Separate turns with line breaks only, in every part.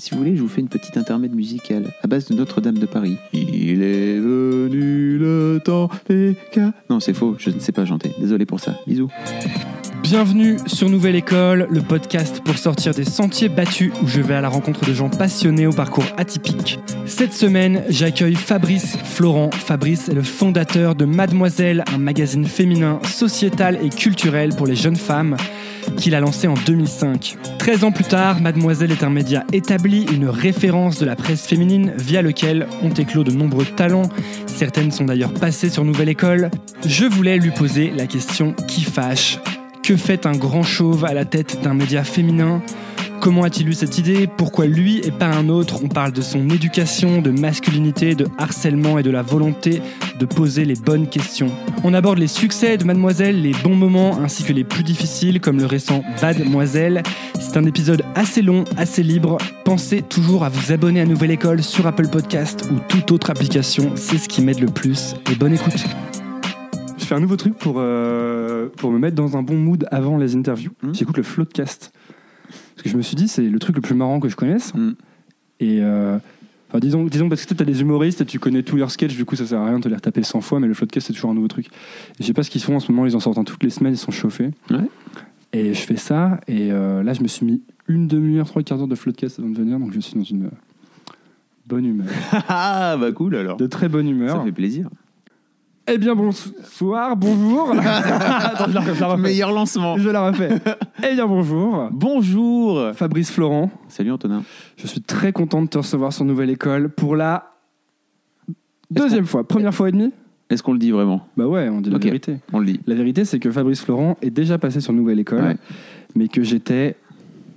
Si vous voulez, je vous fais une petite intermède musicale à base de Notre-Dame de Paris. Il est venu le temps des cas. Non, c'est faux, je ne sais pas chanter. Désolé pour ça. Bisous.
Bienvenue sur Nouvelle École, le podcast pour sortir des sentiers battus où je vais à la rencontre de gens passionnés au parcours atypique. Cette semaine, j'accueille Fabrice Florent. Fabrice est le fondateur de Mademoiselle, un magazine féminin, sociétal et culturel pour les jeunes femmes qu'il a lancé en 2005. 13 ans plus tard, Mademoiselle est un média établi, une référence de la presse féminine via lequel ont éclos de nombreux talents. Certaines sont d'ailleurs passées sur Nouvelle École. Je voulais lui poser la question qui fâche. Que fait un grand chauve à la tête d'un média féminin? Comment a-t-il eu cette idée? Pourquoi lui et pas un autre? On parle de son éducation, de masculinité, de harcèlement et de la volonté de poser les bonnes questions. On aborde les succès de Mademoiselle, les bons moments ainsi que les plus difficiles comme le récent Mademoiselle. C'est un épisode assez long, assez libre. Pensez toujours à vous abonner à Nouvelle École sur Apple Podcast ou toute autre application, c'est ce qui m'aide le plus. Et bonne écoute Je fais un nouveau truc pour, euh, pour me mettre dans un bon mood avant les interviews.
Hmm.
J'écoute le Floatcast. Parce que je me suis dit, c'est le truc le plus marrant que je connaisse.
Hmm.
Et euh, enfin, disons, disons, parce que tu as des humoristes et tu connais tous leurs sketchs, du coup ça sert à rien de te les retaper 100 fois, mais le Floatcast c'est toujours un nouveau truc. Et je sais pas ce qu'ils font en ce moment, ils en sortent un toutes les semaines, ils sont chauffés.
Ouais.
Et je fais ça, et euh, là je me suis mis une demi-heure, trois quarts d'heure de Floatcast avant de venir, donc je suis dans une euh, bonne humeur.
Ah, bah cool alors.
De très bonne
Ça
humeur.
fait plaisir.
Eh bien bonsoir, bonjour Attends, je la, je la refais.
Meilleur lancement.
Je la refais. Eh bien bonjour
Bonjour.
Fabrice Florent.
Salut Antonin.
Je suis très content de te recevoir sur Nouvelle École pour la deuxième fois. Première fois et demie
Est-ce qu'on le dit vraiment?
Bah ouais, on dit la vérité.
On le dit.
La vérité, c'est que Fabrice Florent est déjà passé sur Nouvelle École,
Ouais.
mais que j'étais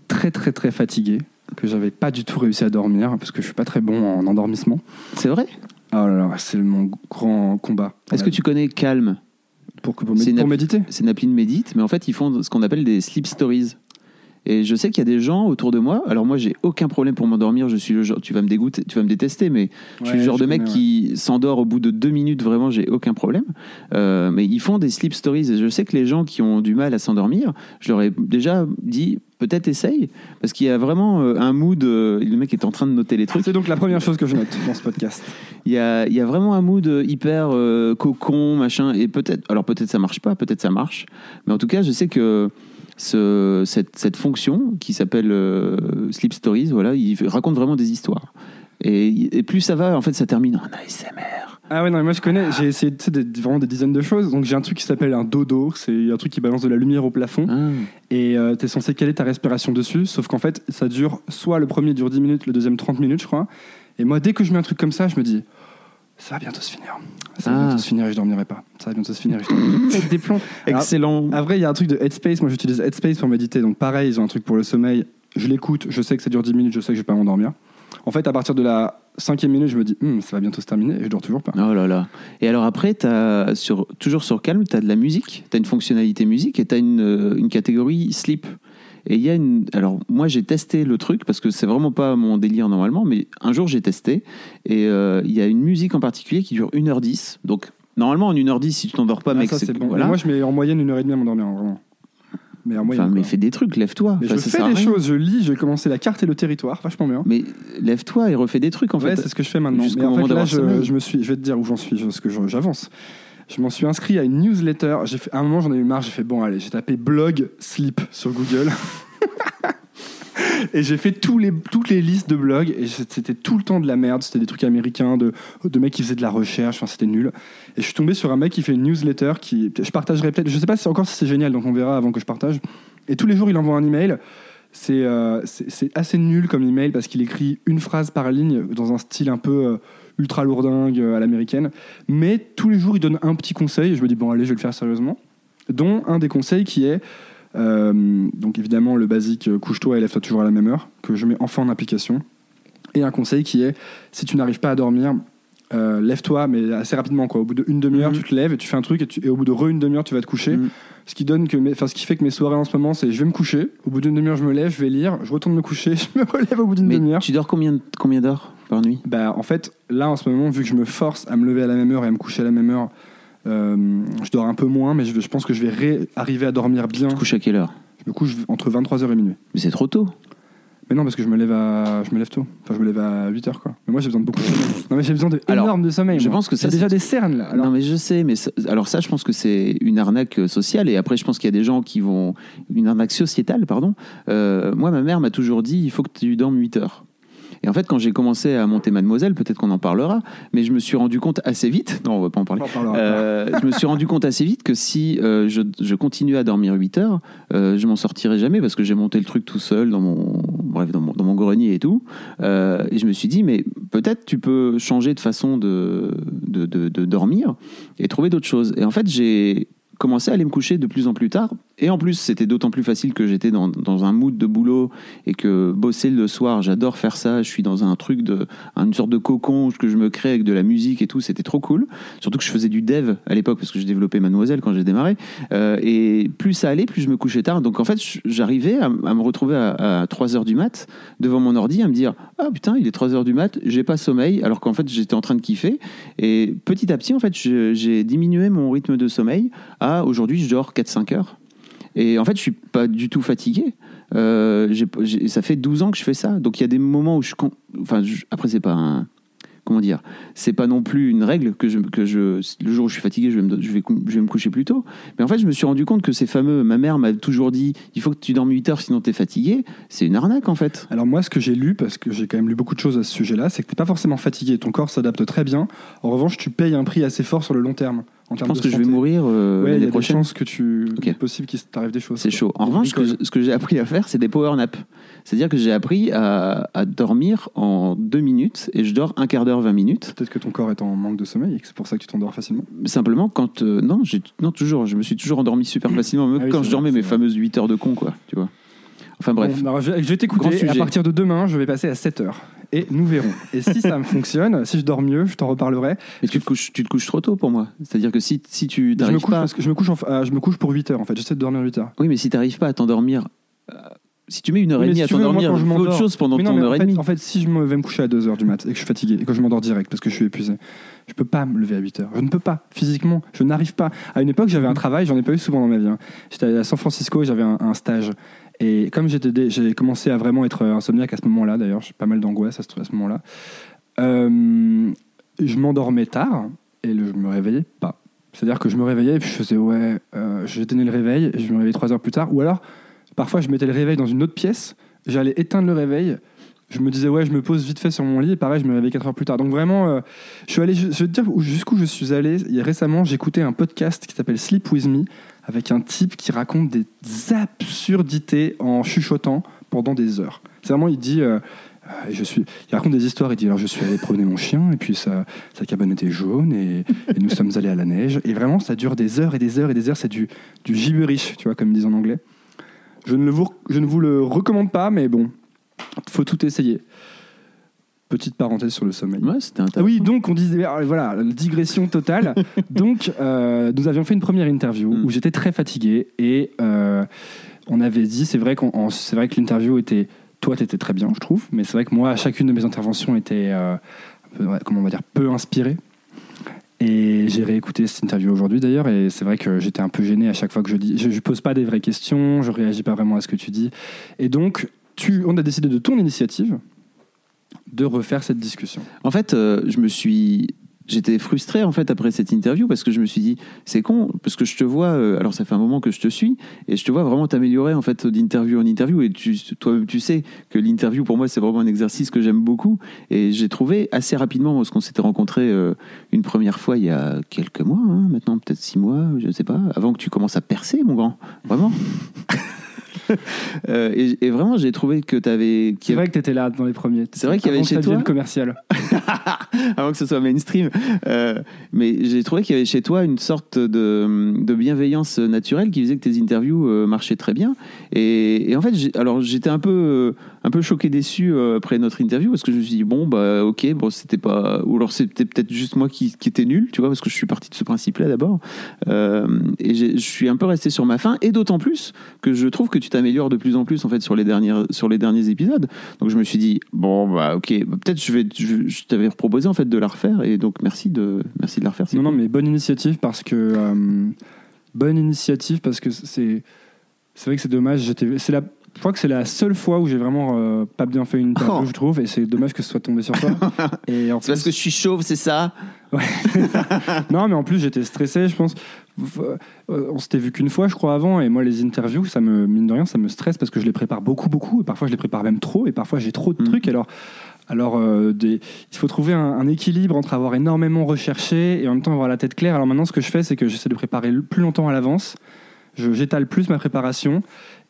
très très très fatigué, que j'avais pas du tout réussi à dormir, parce que je suis pas très bon en endormissement.
C'est vrai?
Oh là là, c'est mon grand combat.
Est-ce que tu connais Calm?
Pour,
une
pour méditer
C'est une appli de médite, mais en fait, ils font ce qu'on appelle des sleep stories. Et je sais qu'il y a des gens autour de moi. Alors moi, j'ai aucun problème pour m'endormir. Je suis le genre. Tu vas me dégoûter, tu vas me détester, mais je suis le genre de mec
connais,
qui s'endort au bout de deux minutes. Vraiment, j'ai aucun problème. Euh, mais ils font des sleep stories. Et je sais que les gens qui ont du mal à s'endormir, je leur ai déjà dit peut-être essaye, parce qu'il y a vraiment euh, un mood. euh, le mec est en train de noter les trucs.
C'est donc la première chose que je note dans ce podcast.
Il y a, il y a vraiment un mood hyper euh, cocon, machin. Et peut-être, alors peut-être ça marche pas, peut-être ça marche. Mais en tout cas, je sais que ce, cette, cette fonction qui s'appelle euh, Sleep Stories, voilà, il raconte vraiment des histoires. Et, et plus ça va, en fait, ça termine en ASMR.
Ah ouais, non, mais moi je connais, j'ai essayé tu sais, des- vraiment des dizaines de choses. Donc j'ai un truc qui s'appelle un dodo, c'est un truc qui balance de la lumière au plafond.
Ah.
Et euh, t'es censé caler ta respiration dessus, sauf qu'en fait, ça dure, soit le premier dure 10 minutes, le deuxième 30 minutes, je crois. Et moi, dès que je mets un truc comme ça, je me dis, ça va bientôt se finir. Ça va
Ah.
bientôt se finir et je dormirai pas. Ça va bientôt se finir et je dormirai pas. Avec des plombs. Alors,
Excellent.
À vrai, il y a un truc de Headspace. Moi, j'utilise Headspace pour méditer. Donc, pareil, ils ont un truc pour le sommeil. Je l'écoute, je sais que ça dure 10 minutes, je sais que je vais pas m'endormir. En fait, à partir de la cinquième minute, je me dis, Hum, ça va bientôt se terminer et je dors toujours pas.
Oh là là. Et alors après, as sur, toujours sur Calm, tu as de la musique, tu as une fonctionnalité musique et tu as une, euh, une catégorie sleep. Et il y a une. Alors, moi, j'ai testé le truc parce que c'est vraiment pas mon délire normalement, mais un jour, j'ai testé. Et euh, il y a une musique en particulier qui dure 1h10. Donc, normalement, en 1h10, si tu t'endors pas,
Ah,
mec,
ça, c'est bon.
Voilà.
Moi, je mets en moyenne une heure et demie à m'endormir, hein, vraiment. Mais en moyenne.
Enfin, mais fais des trucs, lève-toi. Enfin,
je fais des choses, je lis, j'ai commencé la carte et le territoire, vachement bien.
Mais lève-toi et refais des trucs, en
ouais,
fait.
c'est ce que je fais maintenant. Mais en fait, là, je, me suis, je vais te dire où j'en suis, parce que j'avance. Je m'en suis inscrit à une newsletter. J'ai fait, à un moment, j'en ai eu marre. J'ai fait bon, allez, j'ai tapé blog sleep sur Google. et j'ai fait tous les, toutes les listes de blogs. Et c'était tout le temps de la merde. C'était des trucs américains, de, de mecs qui faisaient de la recherche. Enfin, c'était nul. Et je suis tombé sur un mec qui fait une newsletter qui. Je partagerai peut-être. Je sais pas si encore si c'est génial, donc on verra avant que je partage. Et tous les jours, il envoie un email. C'est euh, assez nul comme email parce qu'il écrit une phrase par ligne dans un style un peu euh, ultra lourdingue euh, à l'américaine. Mais tous les jours, il donne un petit conseil. Et je me dis, bon, allez, je vais le faire sérieusement. Dont un des conseils qui est, euh, donc évidemment, le basique euh, couche-toi et lève-toi toujours à la même heure, que je mets enfin en application. Et un conseil qui est, si tu n'arrives pas à dormir, euh, lève-toi, mais assez rapidement. Quoi. Au bout d'une demi-heure,
Mhm.
tu te lèves et tu fais un truc, et, tu- et au bout de re une demi-heure, tu vas te coucher.
Mhm.
Ce qui donne que, mes- ce qui fait que mes soirées en ce moment, c'est je vais me coucher. Au bout d'une demi-heure, je me lève, je vais lire, je retourne me coucher, je me relève au bout d'une demi-heure.
tu dors combien, combien d'heures? Par nuit
Bah, en fait, là, en ce moment, vu que je me force à me lever à la même heure et à me coucher à la même heure, euh, je dors un peu moins, mais je, je pense que je vais arriver à dormir bien.
Tu te couches à quelle heure?
Je me couche entre 23h et minuit.
Mais c'est trop tôt.
Mais non, parce que je me lève à, je me lève tôt. Enfin, je me lève à 8 heures, quoi. Mais moi, j'ai besoin de beaucoup de sommeil. Non, mais j'ai besoin de
Alors,
énorme de sommeil.
je
moi.
pense que ça,
J'ai déjà
c'est-
des cernes là. Alors,
non, mais je sais, mais ça- alors ça, je pense que c'est une arnaque euh, sociale. Et après, je pense qu'il y a des gens qui vont. Une arnaque sociétale, pardon. Euh, moi, ma mère m'a toujours dit il faut que tu dormes 8 heures. Et en fait, quand j'ai commencé à monter Mademoiselle, peut-être qu'on en parlera, mais je me suis rendu compte assez vite. Non, on va pas en parler. Euh, je me suis rendu compte assez vite que si euh, je, je continuais à dormir 8 heures, euh, je m'en sortirais jamais parce que j'ai monté le truc tout seul dans mon, bref, dans mon, dans mon grenier et tout. Et je me suis dit, mais peut-être tu peux changer de façon de, de, de- de dormir et trouver d'autres choses. Et en fait, j'ai commencé à aller me coucher de plus en plus tard. Et en plus, c'était d'autant plus facile que j'étais dans, un mood de boulot et que bosser le soir, j'adore faire ça. Je suis dans un truc de, une sorte de cocon que je me crée avec de la musique et tout. C'était trop cool. Surtout que je faisais du dev à l'époque parce que je développais Mademoiselle quand j'ai démarré. Euh, et plus ça allait, plus je me couchais tard. Donc en fait, j'arrivais à, me retrouver à, à 3 heures du mat devant mon ordi à me dire Ah putain, il est 3 heures du mat, j'ai pas sommeil. Alors qu'en fait, j'étais en train de kiffer. Et petit à petit, en fait, j'ai diminué mon rythme de sommeil à aujourd'hui, je dors 4-5 heures. Et en fait, je suis pas du tout fatigué. Euh, ça fait 12 ans que je fais ça. Donc il y a des moments où je. Enfin, je- après, c'est pas un. Comment dire C'est pas non plus une règle que je, que je. Le jour où je suis fatigué, je vais, me, je, vais, je vais me coucher plus tôt. Mais en fait, je me suis rendu compte que ces fameux. Ma mère m'a toujours dit il faut que tu dormes 8 heures sinon t'es fatigué. C'est une arnaque en fait.
Alors moi, ce que j'ai lu, parce que j'ai quand même lu beaucoup de choses à ce sujet-là, c'est que t'es pas forcément fatigué. Ton corps s'adapte très bien. En revanche, tu payes un prix assez fort sur le long terme. En
Je pense
de
que je vais mourir euh,
Ouais, il y
l'année
a des
prochaine.
chances que tu.
Ok.
Il est possible qu'il t'arrive des choses.
C'est chaud. En revanche, ce que, j'ai appris à faire, c'est des power naps. C'est-à-dire que j'ai appris à, à dormir en deux minutes et je dors un quart d'heure, 20 minutes.
Peut-être que ton corps est en manque de sommeil et que c'est pour ça que tu t'endors facilement.
Simplement, quand. euh, non, non, toujours. Je me suis toujours endormi super facilement, même
Ah oui,
quand je
vrai,
dormais mes
vrai.
fameuses 8 heures de con, quoi. Tu vois. Enfin bref.
Bon, alors, je, je vais t'écouter. À partir de demain, je vais passer à 7 heures. Et nous verrons. Et si ça me fonctionne, si je dors mieux, je t'en reparlerai.
Mais tu te, couches, tu te couches trop tôt pour moi. C'est-à-dire que si, si tu
Je me, couche
pas.
parce que je, me couche en- euh, je me couche pour 8 heures en fait. J'essaie de dormir 8 heures.
Oui, mais si tu n'arrives pas à t'endormir. euh, si tu mets une heure et demie
si
à t'endormir,
je
fais autre
m'endors-
chose pendant
Mais non,
ton
mais
heure
en
et
fait,
demie.
en fait, si je me vais me coucher à 2 heures du mat et que je suis fatigué et que je m'endors direct parce que je suis épuisé, je peux pas me lever à 8 heures. Je ne peux pas, physiquement. Je n'arrive pas. À une époque, j'avais un travail, j'en ai pas eu souvent dans ma vie. hein. J'étais à San Francisco et j'avais un, un stage. Et comme j'ai commencé à vraiment être insomniaque à ce moment-là, d'ailleurs, j'ai pas mal d'angoisse à ce, moment-là, euh, je m'endormais tard et le- je me réveillais pas. C'est-à-dire que je me réveillais et puis je faisais ouais, euh, j'éteignais le réveil et je me réveillais 3 heures plus tard. Ou alors, parfois, je mettais le réveil dans une autre pièce, j'allais éteindre le réveil. Je me disais, ouais, je me pose vite fait sur mon lit, et pareil, je me réveille 4 heures plus tard. Donc vraiment, euh, je suis allé, je, vais te dire où- jusqu'où je suis allé. Récemment, j'écoutais un podcast qui s'appelle Sleep With Me, avec un type qui raconte des absurdités en chuchotant pendant des heures. C'est vraiment, il dit, euh, euh, je suis, il raconte des histoires, il dit, alors je suis allé promener mon chien, et puis sa, sa cabane était jaune, et, nous sommes allés à la neige. Et vraiment, ça dure des heures et des heures et des heures, c'est du, du gibberish, tu vois, comme ils disent en anglais. Je ne, vous, je ne vous le recommande pas, mais bon, faut tout essayer. Petite parenthèse sur le sommeil.
Ouais, c'était
Ah
intéressant.
oui, donc on disait, ah, voilà, digression totale. donc, euh, nous avions fait une première interview
Mm.
où j'étais très fatigué et euh, on avait dit, c'est vrai, qu'on, c'est vrai que l'interview était, toi, t'étais très bien, je trouve, mais c'est vrai que moi, chacune de mes interventions était, euh, peu, comment on va dire, peu inspirée. Et j'ai réécouté cette interview aujourd'hui d'ailleurs, et c'est vrai que j'étais un peu gêné à chaque fois que je dis. Je, je pose pas des vraies questions, je réagis pas vraiment à ce que tu dis. Et donc, tu, on a décidé de ton initiative de refaire cette discussion.
En fait, euh, je me suis. J'étais frustré en fait après cette interview parce que je me suis dit c'est con parce que je te vois euh, alors ça fait un moment que je te suis et je te vois vraiment t'améliorer en fait d'interview en interview et tu toi tu sais que l'interview pour moi c'est vraiment un exercice que j'aime beaucoup et j'ai trouvé assez rapidement parce qu'on s'était rencontrés euh, une première fois il y a quelques mois hein, maintenant peut-être six mois je ne sais pas avant que tu commences à percer mon grand vraiment Euh, et, et vraiment j'ai trouvé que tu avais
C'est vrai que tu étais là dans les premiers.
C'est vrai qu'il y avait chez toi-
commercial.
avant que ce soit mainstream. Euh, mais j'ai trouvé qu'il y avait chez toi une sorte de, de bienveillance naturelle qui faisait que tes interviews euh, marchaient très bien. Et, et en fait, alors j'étais un peu, un peu choqué, déçu euh, après notre interview parce que je me suis dit bon bah ok, bon c'était pas, ou alors c'était peut-être juste moi qui, qui était nul, tu vois, parce que je suis parti de ce principe-là d'abord. Euh, et je suis un peu resté sur ma faim. Et d'autant plus que je trouve que tu t'améliores de plus en plus en fait sur les dernières, sur les derniers épisodes. Donc je me suis dit bon bah ok, bah, peut-être je vais, je, je t'avais proposé en fait de la refaire et donc merci de, merci de la refaire.
Non, non, mais bonne initiative parce que. euh, bonne initiative parce que c'est. C'est vrai que c'est dommage. J'étais, c'est la, Je crois que c'est la seule fois où j'ai vraiment euh, pas bien fait une interview,
Oh.
je trouve, et c'est dommage que ce soit tombé sur toi. et en
C'est parce
plus-
que je suis chauve, c'est ça?
Non, mais en plus j'étais stressé, je pense. Euh, On s'était vu qu'une fois, je crois, avant, et moi les interviews, ça me mine de rien, ça me stresse parce que je les prépare beaucoup, beaucoup, et parfois je les prépare même trop, et parfois j'ai trop de
Mhm.
trucs. Alors, alors euh, des- il faut trouver un, un équilibre entre avoir énormément recherché et en même temps avoir la tête claire. Alors maintenant, ce que je fais, c'est que j'essaie de préparer le plus longtemps à l'avance. J'étale plus ma préparation.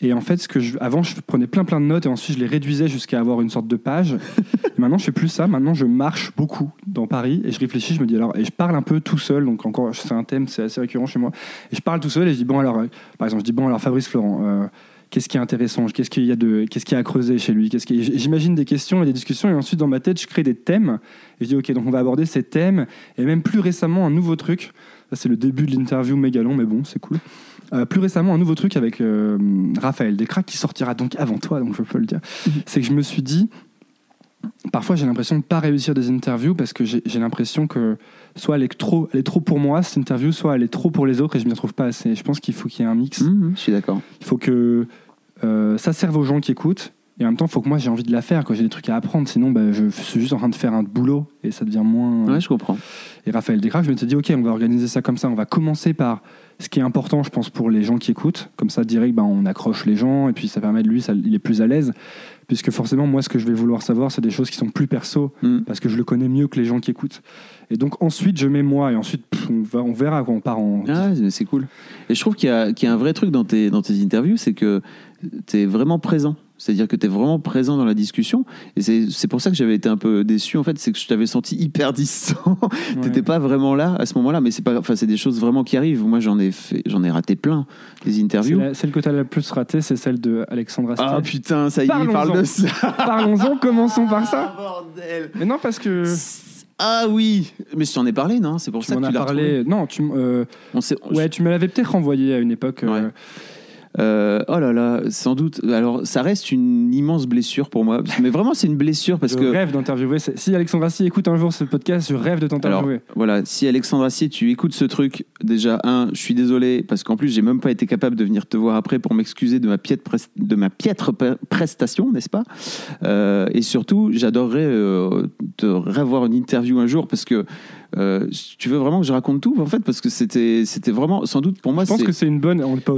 Et en fait, ce que je, avant, je prenais plein plein de notes et ensuite je les réduisais jusqu'à avoir une sorte de page. Maintenant, je fais plus ça. Maintenant, je marche beaucoup dans Paris et je réfléchis. Je me dis alors, et je parle un peu tout seul. Donc encore, c'est un thème, c'est assez récurrent chez moi. Et je parle tout seul et je dis bon alors, euh, par exemple, je dis bon alors Fabrice Florent. euh, Qu'est-ce qui est intéressant? Qu'est-ce qu'il y a de Qu'est-ce qu'il a à creuser chez lui? Qu'est-ce qui... J'imagine des questions et des discussions et ensuite dans ma tête je crée des thèmes et je dis ok donc on va aborder ces thèmes et même plus récemment un nouveau truc. C'est le début de l'interview méga long mais bon c'est cool. Euh, plus récemment un nouveau truc avec euh, Raphaël Descraques qui sortira donc avant toi donc je peux le dire. C'est que je me suis dit parfois j'ai l'impression de pas réussir des interviews parce que j'ai l'impression que soit elle est trop elle est trop pour moi cette interview soit elle est trop pour les autres et je m'y retrouve pas assez. Je pense qu'il faut qu'il y ait un mix.
Mhm, Je suis d'accord.
Il faut que euh, ça serve aux gens qui écoutent. Et en même temps, il faut que moi j'ai envie de la faire, que j'ai des trucs à apprendre. Sinon, bah, je suis juste en train de faire un boulot et ça devient moins.
Ouais, je comprends.
Et Raphaël Descraques, je me suis dit, ok, on va organiser ça comme ça. On va commencer par ce qui est important, je pense, pour les gens qui écoutent. Comme ça, direct, ben, on accroche les gens et puis ça permet de lui, ça, il est plus à l'aise. Puisque forcément, moi, ce que je vais vouloir savoir, c'est des choses qui sont plus perso
Mhm.
parce que je le connais mieux que les gens qui écoutent. Et donc, ensuite, je mets moi et ensuite, pff, on, va, on verra quand on part en.
Ah, c'est cool. Et je trouve qu'il y, y a un vrai truc dans tes, dans tes interviews, c'est que tu es vraiment présent. C'est-à-dire que tu es vraiment présent dans la discussion. Et c'est pour ça que j'avais été un peu déçu, en fait, c'est que je t'avais senti hyper distant.
Ouais.
T'étais pas vraiment là à ce moment-là, mais c'est pas, enfin, c'est des choses vraiment qui arrivent. Moi, j'en ai fait, j'en ai raté plein des interviews.
la- celle que tu as le plus ratée, c'est celle de Alexandre Astier.
Ah putain, ça y est, il
Parlons-en.
parle de ça.
Parlons-en, commençons par ça.
Ah, bordel.
Mais non, parce que
Ah oui, mais je t'en ai parlé, non? C'est pour
tu
ça que tu
as
l'as retrouvé.
parlé. Non, tu euh,
On
ouais, tu me l'avais peut-être renvoyé à une époque. euh,
Ouais. Euh, oh là là, sans doute. Alors, ça reste une immense blessure pour moi. Mais vraiment, c'est une blessure parce
je
que.
rêve d'interviewer. Si Alexandre Astier écoute un jour ce podcast, je rêve de t'interviewer.
voilà, si Alexandre Assier, tu écoutes ce truc, déjà, un, je suis désolé, parce qu'en plus, j'ai même pas été capable de venir te voir après pour m'excuser de ma piètre, pres- de ma piètre pre- prestation, n'est-ce pas? Euh, Et surtout, j'adorerais euh, te revoir une interview un jour, parce que euh, tu veux vraiment que je raconte tout, en fait, parce que c'était c'était vraiment, sans doute, pour moi,
je pense que c'est une bonne. on pas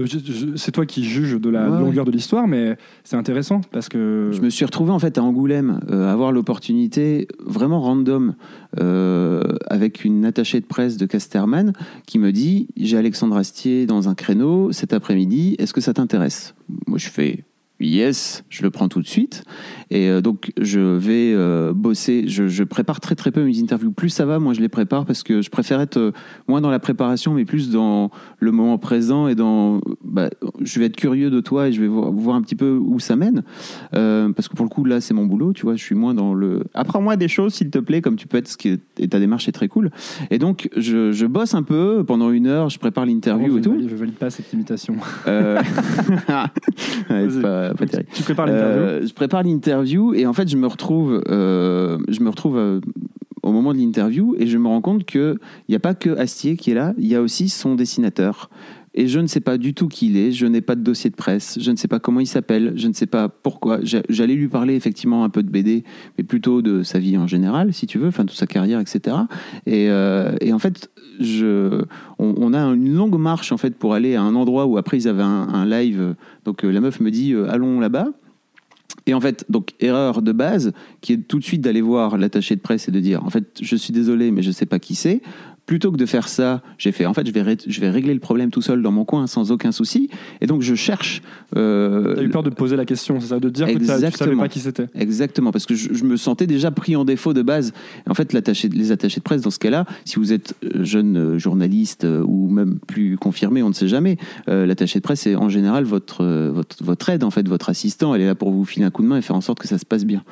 C'est toi qui juges de la
Ouais.
longueur de l'histoire, mais c'est intéressant parce que.
Je me suis retrouvé en fait à Angoulême, euh, à avoir l'opportunité vraiment random euh, avec une attachée de presse de Casterman qui me dit j'ai Alexandre Astier dans un créneau cet après-midi, est-ce que ça t'intéresse? Moi je fais yes, je le prends tout de suite et euh, donc je vais euh, bosser. Je, je prépare très très peu mes interviews. Plus ça va, moi je les prépare parce que je préfère être euh, moins dans la préparation, mais plus dans le moment présent et dans. bah, je vais être curieux de toi et je vais voir, voir un petit peu où ça mène. Parce que pour le coup, là, c'est mon boulot, tu vois, je suis moins dans le. Apprends-moi des choses, s'il te plaît, comme tu peux être, ce qui est, et ta démarche est très cool. Et donc, je, je bosse un peu pendant une heure, je prépare l'interview
je,
et tout.
valide, je valide pas cette imitation.
Ouais, pas, pas terrible.
Tu prépares l'interview.
Euh, je prépare l'interview et en fait, je me retrouve, euh, je me retrouve euh, au moment de l'interview et je me rends compte qu'il n'y a pas que Astier qui est là, il y a aussi son dessinateur. Et je ne sais pas du tout qui il est, je n'ai pas de dossier de presse, je ne sais pas comment il s'appelle, je ne sais pas pourquoi. J'a- J'allais lui parler effectivement un peu de BD, mais plutôt de sa vie en général, si tu veux, enfin, toute sa carrière, etc. Et, euh, et en fait, on, a une longue marche en fait pour aller à un endroit où après ils avaient un, live. Donc euh, la meuf me dit euh, allons là-bas. Et en fait, donc erreur de base, qui est tout de suite d'aller voir l'attaché de presse et de dire en fait je suis désolé mais je sais pas qui c'est. Plutôt que de faire ça, j'ai fait en fait je vais je vais régler le problème tout seul dans mon coin sans aucun souci. Et donc je cherche. euh,
T'as eu peur de poser la question, c'est ça, de dire que tu savais
Exactement.
pas qui c'était.
Exactement, parce que je, je me sentais déjà pris en défaut de base. En fait, l'attaché, les attachés de presse, dans ce cas-là, si vous êtes euh, jeune euh, journaliste euh, ou même plus confirmé, on ne sait jamais, euh, l'attaché de presse, c'est en général votre, votre, votre aide, en fait, votre assistant. Elle est là pour vous filer un coup de main et faire en sorte que ça se passe bien.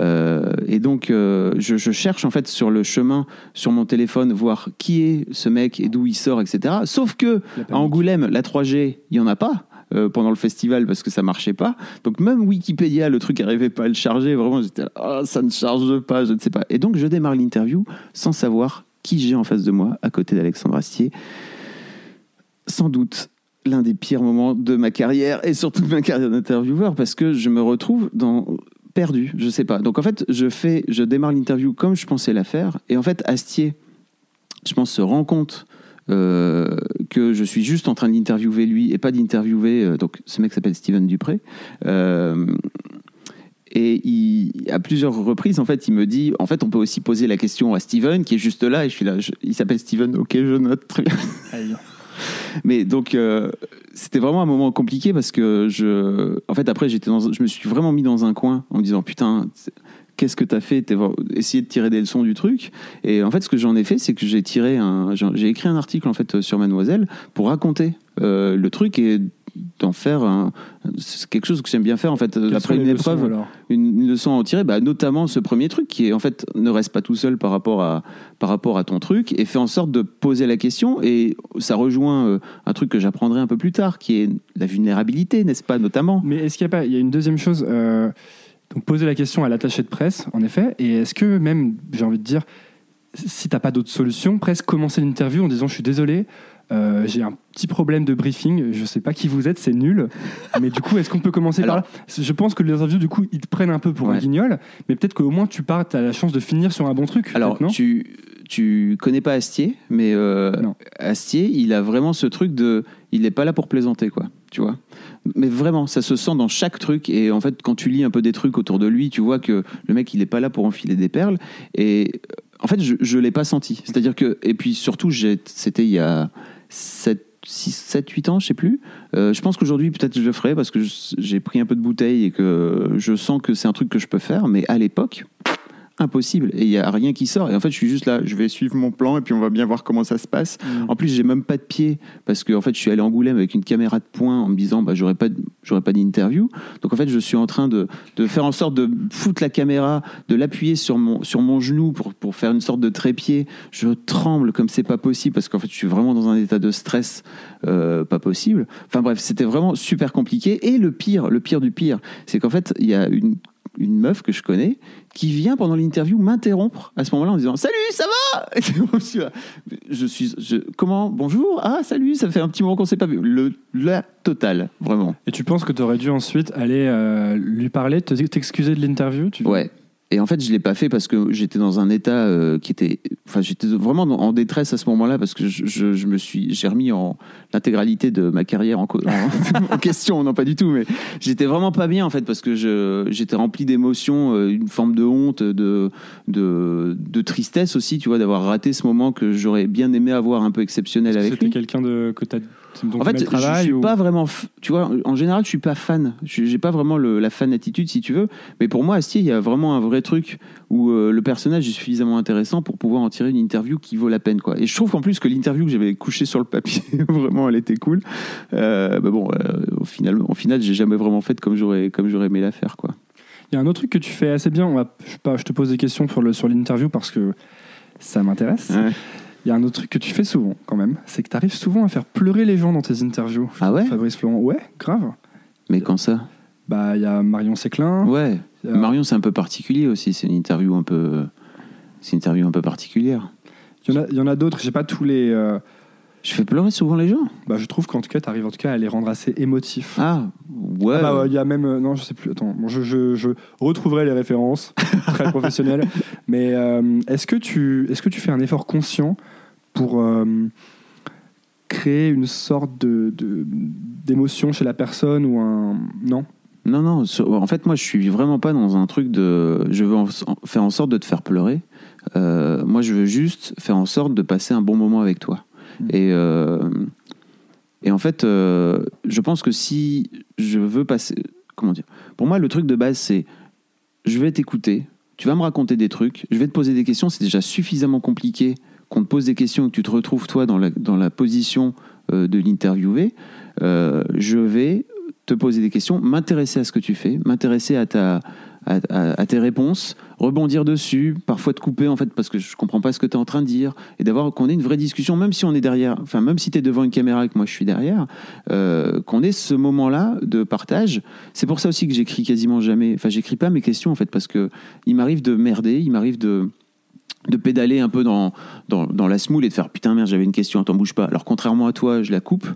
Euh, et donc, je, je cherche, en fait, sur le chemin, sur mon téléphone, voir qui est ce mec et d'où il sort, etc. Sauf que à. Angoulême, la 3G, il n'y en a pas euh, pendant le festival parce que ça marchait pas. Donc même Wikipédia, le truc n'arrivait pas à le charger. Vraiment, j'étais là, Ah, ça ne charge pas, je ne sais pas. Et donc je démarre l'interview sans savoir qui j'ai en face de moi, à côté d'Alexandre Astier. Sans doute l'un des pires moments de ma carrière et surtout de ma carrière d'intervieweur parce que je me retrouve dans perdu, je sais pas. Donc en fait, je fais, je démarre l'interview comme je pensais la faire, et en fait, Astier, je pense, se rend compte euh, que je suis juste en train d'interviewer lui et pas d'interviewer euh, donc ce mec s'appelle Steven Dupré. Euh, et il, à plusieurs reprises, en fait, il me dit, en fait, on peut aussi poser la question à Steven, qui est juste là, et je suis là, je- il s'appelle Steven, ok, je note, très bien. Mais donc, c'était vraiment un moment compliqué parce que je, en fait, après, j'étais dans, je me suis vraiment mis dans un coin en me disant, putain, qu'est-ce que t'as fait? T'es voir- essayer de tirer des leçons du truc. Et en fait, ce que j'en ai fait, c'est que j'ai tiré un, j'ai écrit un article en fait sur Mademoiselle pour raconter euh, le truc et d'en faire un- c'est quelque chose que j'aime bien faire en fait
Quelles
après une
leçons,
épreuve une, une leçon à en tirer, bah, notamment ce premier truc qui est en fait ne reste pas tout seul par rapport à par rapport à ton truc et fais en sorte de poser la question et ça rejoint euh, un truc que j'apprendrai un peu plus tard qui est la vulnérabilité, n'est-ce pas notamment?
Mais est-ce qu'il n'y a pas, il y a une deuxième chose, euh, donc poser la question à l'attaché de presse, en effet, et est-ce que même, j'ai envie de dire, si t'as pas d'autre solution, presque commencer l'interview en disant je suis désolé, euh, j'ai un petit problème de briefing, je sais pas qui vous êtes, c'est nul, mais du coup, est-ce qu'on peut commencer
Alors-
par là Je pense que les interviews, du coup, ils te prennent un peu pour un guignol, mais peut-être qu'au moins tu pars, t'as la chance de finir sur un bon truc.
Alors
non?
tu tu connais pas Astier, mais euh. Astier, il a vraiment ce truc de, il n'est pas là pour plaisanter quoi, tu vois. Mais vraiment, ça se sent dans chaque truc et en fait, quand tu lis un peu des trucs autour de lui, tu vois que le mec, il est pas là pour enfiler des perles et en fait, je, je l'ai pas senti. C'est-à-dire que et puis surtout, c'était il y a 7 6, 7, 8 ans, je sais plus. Euh, je pense qu'aujourd'hui, peut-être je le ferai parce que j'ai pris un peu de bouteille et que je sens que c'est un truc que je peux faire. Mais à l'époque, impossible. Et il n'y a rien qui sort. Et en fait, je suis juste là, je vais suivre mon plan et puis on va bien voir comment ça se passe.
Mm.
En plus, j'ai même pas de pied parce que en fait, je suis allé à Angoulême avec une caméra de poing en me disant, bah, j'aurais pas, j'aurais pas d'interview. Donc en fait, je suis en train de, de faire en sorte de foutre la caméra, de l'appuyer sur mon, sur mon genou pour, pour faire une sorte de trépied. Je tremble comme c'est pas possible parce qu'en fait, je suis vraiment dans un état de stress euh, pas possible. Enfin bref, c'était vraiment super compliqué. Et le pire, le pire du pire, c'est qu'en fait, il y a une, une meuf que je connais qui vient pendant l'interview m'interrompre à ce moment-là en disant Salut, ça va? Et je suis Je comment? Bonjour? Ah, salut, ça fait un petit moment qu'on s'est pas vu. Le, la totale, vraiment.
Et tu penses que tu aurais dû ensuite aller euh, lui parler, te- t'excuser de l'interview tu-
Ouais. Et en fait, je l'ai pas fait parce que j'étais dans un état euh, qui était, enfin, j'étais vraiment en détresse à ce moment-là parce que je, je- je me suis, j'ai remis en l'intégralité de ma carrière en, co- en, en question, non pas du tout, mais j'étais vraiment pas bien en fait parce que je, j'étais rempli d'émotions, euh, une forme de honte, de, de, de tristesse aussi, tu vois, d'avoir raté ce moment que j'aurais bien aimé avoir un peu exceptionnel avec
C'était
lui.
quelqu'un de que t'as donc
En fait,
le
je suis
ou-
pas vraiment. f- Tu vois, en général, je suis pas fan. Je- J'ai pas vraiment le- la fan attitude, si tu veux. Mais pour moi, Astier, il y a vraiment un vrai truc où euh, le personnage est suffisamment intéressant pour pouvoir en tirer une interview qui vaut la peine, quoi. Et je trouve qu'en plus que l'interview que j'avais couchée sur le papier, vraiment, elle était cool. Euh, bah bon, euh, au final, au final, j'ai jamais vraiment fait comme j'aurais, comme j'aurais aimé la faire, quoi.
Il y a un autre truc que tu fais assez bien. On va, je, sais pas, je te pose des questions sur le sur l'interview parce que ça m'intéresse.
Ouais.
Il y a un autre truc que tu fais souvent quand même, c'est que tu arrives souvent à faire pleurer les gens dans tes interviews.
Ah ouais?
Fabrice Florent. Ouais, grave.
Mais quand ça?
Bah il y a Marion Séclin.
Ouais.
a-
Marion, c'est un peu particulier aussi. C'est une interview un peu. C'est une interview un peu particulière.
Il y en a, il y en a d'autres. J'ai pas tous les. euh,
Je fais pleurer souvent les gens?
bah, je trouve qu'en tout cas, tu arrives en tout cas à les rendre assez émotifs.
Ah, ouais.
Ah bah, ouais, il y a même. euh, non, je sais plus. Attends, bon, je, je- je retrouverai les références. très professionnel. Mais euh, est-ce que, tu, est que tu fais un effort conscient pour euh, créer une sorte de, d'émotion chez la personne ou un. Non?
Non, non. En fait, moi, je suis vraiment pas dans un truc de. Je veux en- faire en sorte de te faire pleurer. Euh, moi, je veux juste faire en sorte de passer un bon moment avec toi.
Mm.
Et, euh, et en fait, euh, je pense que si je veux passer. Comment dire? Pour moi, le truc de base, c'est je vais t'écouter, tu vas me raconter des trucs, je vais te poser des questions. C'est déjà suffisamment compliqué qu'on te pose des questions et que tu te retrouves, toi, dans la, dans la position euh, de l'interviewer. Euh, je vais te poser des questions, m'intéresser à ce que tu fais, m'intéresser à, ta, à tes réponses, rebondir dessus, parfois te couper en fait parce que je comprends pas ce que tu es en train de dire, et d'avoir qu'on ait une vraie discussion, même si on est derrière, enfin même si tu es devant une caméra et que moi je suis derrière, euh, qu'on ait ce moment-là de partage. C'est pour ça aussi que j'écris quasiment jamais, enfin j'écris pas mes questions en fait parce que il m'arrive de merder, il m'arrive de de pédaler un peu dans, dans, dans la smoule et de faire putain merde j'avais une question attends bouge pas. Alors contrairement à toi je la coupe.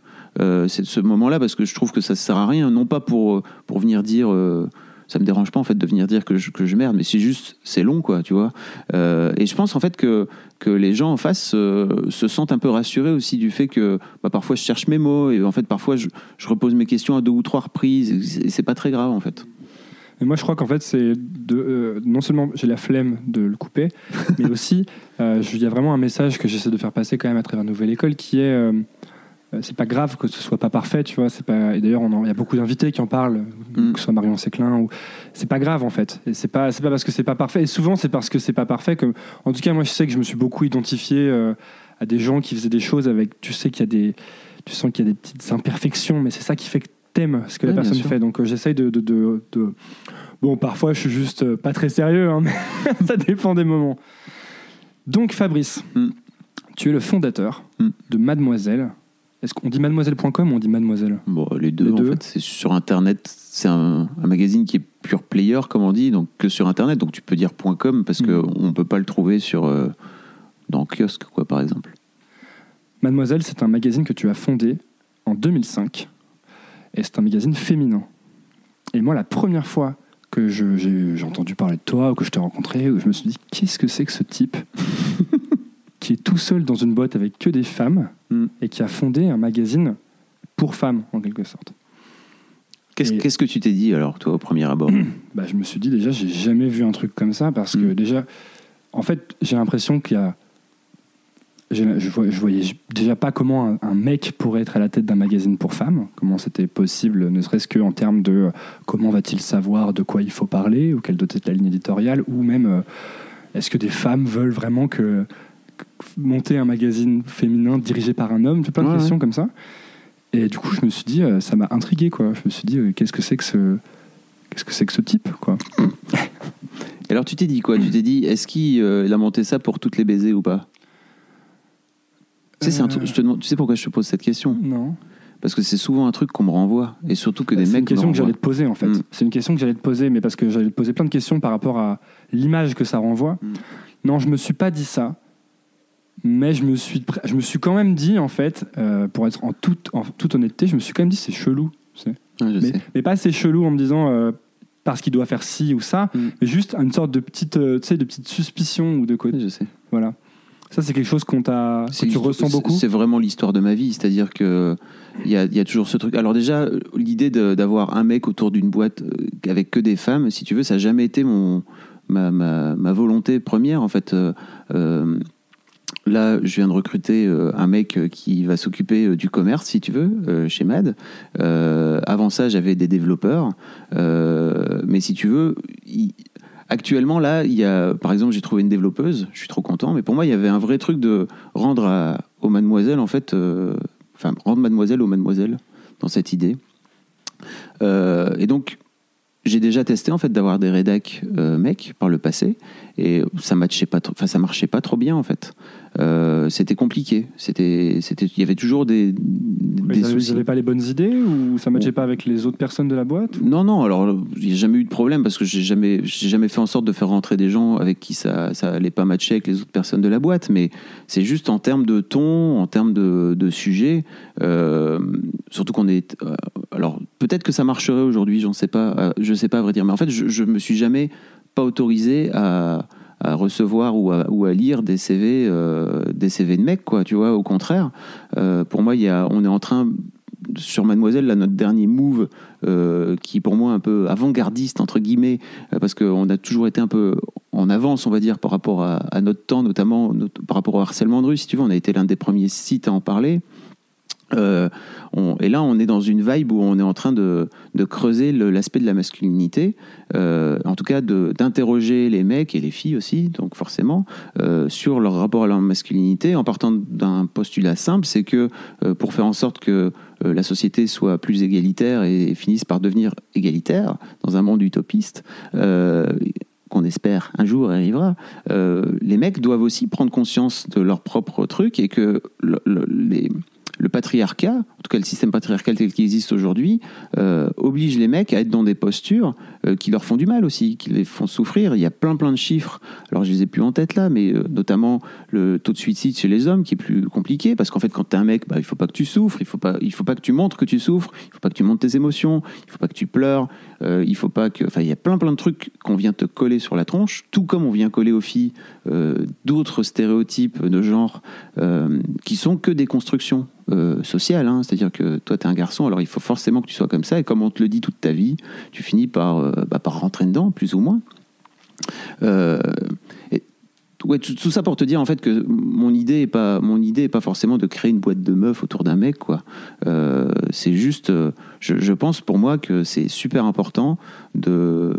Euh, c'est ce moment là parce que je trouve que ça sert à rien non pas pour pour venir dire euh, ça me dérange pas en fait de venir dire que je, que je merde mais c'est juste c'est long quoi tu vois. Euh, et je pense en fait que que les gens en face euh, se sentent un peu rassurés aussi du fait que bah, parfois je cherche mes mots et en fait parfois je, je repose mes questions à deux ou trois reprises et c'est pas très grave en fait
Et moi, je crois qu'en fait, c'est de, euh, non seulement j'ai la flemme de le couper, mais aussi euh, il y a vraiment un message que j'essaie de faire passer quand même à travers Nouvelle École qui est euh, c'est pas grave que ce soit pas parfait, tu vois. C'est pas. Et d'ailleurs, il y a beaucoup d'invités qui en parlent,
Mm.
que ce soit Marion Séclin ou. C'est pas grave en fait. Et c'est pas. C'est pas parce que c'est pas parfait. Et souvent, c'est parce que c'est pas parfait que. En tout cas, moi, je sais que je me suis beaucoup identifié à des gens qui faisaient des choses avec. Tu sais qu'il y a des. Tu sens qu'il y a des petites imperfections, mais c'est ça qui fait que t'aimes ce que la
Ouais,
personne fait. Donc, euh, j'essaye de, de, de- de- Bon, parfois, je suis juste euh, pas très sérieux, hein, mais ça dépend des moments. Donc, Fabrice,
Mm.
tu es le fondateur
Mm.
de Mademoiselle. Est-ce qu'on dit mademoiselle.com ou on dit mademoiselle?
Bon, les deux,
Les
en
deux.
fait, c'est sur Internet. C'est un, un magazine qui est pure player, comme on dit, donc que sur Internet. Donc tu peux dire .com parce
Mhm.
qu'on ne peut pas le trouver sur euh, dans kiosque, quoi, par exemple.
Mademoiselle, c'est un magazine que tu as fondé en 2005. Et c'est un magazine féminin. Et moi, la première fois que j'ai entendu parler de toi ou que je t'ai rencontré, où je me suis dit, qu'est-ce que c'est que ce type qui est tout seul dans une boîte avec que des femmes
Mm.
et qui a fondé un magazine pour femmes, en quelque sorte
Qu'est-ce que tu t'es dit alors, toi, au premier abord
bah, je me suis dit déjà, j'ai jamais vu un truc comme ça parce que
Mm.
déjà, en fait, j'ai l'impression qu'il y a. Je, je voyais déjà pas comment un, un mec pourrait être à la tête d'un magazine pour femmes, comment c'était possible, ne serait-ce qu'en termes de euh, comment va-t-il savoir de quoi il faut parler, ou quelle doit être la ligne éditoriale, ou même euh, est-ce que des femmes veulent vraiment que, que- monter un magazine féminin dirigé par un homme, plein de
Ouais,
questions comme ça. Et du coup, je me suis dit, euh, ça m'a intrigué, quoi. Je me suis dit, qu'est-ce que c'est que ce, qu'est-ce que c'est que ce type, quoi?
Et alors tu t'es dit quoi? Tu t'es dit, est-ce qu'il euh, il a monté ça pour toutes les baisers ou pas? Tu sais, c'est un truc-
Euh.
je te demande- tu sais pourquoi je te pose cette question?
Non.
Parce que c'est souvent un truc qu'on me renvoie, et surtout que des
C'est
mecs
une question
me
que j'allais te poser en fait.
Mm.
C'est une question que j'allais te poser, mais parce que j'allais te poser plein de questions par rapport à l'image que ça renvoie.
Mm.
Non, je me suis pas dit ça, mais je me suis, je me suis quand même dit en fait, euh, pour être en toute, en toute honnêteté, je me suis quand même dit c'est chelou. tu sais.
Ouais, je
Mais,
sais.
mais pas c'est chelou en me disant euh, parce qu'il doit faire ci ou ça,
Mm.
mais juste une sorte de petite, euh, tu sais, de petite suspicion ou de côté.
Je sais.
Voilà. Ça c'est quelque chose qu'on t'a, que tu ressens beaucoup.
C'est vraiment l'histoire de ma vie, c'est-à-dire que il y a, il y a toujours ce truc. Alors déjà, l'idée d'avoir un mec autour d'une boîte euh, avec que des femmes, si tu veux, ça n'a jamais été mon ma, ma, ma volonté première en fait. Euh, euh, Là, je viens de recruter un mec qui va s'occuper du commerce, si tu veux, chez Mad. Euh, avant ça, j'avais des développeurs. Euh, mais si tu veux, il- actuellement, là, il y a, par exemple, j'ai trouvé une développeuse. Je suis trop content. Mais pour moi, il y avait un vrai truc de rendre à- aux en fait, euh, enfin, rendre mademoiselle aux mademoiselles dans cette idée. Euh, et donc, j'ai déjà testé en fait d'avoir des rédacs euh, mecs par le passé et ça matchait pas, enfin ça marchait pas trop bien en fait. Euh, c'était compliqué. C'était, c'était, il y avait toujours des, des
ils avaient-
soucis.
pas les bonnes idées ou ça matchait pas avec les autres personnes de la boîte
Non, non, alors il n'y a jamais eu de problème parce que j'ai jamais, j'ai jamais fait en sorte de faire rentrer des gens avec qui ça, ça allait pas matcher avec les autres personnes de la boîte, mais c'est juste en termes de ton, en termes de, de sujet, euh, surtout qu'on est. euh, alors peut-être que ça marcherait aujourd'hui, j'en sais pas, je sais pas à vrai dire, mais en fait je, je me suis jamais pas autorisé à, à recevoir ou à, lire des CV, euh, des CV de mecs, quoi, tu vois, au contraire. Euh, pour moi, y a, on est en train, sur Mademoiselle, là, notre dernier move, euh, qui pour moi un peu avant-gardiste, entre guillemets, euh, parce qu'on a toujours été un peu en avance, on va dire, par rapport à, notre temps, notamment par rapport au harcèlement de rue, si tu veux, on a été l'un des premiers sites à en parler. Euh, et là, on est dans une vibe où on est en train de, creuser l'aspect de la masculinité, euh, en tout cas d'interroger les mecs et les filles aussi, donc forcément, euh, sur leur rapport à leur masculinité, en partant d'un postulat simple, c'est que pour faire en sorte que la société soit plus égalitaire et, finisse par devenir égalitaire dans un monde utopiste, qu'on espère un jour arrivera, les mecs doivent aussi prendre conscience de leur propre truc et que le- le- les, le patriarcat, en tout cas le système patriarcal tel qu'il existe aujourd'hui, euh, oblige les mecs à être dans des postures euh, qui leur font du mal aussi, qui les font souffrir. Il y a plein plein de chiffres. Alors je les ai plus en tête là, mais euh, notamment le taux de suicide chez les hommes qui est plus compliqué parce qu'en fait quand tu es un mec, bah, il faut pas que tu souffres, il faut faut pas que tu montres que tu souffres, il faut pas que tu montres tes émotions, il faut pas que tu pleures, il faut pas que, enfin il y a plein plein de trucs qu'on vient te coller sur la tronche, tout comme on vient coller aux filles d'autres stéréotypes de genre qui sont que des constructions euh, sociales. Hein. C'est-à-dire que toi, tu es un garçon, alors il faut forcément que tu sois comme ça. Et comme on te le dit toute ta vie, tu finis par, euh, bah, par rentrer dedans, plus ou moins. Euh, ouais, tout, ça pour te dire en fait que mon idée est pas mon idée est pas forcément de créer une boîte de meufs autour d'un mec quoi. c'est juste, je, pense pour moi que c'est super important de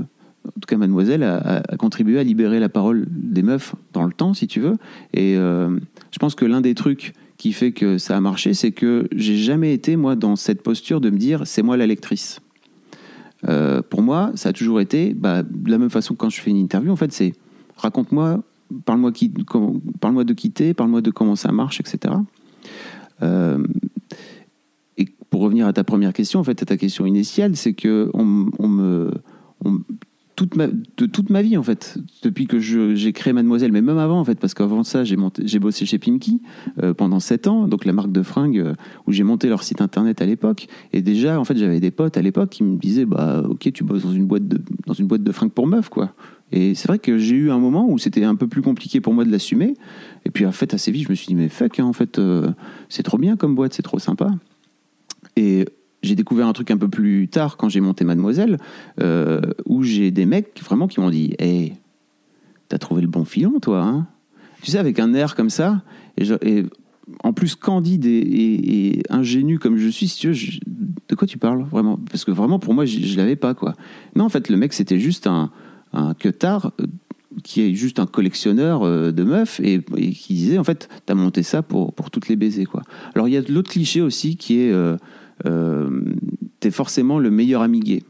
en tout cas, Mademoiselle a, contribué à libérer la parole des meufs dans le temps, si tu veux. Et je pense que l'un des trucs qui fait que ça a marché, c'est que j'ai jamais été, moi, dans cette posture de me dire c'est moi la lectrice. Euh, pour moi, ça a toujours été, bah, de la même façon que quand je fais une interview, en fait, c'est raconte-moi, parle-moi parle de quitter, parle-moi de comment ça marche, etc. Euh, et pour revenir à ta première question, en fait, à ta question initiale, c'est que on, me, ma, de toute ma vie en fait, depuis que j'ai créé Mademoiselle, mais même avant en fait, parce qu'avant ça j'ai j'ai bossé chez Pimki euh, pendant 7 ans, donc la marque de fringues euh, où j'ai monté leur site internet à l'époque, et déjà en fait j'avais des potes à l'époque qui me disaient bah ok tu bosses dans une boîte de dans une boîte de fringues pour meufs quoi. Et c'est vrai que j'ai eu un moment où c'était un peu plus compliqué pour moi de l'assumer, et puis en fait assez vite je me suis dit mais fuck hein, en fait euh, c'est trop bien comme boîte, c'est trop sympa. Et j'ai découvert un truc un peu plus tard quand j'ai monté Mademoiselle, euh, où j'ai des mecs vraiment qui m'ont dit Hé, t'as trouvé le bon filon, toi hein? Tu sais, avec un air comme ça, et, en plus candide et, ingénu comme je suis, si tu veux, de quoi tu parles vraiment? Parce que vraiment, pour moi, je, je l'avais pas, quoi. Non, en fait, le mec, c'était juste un, un euh, qui est juste un collectionneur euh, de meufs et, qui disait en fait t'as monté ça pour, pour toutes les baisers quoi. Alors il y a l'autre cliché aussi qui est t'es forcément le meilleur ami gay.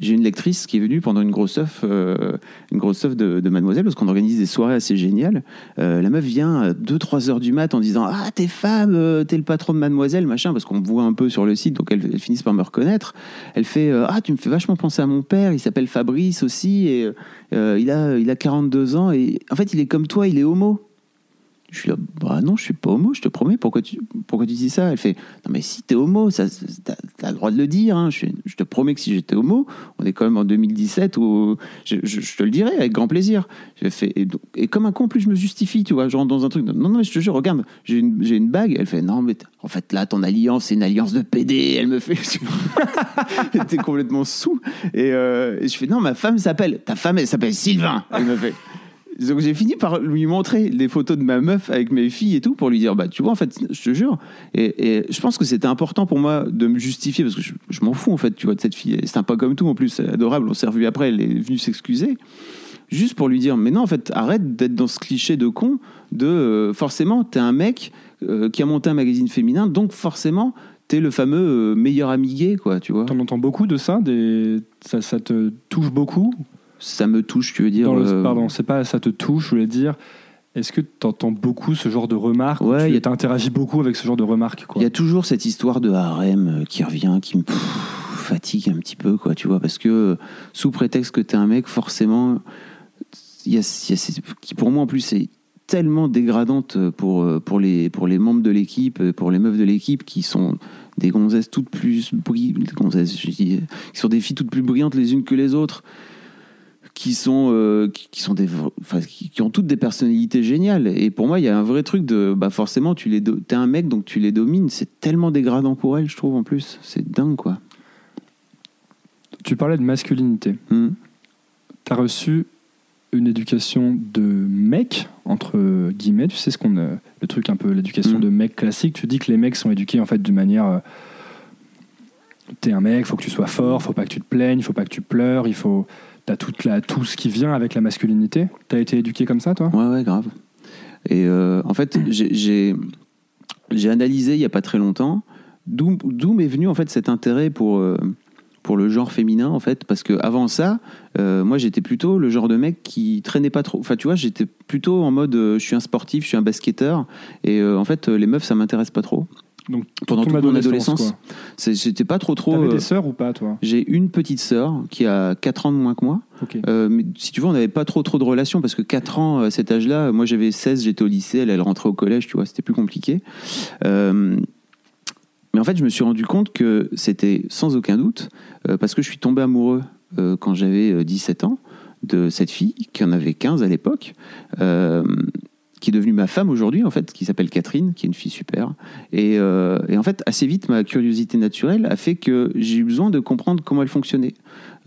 J'ai une lectrice qui est venue pendant une grosse œuf, euh, une grosse de, Mademoiselle, parce qu'on organise des soirées assez géniales. Euh, la meuf vient à 2-3 heures du mat en disant Ah, t'es femme, t'es le patron de Mademoiselle, machin, parce qu'on me voit un peu sur le site, donc elles, finissent par me reconnaître. Elle fait Ah, tu me fais vachement penser à mon père, il s'appelle Fabrice aussi, et il, a, il a 42 ans, et en fait, il est comme toi, il est homo. Je suis là, bah non, je suis pas homo, je te promets. Pourquoi tu, pourquoi tu dis ça? Elle fait, non mais si t'es homo, ça, t'as, as le droit de le dire. Hein. Je, je, te promets que si j'étais homo, on est quand même en 2017 où je, je, te le dirais avec grand plaisir. Je et, comme un con, plus je me justifie, tu vois, genre dans un truc. Non, non, je te jure, regarde, j'ai une, j'ai une bague. Elle fait, non mais en fait là, ton alliance, c'est une alliance de PD. Elle me fait, t'es complètement sous. Et, euh, et je fais, non, ma femme s'appelle, ta femme, elle s'appelle Sylvain. Elle me fait. Donc j'ai fini par lui montrer les photos de ma meuf avec mes filles et tout pour lui dire bah tu vois en fait je te jure. Et, je pense que c'était important pour moi de me justifier parce que je, m'en fous en fait tu vois de cette fille. C'est sympa comme tout en plus c'est adorable. On s'est revu après elle est venue s'excuser. Juste pour lui dire mais non en fait arrête d'être dans ce cliché de con de euh, forcément t'es un mec euh, qui a monté un magazine féminin donc forcément t'es le fameux euh, meilleur ami gay quoi tu vois.
T'en entends beaucoup de ça des ça, ça te touche beaucoup
ça me touche, tu veux dire
euh, Pardon, c'est pas ça te touche, je voulais dire. Est-ce que tu entends beaucoup ce genre de remarques
Ouais,
tu interagis beaucoup avec ce genre de remarques
Il y a toujours cette histoire de harem euh, qui revient, qui me fatigue un petit peu, quoi, tu vois, parce que euh, sous prétexte que tu es un mec, forcément, il y a, qui pour moi en plus c'est tellement dégradante pour, pour, les, pour les membres de l'équipe, pour les meufs de l'équipe qui sont des gonzesses toutes plus brillantes, qui sont des filles toutes plus brillantes les unes que les autres qui sont euh, qui, sont des qui, ont toutes des personnalités géniales. Et pour moi il y a un vrai truc de bah forcément tu les t'es un mec donc tu les domines. C'est tellement dégradant pour elles je trouve en plus. C'est dingue quoi.
Tu parlais de masculinité.
Hmm.
tu as reçu une éducation de mec entre guillemets. Tu sais ce qu'on le truc un peu l'éducation hmm. de mec classique tu dis que les mecs sont éduqués en fait d'une manière euh, t'es un mec faut que tu sois fort faut pas que tu te plaignes faut pas que tu pleures il faut t'as tout ce qui vient avec la masculinité. T'as été éduqué comme ça, toi?
Ouais, ouais, grave. Et euh, en fait, j'ai analysé il n'y a pas très longtemps d'où m'est venu en fait cet intérêt pour, euh, pour le genre féminin, en fait, parce que avant ça, euh, moi j'étais plutôt le genre de mec qui traînait pas trop. Enfin, tu vois, j'étais plutôt en mode je suis un sportif, je suis un basketteur, et en fait, les meufs ça m'intéresse pas trop.
Donc,
pendant
ton
toute mon
adolescence,
J'étais pas trop trop.
T'avais
euh,
des sœurs ou pas, toi?
J'ai une petite sœur qui a 4 ans de moins que moi. Euh, mais si tu veux, on n'avait pas trop trop de relations parce que 4 ans à cet âge-là, moi j'avais 16, j'étais au lycée, elle, elle rentrait au collège, tu vois, c'était plus compliqué. Euh, mais en fait, je me suis rendu compte que c'était sans aucun doute euh, parce que je suis tombé amoureux euh, quand j'avais euh, 17 ans de cette fille qui en avait 15 à l'époque. Qui est devenue ma femme aujourd'hui, en fait, qui s'appelle Catherine, qui est une fille super. Et, euh, et en fait, assez vite, ma curiosité naturelle a fait que j'ai eu besoin de comprendre comment elle fonctionnait.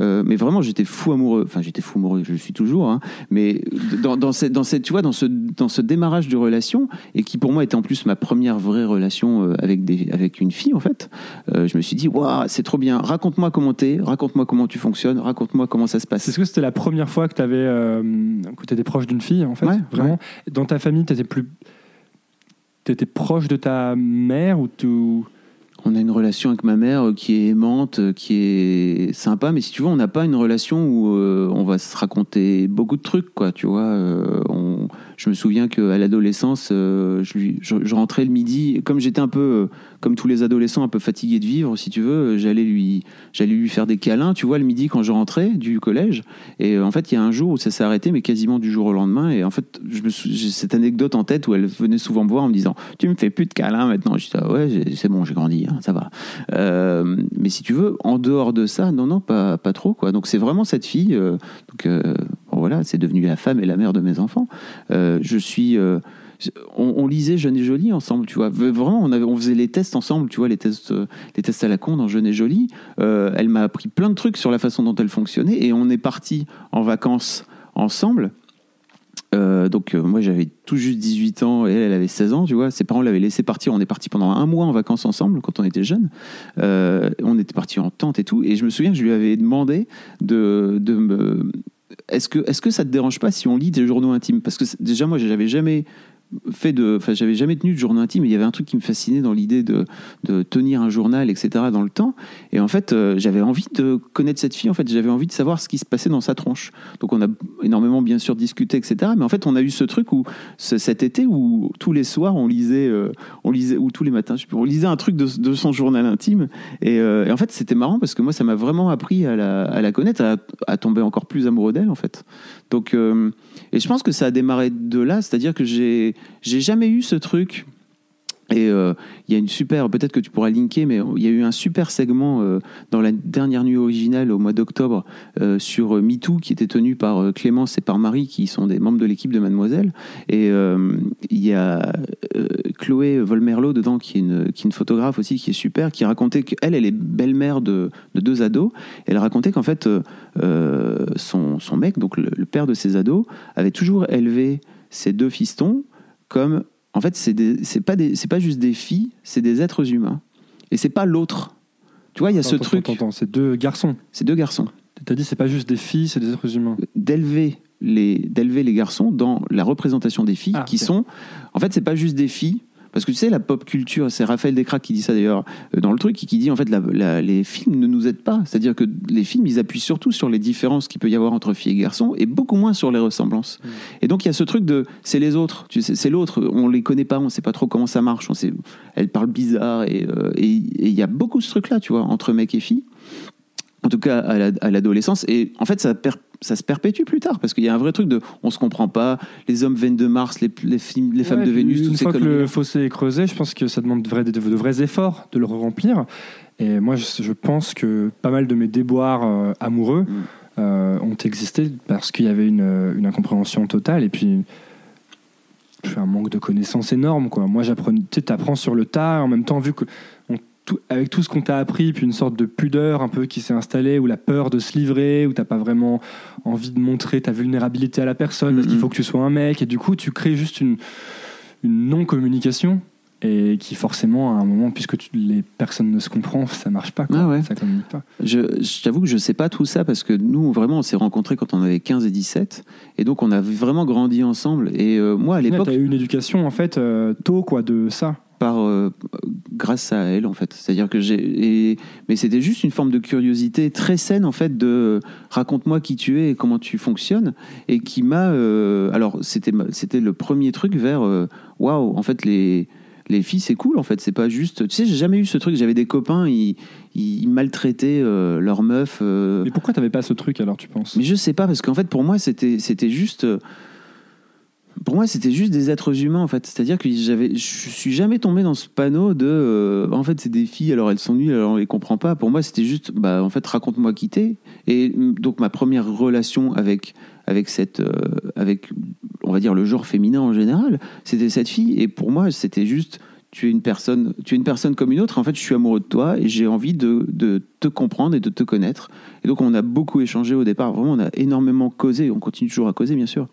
Euh, mais vraiment, j'étais fou amoureux. Enfin, j'étais fou amoureux, je le suis toujours. hein. mais dans, dans, cette, dans cette, tu vois, dans ce, dans ce démarrage de relation, et qui pour moi était en plus ma première vraie relation euh, avec, des, avec une fille, en fait, euh, je me suis dit, waouh, c'est trop bien. Raconte-moi comment t'es, raconte-moi comment tu fonctionnes, raconte-moi comment ça se passe.
Est-ce que c'était la première fois que tu avais que t'étais proche d'une fille en fait
Ouais,
Vraiment Dans ta famille, t'étais plus t'étais proche de ta mère ou tu
On a une relation avec ma mère euh, qui est aimante, euh, qui est sympa, mais si tu veux, on n'a pas une relation où euh, on va se raconter beaucoup de trucs, quoi, tu vois. Je me souviens qu'à l'adolescence, euh, je, rentrais le midi, comme j'étais un peu, euh, comme tous les adolescents, un peu fatigué de vivre, si tu veux, j'allais lui, j'allais lui faire des câlins, tu vois, le midi quand je rentrais du collège. Et euh, en fait, il y a un jour où ça s'est arrêté, mais quasiment du jour au lendemain. Et en fait, j'ai cette anecdote en tête où elle venait souvent me voir en me disant Tu me fais plus de câlins maintenant Je dis ah Ouais, c'est bon, j'ai grandi, hein, ça va. Mais si tu veux, en dehors de ça, non, non, pas, pas trop. Quoi. Donc c'est vraiment cette fille. Voilà, c'est devenu la femme et la mère de mes enfants. Euh, je suis. euh, on, lisait Jeune et Jolie ensemble, tu vois. Vraiment, on, avait, on faisait les tests ensemble, tu vois, les tests, euh, les tests à la con dans Jeune et Jolie. Elle m'a appris plein de trucs sur la façon dont elle fonctionnait et on est parti en vacances ensemble. Donc moi j'avais tout juste 18 ans et elle, elle avait 16 ans, tu vois. Ses parents l'avaient laissé partir. On est parti pendant un mois en vacances ensemble quand on était jeunes. On était parti en tente et tout. Et je me souviens que je lui avais demandé de, de me. Est-ce que, est-ce que ça te dérange pas si on lit des journaux intimes? Parce que déjà moi j'avais jamais fait de, enfin j'avais jamais tenu de journal intime. Et il y avait un truc qui me fascinait dans l'idée de, de tenir un journal, etc. dans le temps. Et en fait, euh, j'avais envie de connaître cette fille. En fait, j'avais envie de savoir ce qui se passait dans sa tronche. Donc, on a énormément, bien sûr, discuté, etc. Mais en fait, on a eu ce truc où ce- cet été où tous les soirs, on lisait, euh, on lisait, ou tous les matins, on lisait un truc de, de son journal intime. Et, euh, et en fait, c'était marrant parce que moi, ça m'a vraiment appris à la, à la connaître, à, à tomber encore plus amoureux d'elle, en fait. Donc, et je pense que ça a démarré de là, c'est-à-dire que j'ai, j'ai jamais eu ce truc. Et euh, il y a une super, peut-être que tu pourras linker, mais il y a eu un super segment euh, dans la dernière nuit originale au mois d'octobre euh, sur euh, MeToo qui était tenu par Clémence et par Marie qui sont des membres de l'équipe de Mademoiselle. Et il y a Chloé Volmerlo dedans qui est, une, qui est une photographe aussi qui est super, qui racontait qu'elle, elle est belle-mère de, de deux ados. Elle racontait qu'en fait, son, son mec, donc le, le père de ses ados, avait toujours élevé ses deux fistons comme en fait, c'est pas, des- pas juste des filles, c'est des êtres humains. Et c'est pas l'autre. Tu vois, il y a ce
Attends,
truc.
attends, c'est deux garçons.
C'est deux garçons.
T'as dit c'est pas juste des filles, c'est des êtres humains.
D'élever les, d'élever les garçons dans la représentation des filles
Ah,
qui sont. En fait, c'est pas juste des filles. Parce que tu sais, la pop culture, c'est Raphaël Descraques qui dit ça d'ailleurs euh, dans le truc, et qui dit en fait la- la- les films ne nous aident pas. C'est-à-dire que les films, ils appuient surtout sur les différences qu'il peut y avoir entre filles et garçons, et beaucoup moins sur les ressemblances.
Mm.
Et donc il y a ce truc de c'est les autres, tu sais, c'est l'autre, on les connaît pas, on sait pas trop comment ça marche, on sait, elles parlent bizarre, et euh, et- et il y a beaucoup ce truc-là, tu vois, entre mecs et filles. En tout cas, à la- à l'adolescence. Et en fait, ça, per- ça se perpétue plus tard, parce qu'il y a un vrai truc de on se comprend pas, les hommes viennent de Mars, les, les, femmes
Ouais,
de Vénus,
Une
toutes ces
fois que le fossé est creusé, je pense que ça demande de vrais, de, de vrais efforts de le remplir. Et moi, je, je pense que pas mal de mes déboires euh, amoureux
Mm.
euh, ont existé parce qu'il y avait une, une incompréhension totale et puis un manque de connaissances énorme. Quoi. Moi, j'apprenais, tu apprends sur le tas, en même temps, vu que tout- avec tout ce qu'on t'a appris, puis une sorte de pudeur un peu qui s'est installée, ou la peur de se livrer, où t'as pas vraiment envie de montrer ta vulnérabilité à la personne, parce qu'il
Mhm.
faut que tu sois un mec, et du coup, tu crées juste une, une non-communication, et qui forcément, à un moment, puisque tu- les personnes ne se comprennent, ça marche pas, quoi.
Ah ouais.
ça communique pas.
Je, je t'avoue que je sais pas tout ça parce que nous, vraiment, on s'est rencontrés quand on avait 15 et 17. Et donc, on a vraiment grandi ensemble. Et euh, moi, à l'époque,
Tu as eu une éducation, en fait, euh, tôt, quoi, de ça.
Par euh, grâce à elle en fait c'est à dire que j'ai mais c'était juste une forme de curiosité très saine en fait de raconte-moi qui tu es et comment tu fonctionnes et qui m'a euh, alors c'était c'était le premier truc vers euh, waouh en fait les les filles, c'est cool en fait. C'est pas juste. Tu sais, j'ai jamais eu ce truc. J'avais des copains, ils, ils maltraitaient euh, leurs meufs. euh,
Mais pourquoi t'avais pas ce truc alors, tu penses?
Mais je sais pas, parce qu'en fait, pour moi, c'était c'était juste. Pour moi, c'était juste des êtres humains, en fait. C'est-à-dire que j'avais, je suis jamais tombé dans ce panneau de. euh, en fait, c'est des filles, alors elles sont nulles, alors on les comprend pas. Pour moi, c'était juste, bah, en fait, raconte-moi qui t'es. Et donc, ma première relation avec, avec cette. euh, avec, on va dire, le genre féminin en général, c'était cette fille. Et pour moi, c'était juste. Tu es une personne, tu es une personne comme une autre. En fait, je suis amoureux de toi et j'ai envie de, de te comprendre et de te connaître. Et donc, on a beaucoup échangé au départ. Vraiment, on a énormément causé. On continue toujours à causer, bien sûr.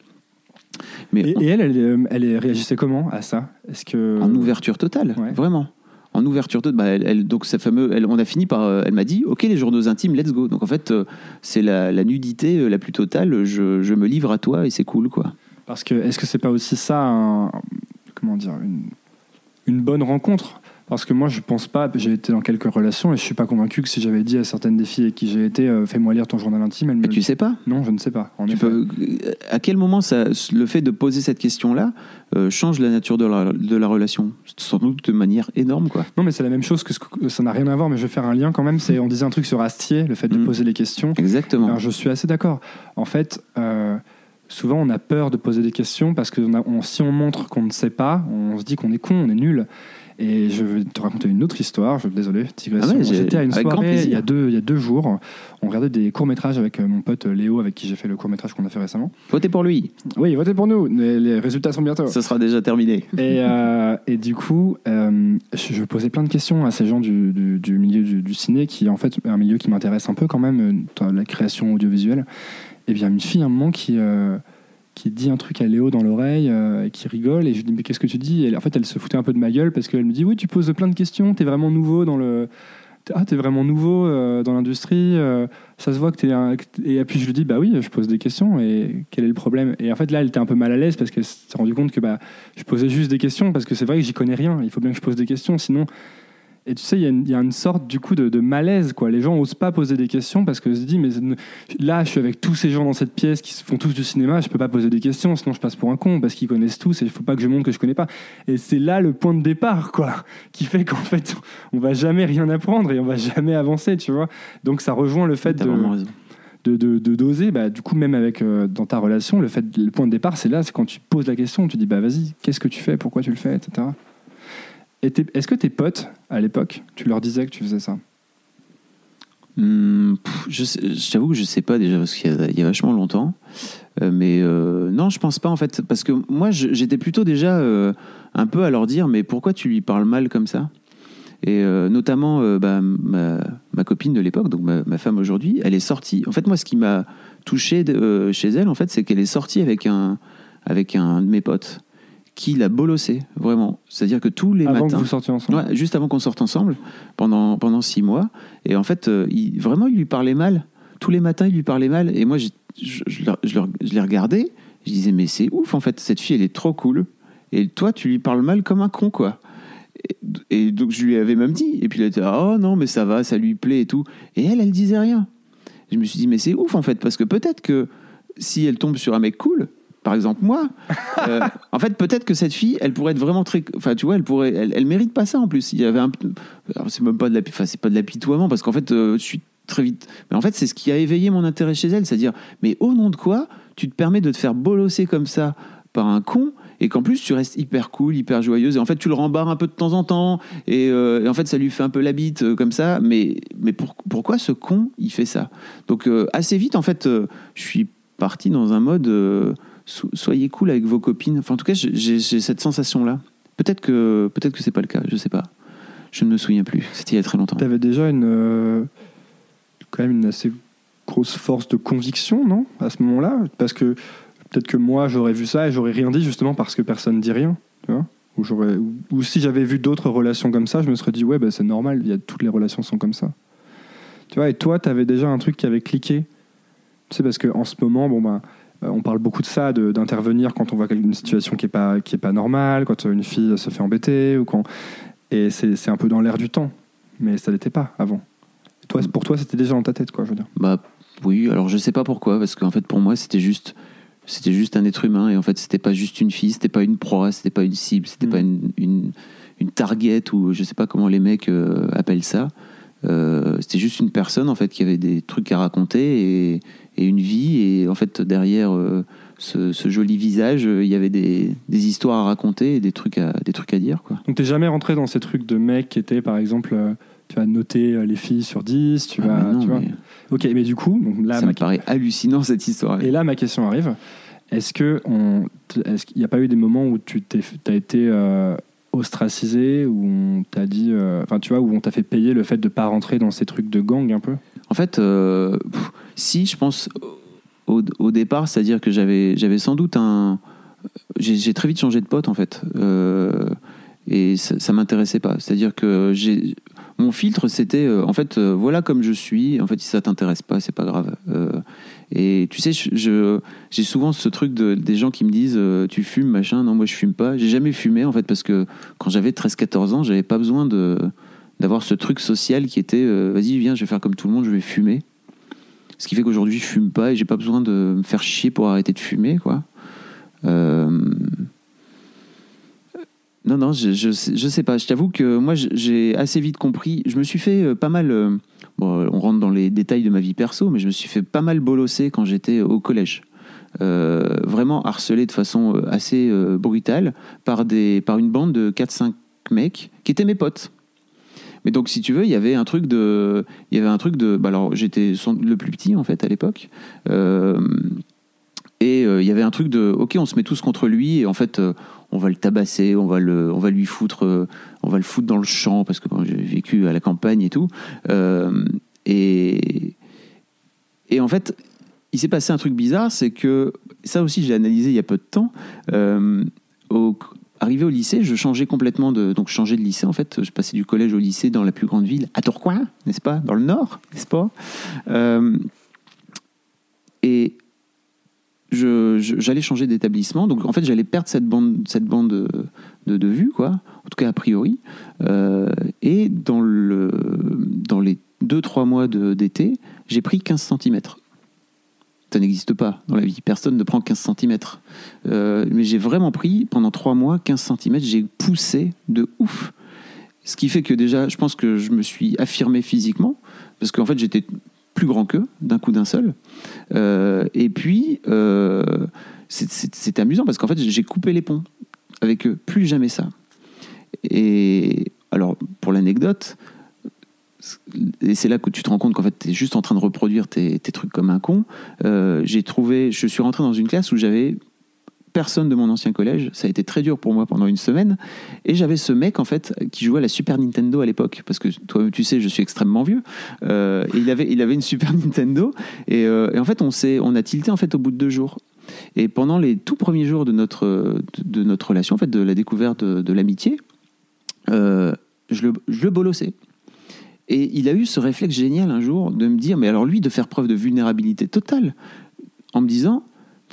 Mais
et, et elle, elle, euh, elle réagissait comment à ça? Est-ce que
en ouverture totale,
Ouais.
vraiment. En ouverture totale, bah, elle, elle- donc sa fameux, elle- on a fini par, euh, elle m'a dit, ok les journaux intimes, let's go. Donc en fait, euh, c'est la, la nudité la plus totale. Je, je me livre à toi et c'est cool, quoi.
Parce que est-ce que c'est pas aussi ça, un- comment dire, une, une bonne rencontre? Parce que moi, je pense pas. J'ai été dans quelques relations et je suis pas convaincu que si j'avais dit à certaines des filles avec qui j'ai été, euh, fais-moi lire ton journal intime, elles me.
Et tu sais pas?
Non, je ne sais pas. En
tu
effet.
peux, euh, À quel moment ça, le fait de poser cette question-là euh, change la nature de la, de la relation? Sans doute de manière énorme, quoi.
Non, mais c'est la même chose que ce que- ça n'a rien à voir. Mais je vais faire un lien quand même. C'est on disait un truc sur Astier, le fait de
Mm.
poser les questions.
Exactement.
Alors, je suis assez d'accord. En fait, euh, souvent on a peur de poser des questions parce que on a- on- si on montre qu'on ne sait pas, on se dit qu'on est con, on est nul. Et je vais te raconter une autre histoire. Je, désolé, digression.
Ah ouais,
J'étais à une soirée il y, a deux, il y a deux jours. On regardait des courts-métrages avec euh, mon pote Léo, avec qui j'ai fait le court-métrage qu'on a fait récemment.
Votez pour lui.
Oui, votez pour nous. Les, les résultats sont bientôt.
Ça sera déjà terminé.
Et, euh, et du coup, euh, je, je posais plein de questions à ces gens du, du- du milieu du, du ciné, qui en fait est un milieu qui m'intéresse un peu quand même, euh, la création audiovisuelle. Et bien, une fille, à un moment, qui, euh, qui dit un truc à Léo dans l'oreille, euh, et qui rigole, et je lui dis, mais qu'est-ce que tu dis? Et en fait, elle se foutait un peu de ma gueule, parce qu'elle me dit, oui, tu poses plein de questions, t'es vraiment nouveau dans le... Ah, t'es vraiment nouveau euh, dans l'industrie, euh, ça se voit que t'es un... Et puis je lui dis, bah oui, je pose des questions, et quel est le problème? Et en fait, là, elle était un peu mal à l'aise, parce qu'elle s'est rendue compte que bah, je posais juste des questions parce que c'est vrai que j'y connais rien. Il faut bien que je pose des questions, sinon. Et tu sais, il y, a une- il y a une sorte du coup de, de malaise, quoi. Les gens osent pas poser des questions parce que se disent, mais là, je suis avec tous ces gens dans cette pièce qui font tous du cinéma, je peux pas poser des questions, sinon je passe pour un con parce qu'ils connaissent tous et il faut pas que je montre que je connais pas. Et c'est là le point de départ, quoi, qui fait qu'en fait, on va jamais rien apprendre et on va jamais avancer, tu vois. Donc ça rejoint le fait de doser, bah, du coup, même avec euh, dans ta relation, le, fait, le point de départ, c'est là, c'est quand tu poses la question, tu dis, bah vas-y, qu'est-ce que tu fais, pourquoi tu le fais, etc. Est-ce que tes potes, à l'époque, tu leur disais que tu faisais ça?
Hmm, je t'avoue que je sais pas déjà parce qu'il y, y a vachement longtemps. Euh, mais euh, non, je pense pas en fait. Parce que moi, j'étais plutôt déjà euh, un peu à leur dire Mais pourquoi tu lui parles mal comme ça? Et notamment, bah, ma, copine de l'époque, donc ma, femme aujourd'hui, elle est sortie. En fait, moi, ce qui m'a touché chez elle, en fait, c'est qu'elle est sortie avec un, avec un de mes potes qui l'a bolossé, vraiment. C'est-à-dire que tous les
Avant
matins.
que vous sortiez ensemble
Ouais, juste avant qu'on sorte ensemble, pendant, pendant six mois. Et en fait, euh, il, vraiment, il lui parlait mal. Tous les matins, il lui parlait mal. Et moi, je, je, je je l'ai regardé. Je disais, mais c'est ouf, en fait, cette fille, elle est trop cool. Et toi, tu lui parles mal comme un con, quoi. Et, et donc, je lui avais même dit. Et puis, il était, oh non, mais ça va, ça lui plaît et tout. Et elle, elle disait rien. Je me suis dit, mais c'est ouf, en fait, parce que peut-être que si elle tombe sur un mec cool, par exemple moi, euh, en fait, peut-être que cette fille, elle pourrait être vraiment très. Enfin, tu vois, elle pourrait. Elle, elle mérite pas ça en plus. Il y avait un. C'est même pas de la. Enfin, c'est pas de l'apitoiement parce qu'en fait, euh, je suis très vite. Mais en fait, c'est ce qui a éveillé mon intérêt chez elle, c'est-à-dire, mais au nom de quoi tu te permets de te faire bolosser comme ça par un con et qu'en plus tu restes hyper cool, hyper joyeuse et en fait tu le rembarres un peu de temps en temps et, euh, et en fait ça lui fait un peu la bite euh, comme ça mais mais pour- pourquoi ce con il fait ça? Donc euh, assez vite en fait je suis parti dans un mode so- soyez cool avec vos copines. Enfin en tout cas j'ai cette sensation là peut-être que peut-être que c'est pas le cas je sais pas. Je ne me souviens plus. C'était il y a très longtemps.
Tu avais déjà une, euh, quand même une assez grosse force de conviction, non? À ce moment-là? Parce que peut-être que moi, j'aurais vu ça et j'aurais rien dit justement parce que personne ne dit rien. Tu vois? Ou, si j'avais vu d'autres relations comme ça, je me serais dit, ouais, bah, c'est normal, y a, toutes les relations sont comme ça. Tu vois, et toi, tu avais déjà un truc qui avait cliqué? Tu sais, parce qu'en ce moment, bon, ben, euh, on parle beaucoup de ça, d'intervenir quand on voit une situation qui n'est pas, qui est pas normale, quand une fille se fait embêter, ou quand... et c'est, un peu dans l'air du temps. Mais ça l'était pas avant. Toi, pour toi, c'était déjà dans ta tête, quoi, je veux dire.
Bah oui, alors je sais pas pourquoi, parce qu'en fait pour moi c'était juste, c'était juste un être humain et en fait c'était pas juste une fille, c'était pas une proie, c'était pas une cible, c'était
Mm.
pas une, une, une target ou je sais pas comment les mecs euh, appellent ça. Euh, c'était juste une personne en fait qui avait des trucs à raconter et, et une vie et en fait derrière euh, ce, ce joli visage euh, il y avait des, des histoires à raconter et des trucs à, des trucs à dire quoi.
Donc t'es jamais rentré dans ces trucs de mecs qui étaient par exemple, euh, tu vas noter les filles sur 10, tu
Ah,
vas.
mais non,
tu vois.
mais
Ok, mais du coup, donc là,
ça
ma-
me paraît hallucinant cette histoire.
et là ma question arrive. Est-ce que on, qu'il n'y a pas eu des moments où tu t'es, as été ostracisé, où on t'a dit, euh, enfin tu vois, où on t'a fait payer le fait de pas rentrer dans ces trucs de gang un peu?
En fait, euh, si, je pense au, départ, c'est-à-dire que j'avais, sans doute un. J'ai, j'ai très vite changé de pote, en fait. Euh, et ça, ça m'intéressait pas. C'est-à-dire que j'ai. Mon filtre, c'était, euh, en fait, euh, voilà comme je suis. En fait, si ça t'intéresse pas, c'est pas grave. Euh, et tu sais, j'ai souvent ce truc de, des gens qui me disent, tu fumes, machin. Non, moi, je fume pas. J'ai jamais fumé, en fait, parce que quand j'avais 13-14 ans, j'avais pas besoin d'avoir ce truc social qui était vas-y viens je vais faire comme tout le monde je vais fumer ce qui fait qu'aujourd'hui je fume pas et j'ai pas besoin de me faire chier pour arrêter de fumer quoi non non je, je, sais- pas je t'avoue que moi j'ai assez vite compris je me suis fait euh, pas mal euh, bon on rentre dans les détails de ma vie perso mais je me suis fait pas mal bolosser quand j'étais au collège Euh, vraiment harcelé de façon euh, assez euh, brutale par, des, par une bande de 4-5 mecs qui étaient mes potes. Mais donc, si tu veux, il y avait un truc de. Il y avait un truc de. Bah alors, j'étais le plus petit, en fait, à l'époque. Euh, et euh, il y avait un truc de. Ok, on se met tous contre lui, et en fait, euh, on va le tabasser, on va, le, on va lui foutre. euh, on va le foutre dans le champ, parce que j'ai vécu à la campagne et tout. Euh, et. Et en fait, il s'est passé un truc bizarre, c'est que. Ça aussi, j'ai analysé il y a peu de temps. Euh, au, arrivé au lycée, je changeais complètement de. Donc, changeais de lycée, en fait. Je passais du collège au lycée dans la plus grande ville, à Tourcoing, n'est-ce pas? Dans le nord, n'est-ce pas? Et j'allais changer d'établissement. Donc, en fait, j'allais perdre cette bande, cette bande de, vue, quoi. En tout cas, a priori. Euh, et dans, le, dans les 2-3 mois d'été, j'ai pris 15 cm. Ça n'existe pas dans la vie. Personne ne prend 15 cm. mais j'ai vraiment pris, pendant 3 mois, 15 cm. J'ai poussé de ouf. Ce qui fait que déjà, je pense que je me suis affirmé physiquement. Parce qu'en fait, j'étais plus grand qu'eux, d'un coup d'un seul. Euh, et puis, euh, c'est- amusant parce qu'en fait, j'ai coupé les ponts avec eux. Plus jamais ça. Et alors, pour l'anecdote, et c'est là que tu te rends compte qu'en fait, tu es juste en train de reproduire tes, tes trucs comme un con. Euh, j'ai trouvé, je suis rentré dans une classe où j'avais personne de mon ancien collège. Ça a été très dur pour moi pendant une semaine. Et j'avais ce mec, en fait, qui jouait à la Super Nintendo à l'époque. Parce que toi, tu sais, je suis extrêmement vieux. Euh, il avait, il avait une Super Nintendo. Et, euh, en fait, on, on a tilté en fait, au bout de deux jours. Et pendant les tout premiers jours de notre, de, notre relation, en fait, de la découverte de, l'amitié, euh, je, je le bolossais. Et il a eu ce réflexe génial un jour de me dire, mais alors lui, de faire preuve de vulnérabilité totale, en me disant,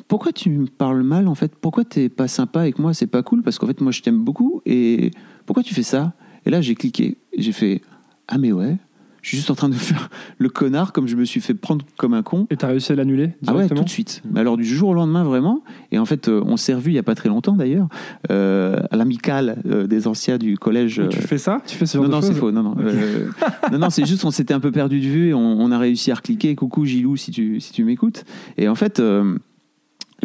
pourquoi tu me parles mal en fait? Pourquoi t'es pas sympa avec moi? C'est pas cool parce qu'en fait moi je t'aime beaucoup et pourquoi tu fais ça? Et là j'ai cliqué, et j'ai fait ah mais ouais, je suis juste en train de faire le connard comme je me suis fait prendre comme un con.
Et t'as réussi à l'annuler
Ah ouais, tout de suite. Mais alors du jour au lendemain vraiment. Et en fait euh, on s'est revu il y a pas très longtemps d'ailleurs euh, à l'amicale euh, des anciens du collège.
Tu fais ça? Tu fais ce genre
Non,
de
non, c'est faux. Non, non. Euh, non, non, c'est juste on s'était un peu perdu de vue et on, on a réussi à recliquer. Coucou Gilou, si tu, si tu m'écoutes. Et en fait, euh,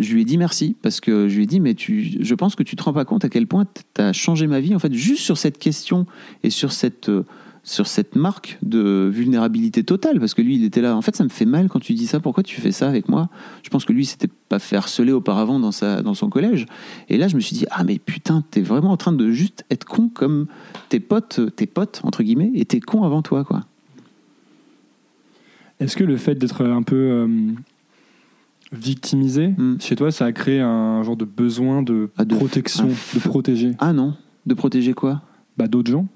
je lui ai dit merci parce que je lui ai dit, mais tu, je pense que tu te rends pas compte à quel point tu as changé ma vie. En fait, juste sur cette question et sur cette. euh, sur cette marque de vulnérabilité totale, parce que lui, il était là. En fait, ça me fait mal quand tu dis ça. Pourquoi tu fais ça avec moi? Je pense que lui, s'était pas fait harceler auparavant dans, sa, dans son collège. Et là, je me suis dit, ah, mais putain, t'es vraiment en train de juste être con comme tes potes, tes potes, entre guillemets, étaient cons avant toi, quoi.
Est-ce que le fait d'être un peu euh, victimisé
Mm.
chez toi, ça a créé un genre de besoin de,
Ah, de-
protection, de protéger
Ah non De protéger quoi?
Bah, d'autres gens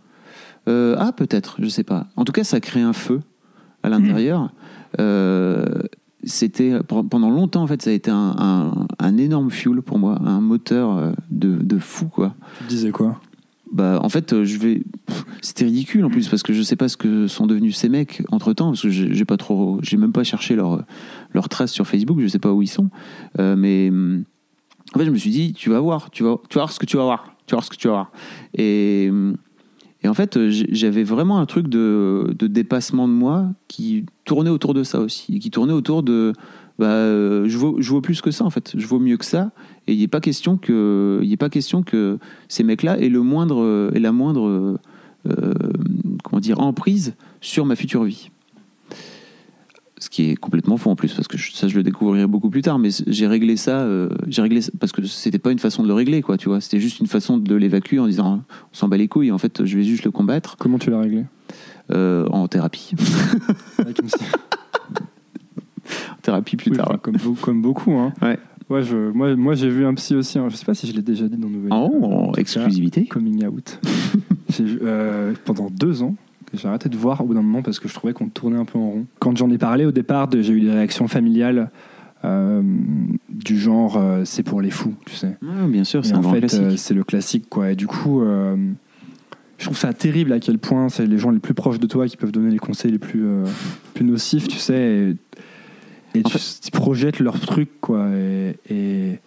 Euh, Ah, peut-être, je sais pas. En tout cas, ça crée un feu à l'intérieur. Euh, c'était pendant longtemps en fait ça a été un, un- un énorme fuel pour moi un moteur euh, de, de fou quoi
Tu disais quoi?
Bah en fait je vais c'était ridicule en plus parce que je sais pas ce que sont devenus ces mecs entre temps parce que j'ai pas trop j'ai même pas cherché leur leur trace sur Facebook je sais pas où ils sont Euh, mais en fait je me suis dit tu vas voir tu vas voir ce que tu vas voir tu vas voir ce que tu vas voir. Et, et en fait, j'avais vraiment un truc de, de dépassement de moi qui tournait autour de ça aussi, et qui tournait autour de bah, euh, je, vaux, plus que ça en fait, je vaux mieux que ça, et il n'est pas question que, il pas question que ces mecs-là aient le moindre, aient la moindre, euh, comment dire, emprise sur ma future vie. Ce qui est complètement faux en plus, parce que je- ça je le découvrirai beaucoup plus tard, mais j'ai réglé ça, euh, j'ai réglé ça- parce que c'était pas une façon de le régler, quoi, tu vois, c'était juste une façon de l'évacuer en disant on s'en bat les couilles, en fait je vais juste le combattre
Comment tu l'as réglé?
Euh, en thérapie. En thérapie plus
Oui,
tard.
enfin, comme, beau- comme beaucoup. Hein.
Ouais.
Ouais, je, moi, moi j'ai vu un psy aussi. hein. Je sais pas si je l'ai déjà dit dans Nouvelle. En
Oh,
cas,
exclusivité.
coming out. J'ai vu, euh, pendant deux ans, j'ai arrêté de voir au bout d'un moment parce que je trouvais qu'on tournait un peu en rond. Quand j'en ai parlé au départ, j'ai eu des réactions familiales euh, du genre euh, c'est pour les fous, tu sais.
Ah, bien sûr, c'est un
en fait, euh, c'est le classique, quoi. Et du coup, je trouve ça terrible à quel point c'est les gens les plus proches de toi qui peuvent donner les conseils les plus, plus nocifs, tu sais. Et, et tu, tu projettes leur truc, quoi. Et, et,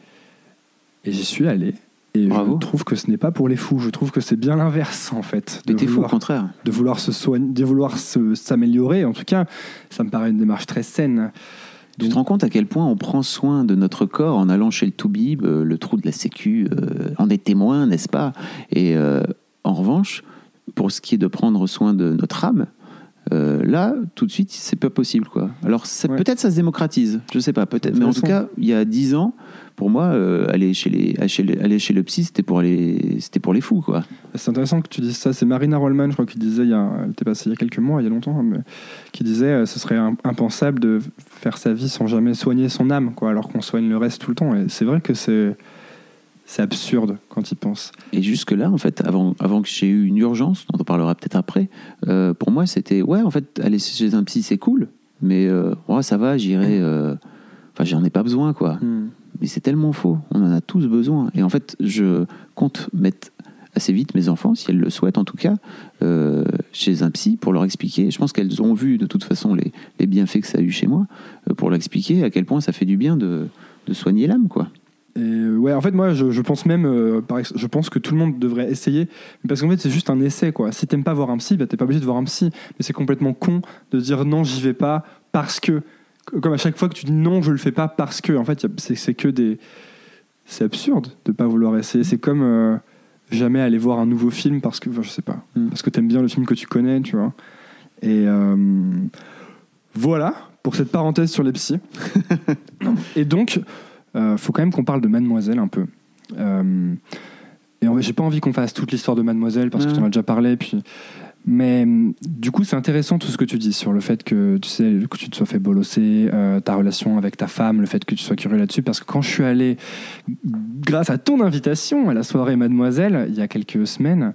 et j'y suis allé. Et
Bravo.
je trouve que ce n'est pas pour les fous. Je trouve que c'est bien l'inverse, en fait. De
t'es fou, au
vouloir,
contraire.
de vouloir se soigner, de vouloir se- s'améliorer. En tout cas, ça me paraît une démarche très saine.
Tu te rends compte à quel point on prend soin de notre corps en allant chez le Toubib, euh, le trou de la Sécu, euh, en est témoin, n'est-ce pas? Et euh, en revanche, pour ce qui est de prendre soin de notre âme, euh, là, tout de suite, c'est pas possible, quoi. Alors
Ouais.
peut-être ça se démocratise, je sais pas, peut-être. Mais en tout cas, il y a dix ans, pour moi, euh, aller chez les, aller chez le psy, c'était pour les, c'était pour les fous, quoi.
C'est intéressant que tu dises ça. C'est Marina Rollman, je crois, qui disait, il y a, elle était passée il y a quelques mois, il y a longtemps, mais qui disait euh, ce serait im- impensable de faire sa vie sans jamais soigner son âme, quoi, alors qu'on soigne le reste tout le temps. Et c'est vrai que c'est c'est absurde quand il pense.
Et jusque-là, en fait, avant, avant que j'ai eu une urgence, dont on parlera peut-être après, euh, pour moi, c'était ouais, en fait, aller chez un psy, c'est cool, mais euh, ouais, ça va, j'irai. euh, Enfin, j'en ai pas besoin, quoi. Mais c'est tellement faux. On en a tous besoin. Et en fait, je compte mettre assez vite mes enfants, si elles le souhaitent en tout cas, euh, chez un psy pour leur expliquer. Je pense qu'elles ont vu de toute façon les, les bienfaits que ça a eu chez moi, euh, pour leur expliquer à quel point ça fait du bien de, de soigner l'âme, quoi.
Et ouais, en fait, moi, je, je pense même, euh, par ex- je pense que tout le monde devrait essayer, parce qu'en fait, c'est juste un essai, quoi. Si t'aimes pas voir un psy, bah, t'es pas obligé de voir un psy. Mais c'est complètement con de dire non, j'y vais pas parce que, comme à chaque fois que tu dis non, je le fais pas parce que, en fait, y a- c'est c'est que des, c'est absurde de pas vouloir essayer. C'est comme euh, jamais aller voir un nouveau film parce que, enfin, je sais pas,
Mm.
parce que t'aimes bien le film que tu connais, tu vois. Et euh, voilà pour cette parenthèse sur les psys. Et donc, faut quand même qu'on parle de Mademoiselle un peu. Euh, et j'ai pas envie qu'on fasse toute l'histoire de Mademoiselle parce que tu en as déjà parlé. Puis, mais hum, du coup, c'est intéressant tout ce que tu dis sur le fait que tu sais que tu te sois fait bolosser, euh, ta relation avec ta femme, le fait que tu sois curieux là-dessus. Parce que quand je suis allé, grâce à ton invitation à la soirée Mademoiselle il y a quelques semaines,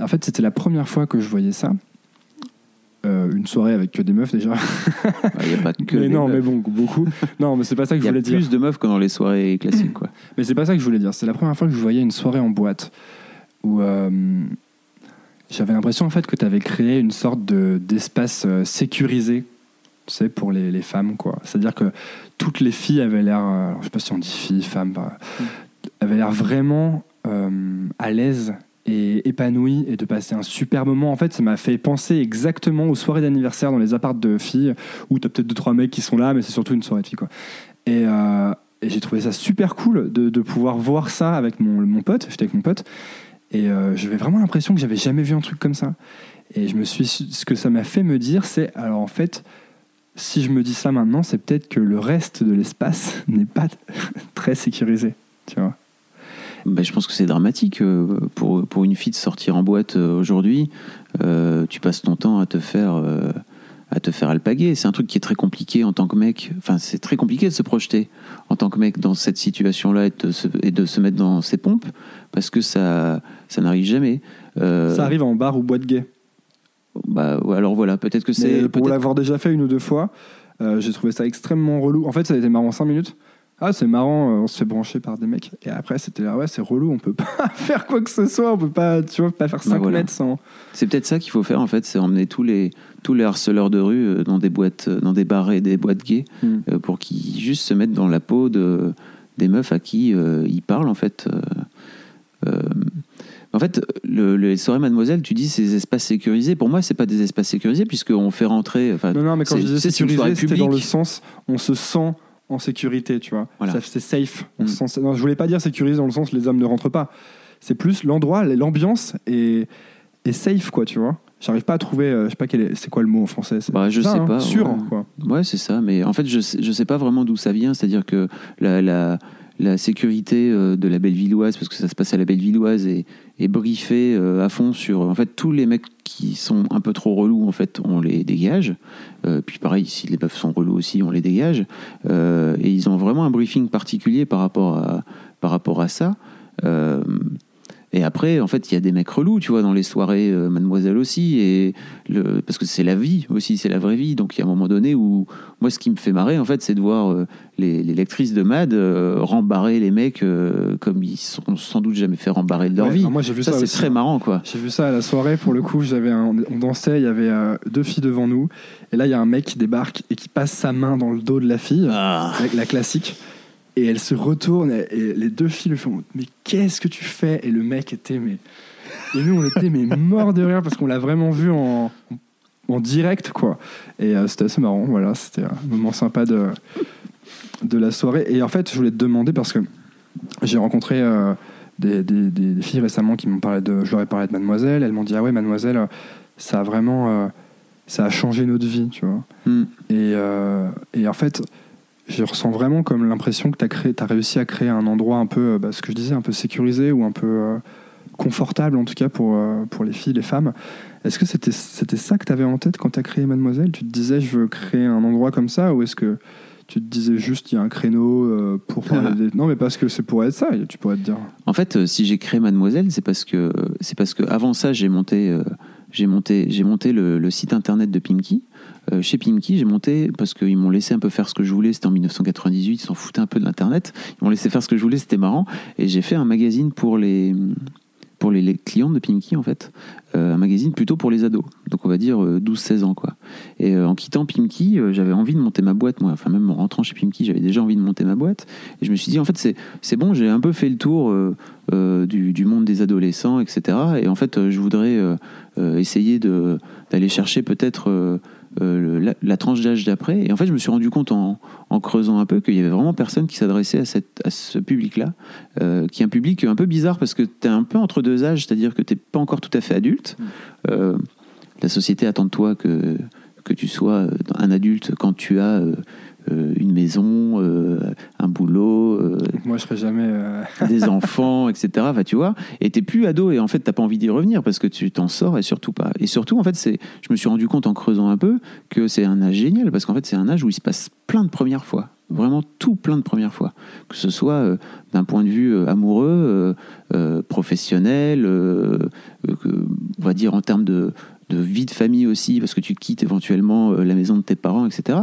en fait, c'était la première fois que je voyais ça. Euh, une soirée avec que des meufs déjà.
Il n'y a pas que.
mais
des
non,
meufs.
mais bon, beaucoup. Non, mais c'est pas ça que
Il
je
y a
voulais dire.
plus de meufs que dans les soirées classiques, quoi.
Mais c'est pas ça que je voulais dire. C'est la première fois que je voyais une soirée en boîte où euh, j'avais l'impression en fait que tu avais créé une sorte de, d'espace euh, sécurisé, tu sais, pour les, les femmes, quoi. C'est-à-dire que toutes les filles avaient l'air, euh, alors, je sais pas si on dit filles, femmes, bah, avaient l'air vraiment euh, à l'aise et épanouies et de passer un super moment. En fait, ça m'a fait penser exactement aux soirées d'anniversaire dans les appartes de filles où t'as peut-être deux trois mecs qui sont là, mais c'est surtout une soirée de filles, euh, et j'ai trouvé ça super cool de, de pouvoir voir ça avec mon, mon pote. J'étais avec mon pote. Et euh, j'avais vraiment l'impression que j'avais jamais vu un truc comme ça. Et je me suis, ce que ça m'a fait me dire, c'est alors en fait, si je me dis ça maintenant, c'est peut-être que le reste de l'espace n'est pas très sécurisé. Tu vois.
Ben, je pense que c'est dramatique euh, pour, pour une fille de sortir en boîte euh, aujourd'hui. Euh, tu passes ton temps à te faire euh, à te faire alpaguer. C'est un truc qui est très compliqué en tant que mec. Enfin, c'est très compliqué de se projeter en tant que mec dans cette situation-là et, de se- et de se mettre dans ses pompes parce que ça ça n'arrive jamais. Euh,
Ça arrive en bar ou boîte gay.
Bah, alors voilà, peut-être que c'est
pour l'avoir déjà fait une ou deux fois, j'ai trouvé ça extrêmement relou. En fait, ça a été marrant 5 minutes. Ah, c'est marrant, euh, on se fait brancher par des mecs. Et après, c'était là, ouais, c'est relou, on peut pas faire quoi que ce soit, on peut pas, tu vois, pas faire 5
Bah voilà.
mètres sans.
C'est peut-être ça qu'il faut faire en fait, c'est emmener tous les tous les harceleurs de rue euh, dans des boîtes, euh, dans des bars et des boîtes gays,
Mm.
euh, pour qu'ils juste se mettent dans la peau de des meufs à qui euh, ils parlent en fait. Euh, En fait, le, les soirées Mademoiselle, tu dis c'est des espaces sécurisés. Pour moi, c'est pas des espaces sécurisés puisqu'on fait rentrer. Enfin,
Non, non, mais quand je disais sécurisé, c'était dans le sens on se sent en sécurité, tu vois.
Voilà.
C'est safe. On
Mm.
non, je voulais pas dire sécurisé dans le sens les hommes ne rentrent pas. C'est plus l'endroit, l'ambiance est, est safe, quoi, tu vois. J'arrive pas à trouver, euh, je sais pas quel est, c'est quoi le mot en français. c'est
Bah, je
ça,
sais
hein,
pas,
Sûr,
ouais.
quoi.
Ouais, c'est ça. Mais en fait, je sais, je sais pas vraiment d'où ça vient. C'est-à-dire que la, la, la sécurité euh, de la Bellevilloise, parce que ça se passe à la Bellevilloise, est, est briefée euh, à fond sur. En fait, tous les mecs qui sont un peu trop relous, en fait, on les dégage. Euh, puis pareil, si les meufs sont relous aussi, on les dégage. Euh, et ils ont vraiment un briefing particulier par rapport à, par rapport à ça. Et après, en fait, il y a des mecs relous, tu vois, dans les soirées euh, Mademoiselle aussi, et le, parce que c'est la vie aussi, c'est la vraie vie. Donc il y a un moment donné où, moi, ce qui me fait marrer, en fait, c'est de voir euh, les, les lectrices de Mad euh, rembarrer les mecs comme ils sont sans doute jamais fait rembarrer de leur
Ouais,
vie.
moi, j'ai vu ça,
ça, c'est très marrant, quoi.
J'ai vu ça à la soirée, pour le coup, j'avais on dansait, il y avait deux filles devant nous, et là il y a un mec qui débarque et qui passe sa main dans le dos de la fille,
Ah.
avec la classique, et elle se retourne, et, les deux filles lui font Mais qu'est-ce que tu fais? Et le mec était, mais. Et nous on était mais morts de rire parce qu'on l'a vraiment vu en, en direct, quoi. Et euh, c'était assez marrant, voilà, c'était un moment sympa de, de la soirée. Et en fait, je voulais te demander, parce que j'ai rencontré. euh, des, des- des- des filles récemment qui m'ont parlé de. Je leur ai parlé de Mademoiselle. Elles m'ont dit Ah ouais, Mademoiselle, ça a vraiment. euh, ça a changé notre vie, tu vois.
Hmm.
Et, euh, et en fait, je ressens vraiment comme l'impression que tu as, as réussi à créer un endroit un peu, euh, bah, ce que je disais, un peu sécurisé ou un peu euh, confortable, en tout cas pour, euh, pour les filles, les femmes. Est-ce que c'était ça que tu avais en tête quand tu as créé Mademoiselle? Tu te disais, je veux créer un endroit comme ça? Ou est-ce que tu te disais juste, il y a un créneau pour parler des... Non, mais parce que c'est pour être ça, tu pourrais te dire.
En fait, si j'ai créé Mademoiselle, c'est parce que c'est parce que avant ça, j'ai monté, euh, j'ai monté, le site internet de Pimki. Euh, chez Pimki, j'ai monté parce qu'ils m'ont laissé un peu faire ce que je voulais. C'était en 1998, ils s'en foutaient un peu de l'internet. Ils m'ont laissé faire ce que je voulais, c'était marrant. Et j'ai fait un magazine pour les pour les, clients de Pimki en fait, Euh, un magazine plutôt pour les ados. Donc on va dire euh, 12-16 ans quoi. Et euh, en quittant Pimki, euh, j'avais envie de monter ma boîte moi. Enfin même en rentrant chez Pimki, j'avais déjà envie de monter ma boîte. Et je me suis dit en fait c'est bon, j'ai un peu fait le tour euh, euh, du, monde des adolescents, etc. Et en fait, euh, je voudrais euh, euh, essayer d'aller chercher peut-être euh, la, la tranche d'âge d'après. Et en fait, je me suis rendu compte en, en creusant un peu qu'il y avait vraiment personne qui s'adressait à, cette- à ce public-là, euh, qui est un public un peu bizarre parce que tu es un peu entre deux âges, c'est-à-dire que tu n'es pas encore tout à fait adulte. Euh, la société attend de toi que, que tu sois un adulte quand tu as une maison, euh, un boulot, euh,
Moi, je serais jamais. euh,
des enfants, etc. Enfin, tu vois, et t'es plus ado et en fait t'as pas envie d'y revenir parce que tu t'en sors et surtout pas. Et surtout, en fait, c'est, je me suis rendu compte en creusant un peu que c'est un âge génial parce qu'en fait c'est un âge où il se passe plein de premières fois, vraiment tout plein de premières fois, que ce soit euh, d'un point de vue euh, amoureux, euh, euh, professionnel, euh, euh, on va dire en termes de de vie de famille aussi, parce que tu quittes éventuellement euh, la maison de tes parents, etc.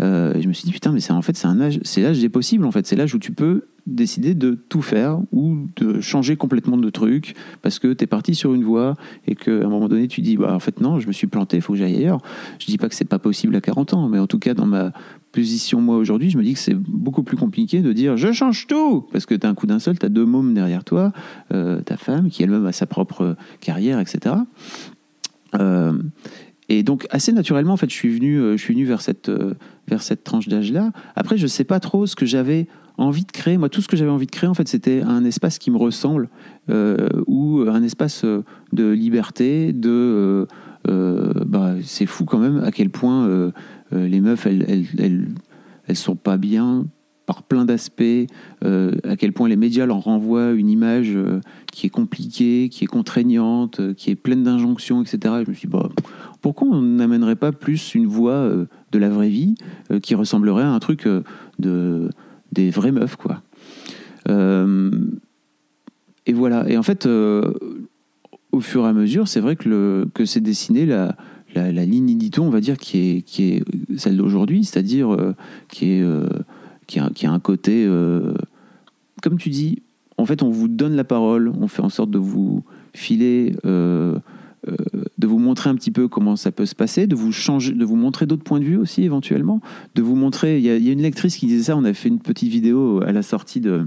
Euh, et je me suis dit, putain, mais c'est en fait, c'est un âge, c'est l'âge des possibles, en fait. C'est l'âge où tu peux décider de tout faire ou de changer complètement de truc parce que tu es parti sur une voie et qu'à un moment donné, tu dis, bah, en fait, non, je me suis planté, il faut que j'aille ailleurs. Je dis pas que c'est pas possible à 40 ans, mais en tout cas, dans ma position, moi, aujourd'hui, je me dis que c'est beaucoup plus compliqué de dire, je change tout parce que tu as un coup d'un seul, tu as deux mômes derrière toi, euh, ta femme qui elle-même a sa propre carrière, etc. Euh, et donc assez naturellement, en fait, je suis venu, euh, je suis venu vers cette euh, vers cette tranche d'âge-là. Après, je sais pas trop ce que j'avais envie de créer. Moi, tout ce que j'avais envie de créer, en fait, c'était un espace qui me ressemble ou un espace de liberté, de bah, c'est fou quand même à quel point les meufs, elles, elles, elles, elles sont pas bien par plein d'aspects, à quel point les médias leur renvoient une image qui est compliquée, qui est contraignante, euh, qui est pleine d'injonctions, etc. Et je me suis dit, bah, pourquoi on n'amènerait pas plus une voix euh, de la vraie vie euh, qui ressemblerait à un truc de, des vraies meufs, quoi. Et voilà. Et en fait, au fur et à mesure, c'est vrai que, que c'est dessiné la, la, ligne édito, on va dire, qui est, qui est celle d'aujourd'hui, c'est-à-dire qui, qui, a, qui a un côté, comme tu dis, en fait, on vous donne la parole, on fait en sorte de vous filer, euh, euh, de vous montrer un petit peu comment ça peut se passer, de vous changer, de vous montrer d'autres points de vue aussi éventuellement, de vous montrer. Il y, y a une lectrice qui disait ça. On a fait une petite vidéo à la sortie de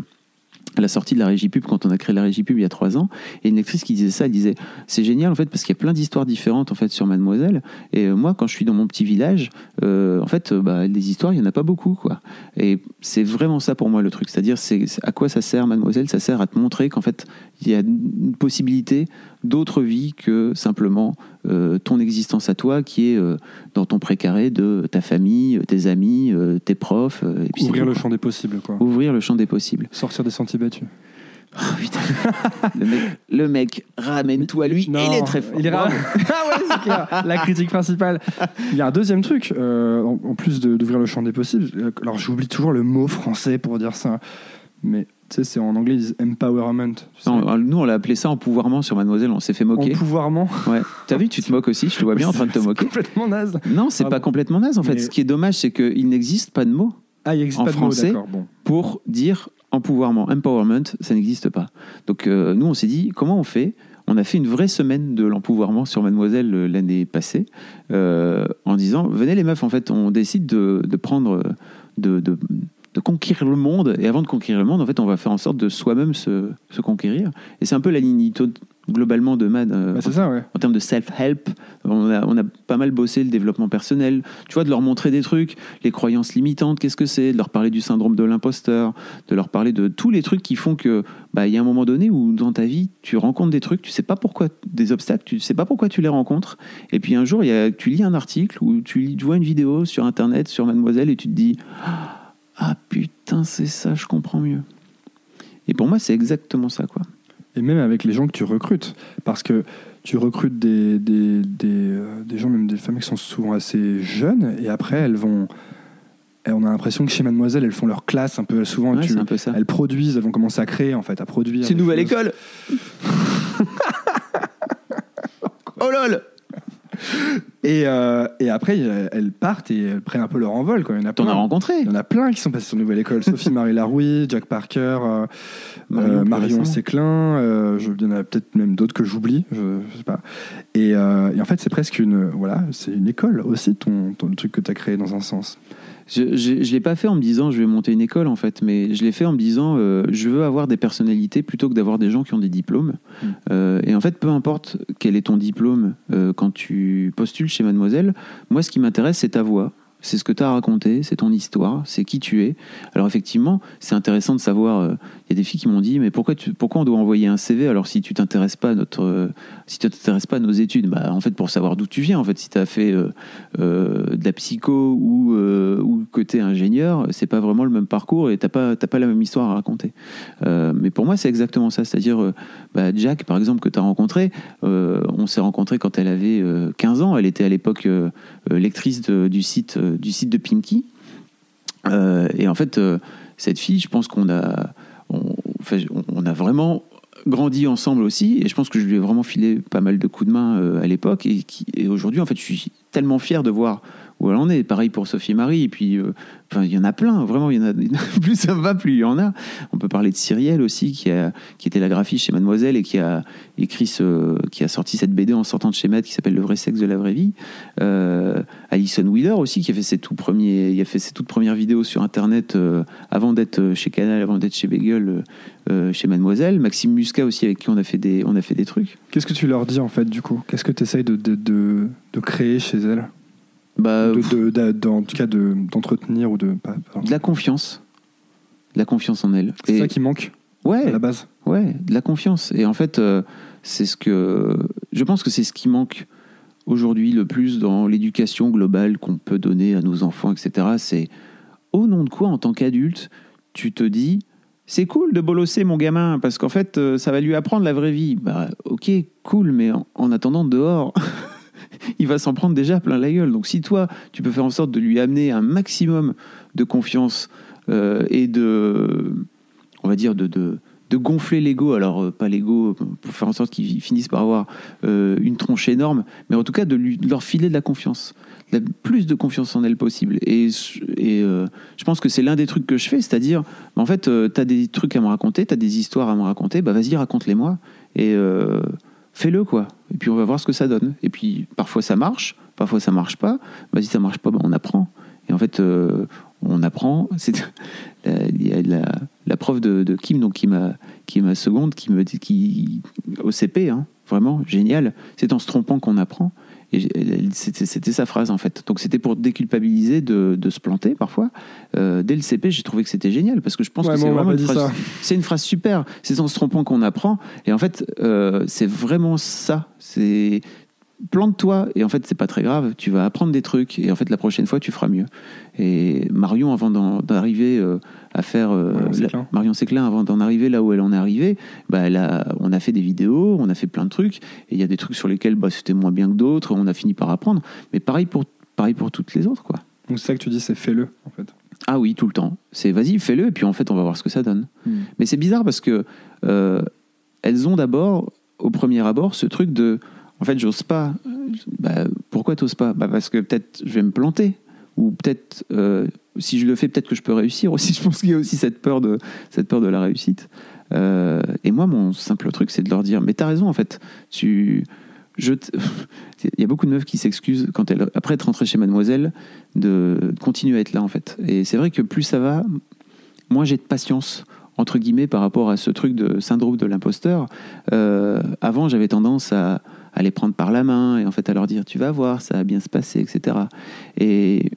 à la sortie de la régie pub, quand on a créé la régie pub il y a trois ans, et une lectrice qui disait ça, elle disait c'est génial en fait parce qu'il y a plein d'histoires différentes en fait sur Mademoiselle. Et euh, moi, quand je suis dans mon petit village, euh, en fait, euh, bah, des histoires, il y en a pas beaucoup quoi. Et c'est vraiment ça pour moi le truc, c'est-à-dire c'est c'est- à quoi ça sert Mademoiselle? Ça sert à te montrer qu'en fait il y a une possibilité d'autre vie que simplement euh, ton existence à toi qui est euh, dans ton précaré de ta famille, tes amis, euh, tes profs. euh, et puis c'est
Ouvrir le
quoi.
champ des possibles, quoi.
Ouvrir le champ des possibles.
Sortir des sentiers battus.
Oh, putain. le, mec, le mec ramène tout à lui.
Non,
il est très fort.
Il est ah ouais, c'est clair. La critique principale. Il y a un deuxième truc, euh, en, en plus d'ouvrir le champ des possibles. euh, Alors j'oublie toujours le mot français pour dire ça, mais tu sais, c'est en anglais ils disent empowerment. tu sais.
Non, nous, on l'a appelé ça empouvoirment sur Mademoiselle. On s'est fait moquer.
Empouvoirment.
Ouais. T'as vu, tu te moques aussi. Je te vois bien en train de te
C'est
moquer.
complètement naze.
Non, c'est
Pardon.
pas complètement naze en fait.
Mais-
Ce qui est dommage, c'est qu'il n'existe pas de mot
Ah, il
En
pas
français.
Bon.
pour dire empouvoirment. Empowerment, ça n'existe pas. Donc euh, nous, on s'est dit, comment on fait? On a fait une vraie semaine de l'empouvoirment sur Mademoiselle euh, l'année passée, euh, en disant, venez les meufs, en fait, on décide de, de prendre, euh, de, de, de conquérir le monde, et avant de conquérir le monde, en fait, on va faire en sorte de soi-même se, se conquérir. Et c'est un peu la ligne globalement de Mad. euh,
Bah, c'est ça, ouais.
en termes de self-help, on a, on a pas mal bossé le développement personnel. Tu vois, de leur montrer des trucs, les croyances limitantes, qu'est-ce que c'est, de leur parler du syndrome de l'imposteur, de leur parler de tous les trucs qui font que, bah, il y a un moment donné où dans ta vie, tu rencontres des trucs, tu sais pas pourquoi, des obstacles, tu sais pas pourquoi tu les rencontres. Et puis un jour, y a, tu lis un article ou tu, lis- tu vois une vidéo sur Internet, sur Mademoiselle, et tu te dis, ah putain, c'est ça, je comprends mieux. Et pour moi, c'est exactement ça, quoi.
Et même avec les gens que tu recrutes. Parce que tu recrutes des, des, des, euh, des gens, même des femmes qui sont souvent assez jeunes, et après elles vont. et on a l'impression que chez Mademoiselle, elles font leur classe un peu. Souvent,
Ouais,
tu-
c'est un peu ça.
elles produisent, elles vont commencer à créer, en fait, à produire.
C'est une nouvelle
choses.
école. oh lol.
Et, euh, et après, elles partent et elles prennent un peu leur envol. Quoi. Il y en a
T'en as rencontré
Il y en a plein qui sont passés sur Nouvelle École. Sophie-Marie Larouille, Jack Parker, euh,
Marion,
euh, Marion. Séclin. je- il y en a peut-être même d'autres que j'oublie. Je, je sais pas. Et, et en fait, c'est presque une, voilà, c'est une école aussi, ton, ton le truc que tu as créé dans un sens.
Je, je l'ai pas fait en me disant je vais monter une école en fait, mais je l'ai fait en me disant euh, je veux avoir des personnalités plutôt que d'avoir des gens qui ont des diplômes.
Mm.
Euh, et en fait, peu importe quel est ton diplôme euh, quand tu postules chez Mademoiselle, moi ce qui m'intéresse c'est ta voix. C'est ce que tu as raconté, c'est ton histoire, c'est qui tu es. Alors effectivement, c'est intéressant de savoir. Y a des filles qui m'ont dit, mais pourquoi, tu, pourquoi on doit envoyer un CV alors si tu t'intéresses pas notre, si tu t'intéresses pas à nos études? Bah en fait pour savoir d'où tu viens. En fait, si tu as fait euh, euh, de la psycho ou euh, ou t'es ingénieur, c'est pas vraiment le même parcours et t'as pas t'as pas la même histoire à raconter. Euh, mais pour moi, c'est exactement ça. C'est-à-dire, euh, bah, Jack, par exemple, que tu as rencontré, on s'est rencontré quand elle avait euh, 15 ans. Elle était à l'époque lectrice du, site, du site de Pinky. Et en fait, cette fille, je pense qu'on a, on, a vraiment grandi ensemble aussi. Et je pense que je lui ai vraiment filé pas mal de coups de main euh, à l'époque. Et, et aujourd'hui, en fait, je suis tellement fier de voir où elle en est. Pareil pour Sophie Marie. Et puis, euh, il y en a plein. Vraiment, il y en a. plus ça va, plus il y en a. On peut parler de Cyrielle aussi, qui, a, qui était la graphiste chez Mademoiselle et qui a écrit ce, qui a sorti cette BD en sortant de chez Maître qui s'appelle Le vrai sexe de la vraie vie. Euh, Alison Wheeler aussi, qui a fait ses tout premiers, il a fait ses toutes premières vidéos sur Internet euh, avant d'être chez Canal, avant d'être chez Bagel, euh, euh, chez Mademoiselle. Maxime Muscat aussi, avec qui on a fait des, on a fait des trucs.
Qu'est-ce que tu leur dis en fait du coup? Qu'est-ce que tu essayes de, de, de, de créer chez elles
Bah,
de, de- d'en- En tout cas de- d'entretenir ou de. pas-
de la confiance. De la confiance en elle.
C'est ça qui manque à
ouais,
la base.
Ouais, de la confiance. Et en fait, euh, c'est ce que je pense que c'est ce qui manque aujourd'hui le plus dans l'éducation globale qu'on peut donner à nos enfants, etc. C'est au nom de quoi, en tant qu'adulte, tu te dis c'est cool de bolosser mon gamin parce qu'en fait, euh, ça va lui apprendre la vraie vie. Bah, ok, cool, mais en, en attendant dehors. Il va s'en prendre déjà plein la gueule. Donc, si toi, tu peux faire en sorte de lui amener un maximum de confiance euh, et de, on va dire, de, gonfler l'ego. Alors, euh, pas l'ego pour faire en sorte qu'ils finissent par avoir euh, une tronche énorme, mais en tout cas de, leur filer de la confiance. La- plus de confiance en elle possible. Et, je pense que c'est l'un des trucs que je fais, c'est-à-dire, en fait, tu as des trucs à me raconter, tu as des histoires à me raconter, bah vas-y, raconte-les-moi. Et fais-le, quoi. Et puis on va voir ce que ça donne. Et puis parfois ça marche, parfois ça marche pas. Vas-y, ça marche pas, bah, on apprend. Et en fait, euh, on apprend. C'est il y a la, la prof de, de Kim, donc qui m'a qui est ma seconde, qui me dit qui au CP, hein, vraiment génial. C'est en se trompant qu'on apprend. C'était sa phrase en fait. Donc c'était pour déculpabiliser de, de se planter parfois. Euh, dès le CP, j'ai trouvé que c'était génial parce que je pense
Ouais,
que c'est vraiment une phrase, une super. C'est en se trompant qu'on apprend. Et en fait, euh, c'est vraiment ça. C'est plante-toi et en fait c'est pas très grave tu vas apprendre des trucs et en fait la prochaine fois tu feras mieux et Marion avant d'arriver euh, à faire euh,
Marion.
Marion Séclin avant d'en arriver là où elle en est arrivée bah elle a, on a fait des vidéos on a fait plein de trucs et il y a des trucs sur lesquels bah, c'était moins bien que d'autres on a fini par apprendre mais pareil pour pareil pour toutes les autres quoi
Donc c'est ça que tu dis, c'est fais-le en fait.
ah oui tout le temps c'est vas-y fais-le et puis en fait on va voir ce que ça donne mais c'est bizarre parce que euh, elles ont d'abord, au premier abord, ce truc de en fait, j'ose pas. Bah, pourquoi t'oses pas? Bah, Parce que peut-être je vais me planter. Ou peut-être, euh, si je le fais, peut-être que je peux réussir aussi. Je pense qu'il y a aussi cette peur de, cette peur de la réussite. Euh, et moi, mon simple truc, c'est de leur dire Mais t'as raison, en fait. Tu. Je Il y a beaucoup de meufs qui s'excusent après être rentrées chez Mademoiselle, de continuer à être là, en fait. Et c'est vrai que plus ça va, moins j'ai de patience entre guillemets par rapport à ce truc de syndrome de l'imposteur. Euh, avant, j'avais tendance à, à les prendre par la main et en fait à leur dire tu vas voir, ça va bien se passer, etc. Et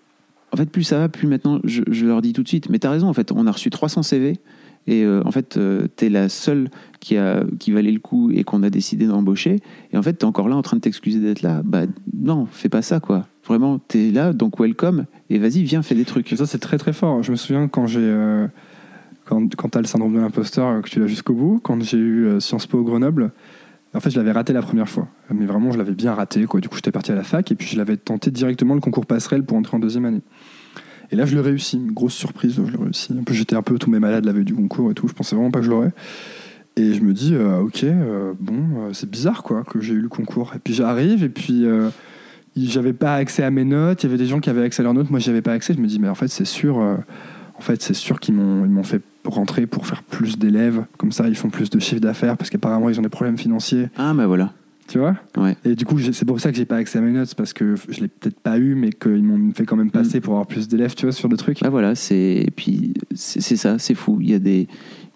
en fait, plus ça va, plus maintenant je, leur dis tout de suite mais t'as raison, en fait, on a reçu 300 CV. Et euh, en fait, euh, t'es la seule qui, a, qui valait le coup et qu'on a décidé d'embaucher. Et en fait, t'es encore là en train de t'excuser d'être là. Bah non, fais pas ça, quoi. Vraiment, t'es là, donc welcome. Et vas-y, viens, fais des trucs.
Ça, c'est très très fort. Je me souviens quand j'ai. euh, quand quand tu le syndrome de l'imposteur, euh, que tu l'as jusqu'au bout, quand j'ai eu Sciences Po au Grenoble, en fait, je l'avais raté la première fois. Mais vraiment, je l'avais bien raté. Quoi. Du coup, j'étais parti à la fac et puis je l'avais tenté directement le concours passerelle pour entrer en deuxième année. Et là, je le réussis. Grosse surprise, je le réussis. Un peu, j'étais un peu tombé malade la veille du concours et tout. Je pensais vraiment pas que je l'aurais. Et je me dis, euh, ok, euh, bon, euh, c'est bizarre quoi que j'ai eu le concours. Et puis j'arrive et puis j'avais pas accès à mes notes. Il y avait des gens qui avaient accès à leurs notes. Moi, j'avais pas accès. Je me dis, mais en fait, c'est sûr. En fait, c'est sûr qu'ils m'ont ils m'ont fait rentrer pour faire plus d'élèves. Comme ça, ils font plus de chiffre d'affaires parce qu'apparemment, ils ont des problèmes financiers.
Ah, bah voilà.
Tu vois?
Ouais.
Et du coup, c'est pour ça que j'ai pas accès à mes notes, parce que je l'ai peut-être pas eu, mais qu'ils m'ont fait quand même passer pour avoir plus d'élèves, tu vois, sur des trucs.
Bah voilà, c'est et puis c'est c'est ça, c'est fou. Il y a des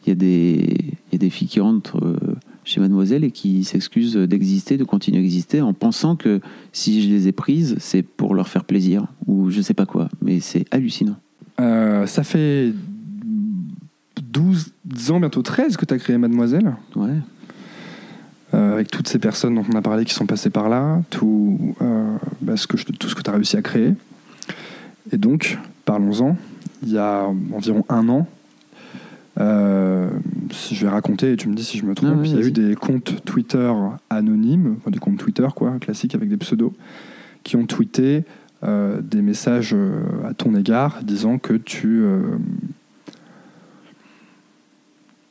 il y a des il y a des filles qui rentrent euh, chez Mademoiselle et qui s'excusent d'exister, de continuer à exister en pensant que si je les ai prises, c'est pour leur faire plaisir ou je sais pas quoi. Mais c'est hallucinant.
Euh, ça fait 12 ans, bientôt 13 que tu as créé Mademoiselle,
Ouais.
euh, avec toutes ces personnes dont on a parlé qui sont passées par là, tout, euh, bah, ce que je- tout ce que tu as réussi à créer. Et donc, parlons-en. Il y a environ un an, euh, si je vais raconter et tu me dis si je me trompe,
Ah
il y a eu des comptes Twitter anonymes, enfin, des comptes Twitter quoi, classiques avec des pseudos, qui ont tweeté euh, des messages euh, à ton égard disant que tu euh,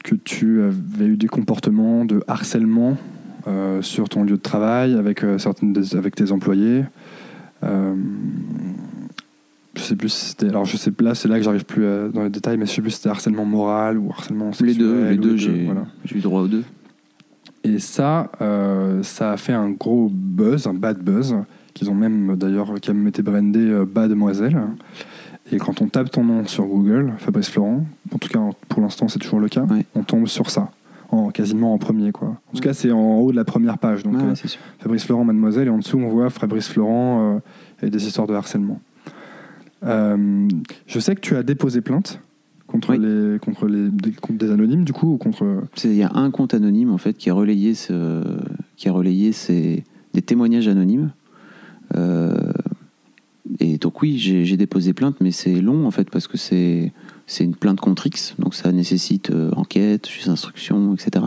que tu avais eu des comportements de harcèlement euh, sur ton lieu de travail avec certaines des- avec tes employés. Je sais plus si c'était alors je sais là c'est là que j'arrive plus à- dans les détails mais je sais plus si c'était harcèlement moral ou harcèlement
Les deux,
sexuel
les deux, j'ai
voilà.
eu droit aux deux.
Et ça, ça a fait un gros buzz, un bad buzz, qu'ils ont même d'ailleurs, qui a même été brandé euh, Bademoiselle. Et quand on tape ton nom sur Google, Fabrice Florent, en tout cas pour l'instant c'est toujours le cas,
Ouais.
on tombe sur ça, en, quasiment en premier quoi. En tout cas c'est en haut de la première page. Donc
Ouais,
euh. Fabrice Florent, Mademoiselle, et en dessous on voit Fabrice Florent euh, et des histoires de harcèlement. Euh, je sais que tu as déposé plainte contre,
Oui.
les, contre, les, des, contre des anonymes du coup ou contre...
Il y a un compte anonyme en fait qui a relayé ce, qui a relayé ces, des témoignages anonymes. Euh, et donc oui, j'ai déposé plainte, mais c'est long en fait parce que c'est c'est une plainte contre X, donc ça nécessite euh, enquête, juge d'instruction, etc.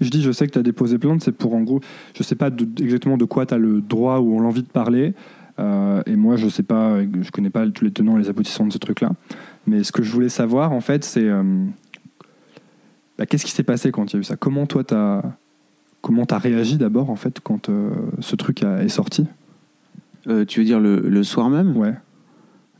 Je dis, je sais que tu as déposé plainte, c'est pour en gros, je sais pas exactement de quoi tu as le droit ou l'envie de parler. euh, et moi, je sais pas, je connais pas tous les tenants et les aboutissants de ce truc-là. Mais ce que je voulais savoir, en fait, c'est bah, qu'est-ce qui s'est passé quand il y a eu ça? Comment toi, tu as, comment as réagi d'abord, en fait, quand ce truc est sorti?
Euh, tu veux dire le, le soir même?
Ouais.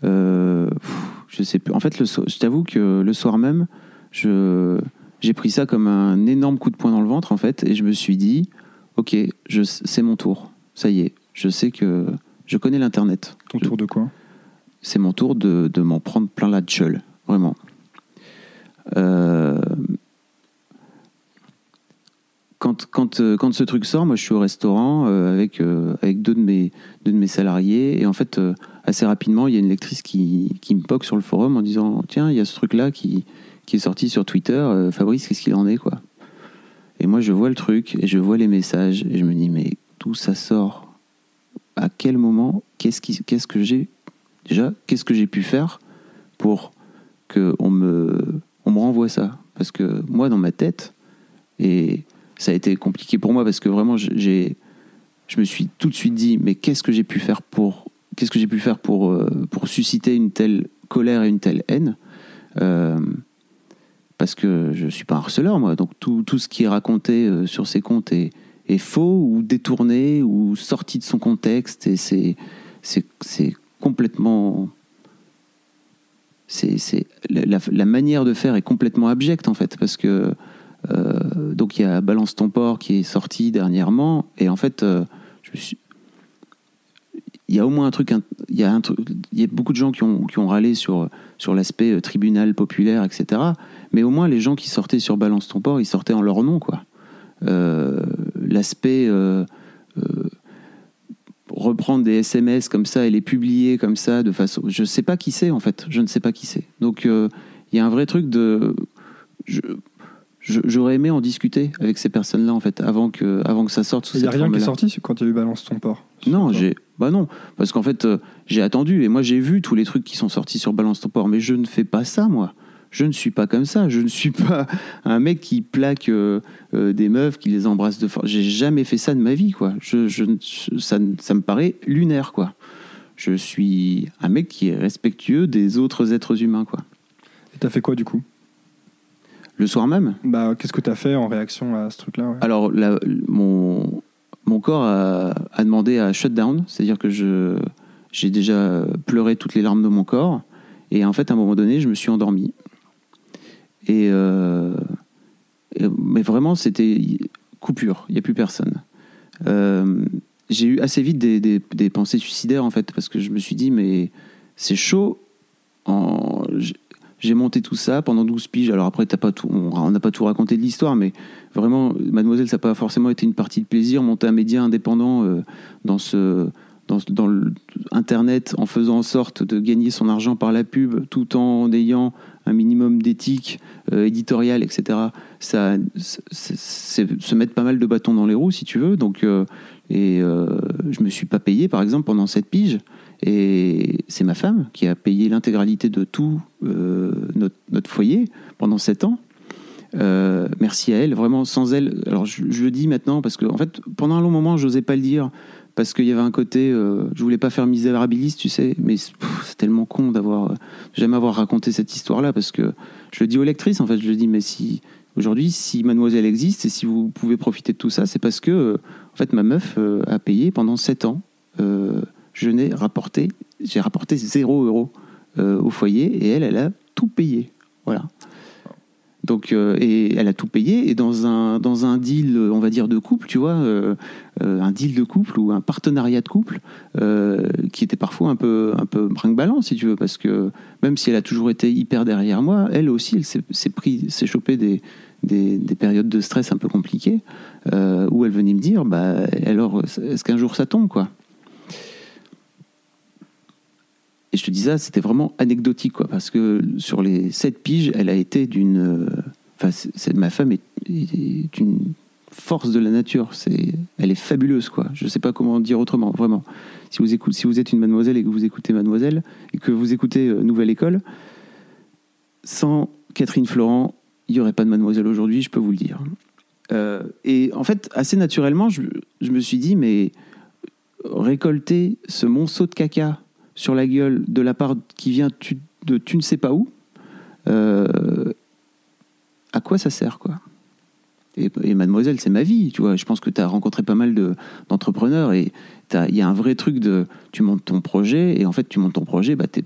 Euh, pff, Je sais plus. En fait, le so- je t'avoue que le soir même, je j'ai pris ça comme un énorme coup de poing dans le ventre en fait, et je me suis dit, ok, je- c'est mon tour. Ça y est, je sais que je connais l'internet.
Ton tour de quoi?
C'est mon tour de, de m'en prendre plein la gueule, vraiment. Euh, quand, quand, euh, quand ce truc sort, moi je suis au restaurant euh, avec, euh, avec deux, de mes, deux de mes salariés. Et en fait, assez rapidement, il y a une lectrice qui, qui me poque sur le forum en disant Tiens, il y a ce truc-là qui, qui est sorti sur Twitter, Fabrice, qu'est-ce qu'il en est quoi? Et moi je vois le truc et je vois les messages et je me dis Mais d'où ça sort? À quel moment? Qu'est-ce qu'est-ce que j'ai Déjà, qu'est-ce que j'ai pu faire pour qu'on me, on me renvoie ça? Parce que moi, dans ma tête, et ça a été compliqué pour moi parce que vraiment j'ai je me suis tout de suite dit mais qu'est-ce que j'ai pu faire pour qu'est-ce que j'ai pu faire pour euh, pour susciter une telle colère et une telle haine? Euh, parce que je suis pas un harceleur moi. Donc tout, tout ce qui est raconté euh, sur ces comptes est, faux ou détourné ou sorti de son contexte et c'est c'est c'est complètement c'est la, la manière de faire est complètement abjecte en fait. Parce que donc il y a Balance ton port qui est sorti dernièrement. Et en fait euh, il y a au moins un truc il y a beaucoup de gens qui ont, qui ont râlé sur sur l'aspect euh, tribunal populaire etc mais au moins les gens qui sortaient sur Balance ton port ils sortaient en leur nom quoi. Euh, l'aspect euh, euh, reprendre des SMS comme ça et les publier comme ça de façon je sais pas qui c'est en fait. Je ne sais pas qui c'est. Donc euh, il y a un vrai truc de j'aurais aimé en discuter avec ces personnes-là en fait avant que avant que ça sorte
Il n'y a rien qui est sorti quand il y a eu Balance ton port.
Non, j'ai bah non parce qu'en fait euh, j'ai attendu et moi j'ai vu tous les trucs qui sont sortis sur Balance ton port mais je ne fais pas ça moi. Je ne suis pas comme ça, je ne suis pas un mec qui plaque euh, euh, des meufs, qui les embrasse de force. J'ai jamais fait ça de ma vie, quoi. Je- ça, ça me paraît lunaire, quoi. Je suis un mec qui est respectueux des autres êtres humains, quoi.
Et t'as fait quoi du coup?
Le soir même,
Bah, qu'est-ce que t'as fait en réaction à ce truc-là ouais
Alors, la- mon, mon corps a, a demandé à shut down, c'est-à-dire que je, j'ai déjà pleuré toutes les larmes de mon corps. Et en fait, à un moment donné, je me suis endormi. Et, euh, et- mais vraiment, c'était coupure, il n'y a plus personne. Euh, j'ai eu assez vite des, des- des pensées suicidaires, en fait, parce que je me suis dit, mais c'est chaud. En, j'ai- monté tout ça pendant 12 piges. Alors après, t'as pas tout, on n'a pas tout raconté de l'histoire, mais vraiment, Mademoiselle, ça n'a pas forcément été une partie de plaisir. Monter un média indépendant euh, dans ce dans, le Internet en faisant en sorte de gagner son argent par la pub tout en ayant un minimum d'éthique euh, éditoriale, etc. Ça, c'est se mettre pas mal de bâtons dans les roues, si tu veux. Donc, euh, et euh, je me suis pas payé, par exemple, pendant cette pige. Et c'est ma femme qui a payé l'intégralité de tout euh, notre, foyer pendant sept ans. Euh, merci à elle, vraiment sans elle. Alors je, je le dis maintenant parce que en fait pendant un long moment j'osais pas le dire parce qu'il y avait un côté, euh, je voulais pas faire misérabiliste, tu sais, mais c'est tellement con d'avoir euh, jamais avoir raconté cette histoire-là parce que je le dis aux lectrices en fait, je le dis mais si aujourd'hui si Mademoiselle existe et si vous pouvez profiter de tout ça, c'est parce que en fait ma meuf a payé pendant sept ans. Je n'ai rapporté, j'ai rapporté zéro euro euh, au foyer et elle, elle a tout payé. Voilà. Donc, euh, et elle a tout payé et dans un, dans un deal, on va dire, de couple, tu vois, euh, un deal de couple ou un partenariat de couple qui était parfois un peu, un peu brinque-ballant, si tu veux, parce que même si elle a toujours été hyper derrière moi, elle aussi, elle s'est- pris, s'est chopé des, des, des périodes de stress un peu compliquées où elle venait me dire, bah, alors, est-ce qu'un jour ça tombe, quoi? Et je te dis ça, c'était vraiment anecdotique, quoi, parce que sur les sept piges, elle a été d'une. euh, Enfin, ma femme est, est une force de la nature. C'est, elle est fabuleuse, quoi. Je sais pas comment dire autrement, vraiment. Si vous écoutez, si vous êtes une mademoiselle et que vous écoutez Mademoiselle et que vous écoutez euh, Nouvelle École, sans Catherine Florent, il y aurait pas de Mademoiselle aujourd'hui, je peux vous le dire. Euh, et en fait, assez naturellement, je me suis dit, mais récolter ce monceau de caca sur la gueule de la part qui vient tu- de tu ne sais pas où, euh, à quoi ça sert, quoi? Et, mademoiselle, c'est ma vie, tu vois. Je pense que tu as rencontré pas mal de- d'entrepreneurs et il y a un vrai truc de tu montes ton projet et en fait, tu montes ton projet, bah, t'es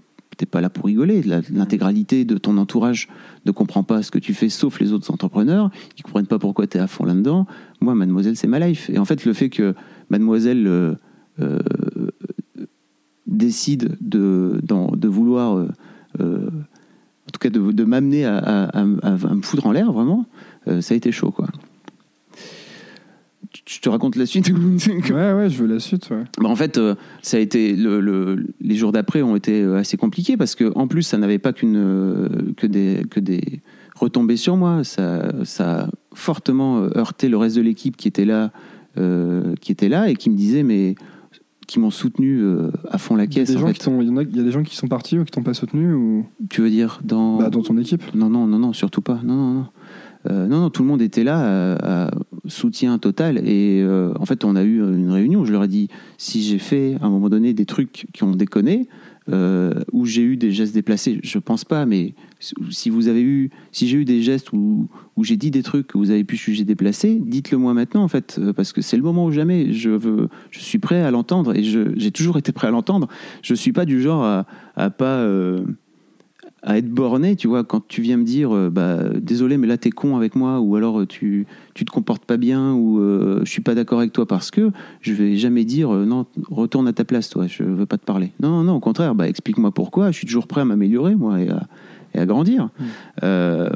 pas là pour rigoler. L'intégralité de ton entourage ne comprend pas ce que tu fais, sauf les autres entrepreneurs. Ils comprennent pas pourquoi tu es à fond là-dedans. Moi, mademoiselle, c'est ma life. Et en fait, le fait que mademoiselle euh, euh, décide de, vouloir, euh, euh, en tout cas de, de m'amener à, à- à- à- à me foutre en l'air, vraiment, euh, ça a été chaud, quoi. Je te raconte la suite
Ouais, ouais, je veux la suite, ouais.
bah, en fait, ça a été le, le- les jours d'après ont été assez compliqués parce que en plus, ça n'avait pas qu'une que des que des retombées sur moi. Ça, ça a fortement heurté le reste de l'équipe qui était là, qui était là et qui me disait mais qui m'ont soutenu euh, à fond la caisse.
il y a- il y a des gens qui sont partis ou qui t'ont pas soutenu ou?
Tu veux dire dans
bah, dans ton équipe
Non, non, non, non, surtout pas. Non, non, non. Euh, non, non, tout le monde était là, à, à soutien total. Et euh, en fait, on a eu une réunion où je leur ai dit si j'ai fait à un moment donné des trucs qui ont déconné, euh, où j'ai eu des gestes déplacés, je pense pas, mais si vous avez eu, si j'ai eu des gestes où, j'ai dit des trucs que vous avez pu juger déplacés, dites-le moi maintenant, en fait, euh, parce que c'est le moment ou jamais. Je, veux, je suis prêt à l'entendre et j'ai toujours été prêt à l'entendre. Je suis pas du genre à, pas. euh, à être borné, tu vois, quand tu viens me dire, euh, bah, désolé, mais là t'es con avec moi, ou alors tu, tu te comportes pas bien, ou euh, je suis pas d'accord avec toi parce que, je vais jamais dire, non, retourne à ta place, toi, je veux pas te parler. Non, non, non, au contraire, bah, explique-moi pourquoi, je suis toujours prêt à m'améliorer, moi, et à, et à grandir. Euh,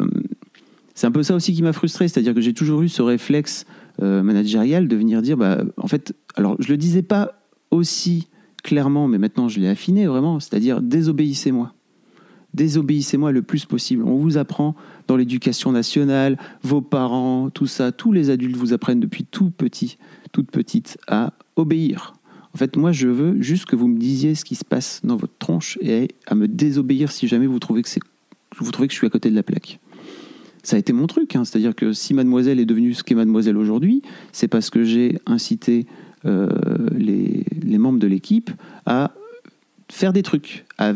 c'est un peu ça aussi qui m'a frustré, c'est-à-dire que j'ai toujours eu ce réflexe euh, managérial de venir dire, bah, en fait, alors je le disais pas aussi clairement, mais maintenant je l'ai affiné vraiment, c'est-à-dire désobéissez-moi désobéissez-moi le plus possible. On vous apprend dans l'éducation nationale, vos parents, tout ça, tous les adultes vous apprennent depuis tout petit, toute petite, à obéir. En fait, moi, je veux juste que vous me disiez ce qui se passe dans votre tronche et à me désobéir si jamais vous trouvez que, c'est, vous trouvez que je suis à côté de la plaque. Ça a été mon truc, hein. c'est-à-dire que si mademoiselle est devenue ce qu'est mademoiselle aujourd'hui, c'est parce que j'ai incité euh, les, membres de l'équipe à faire des trucs, à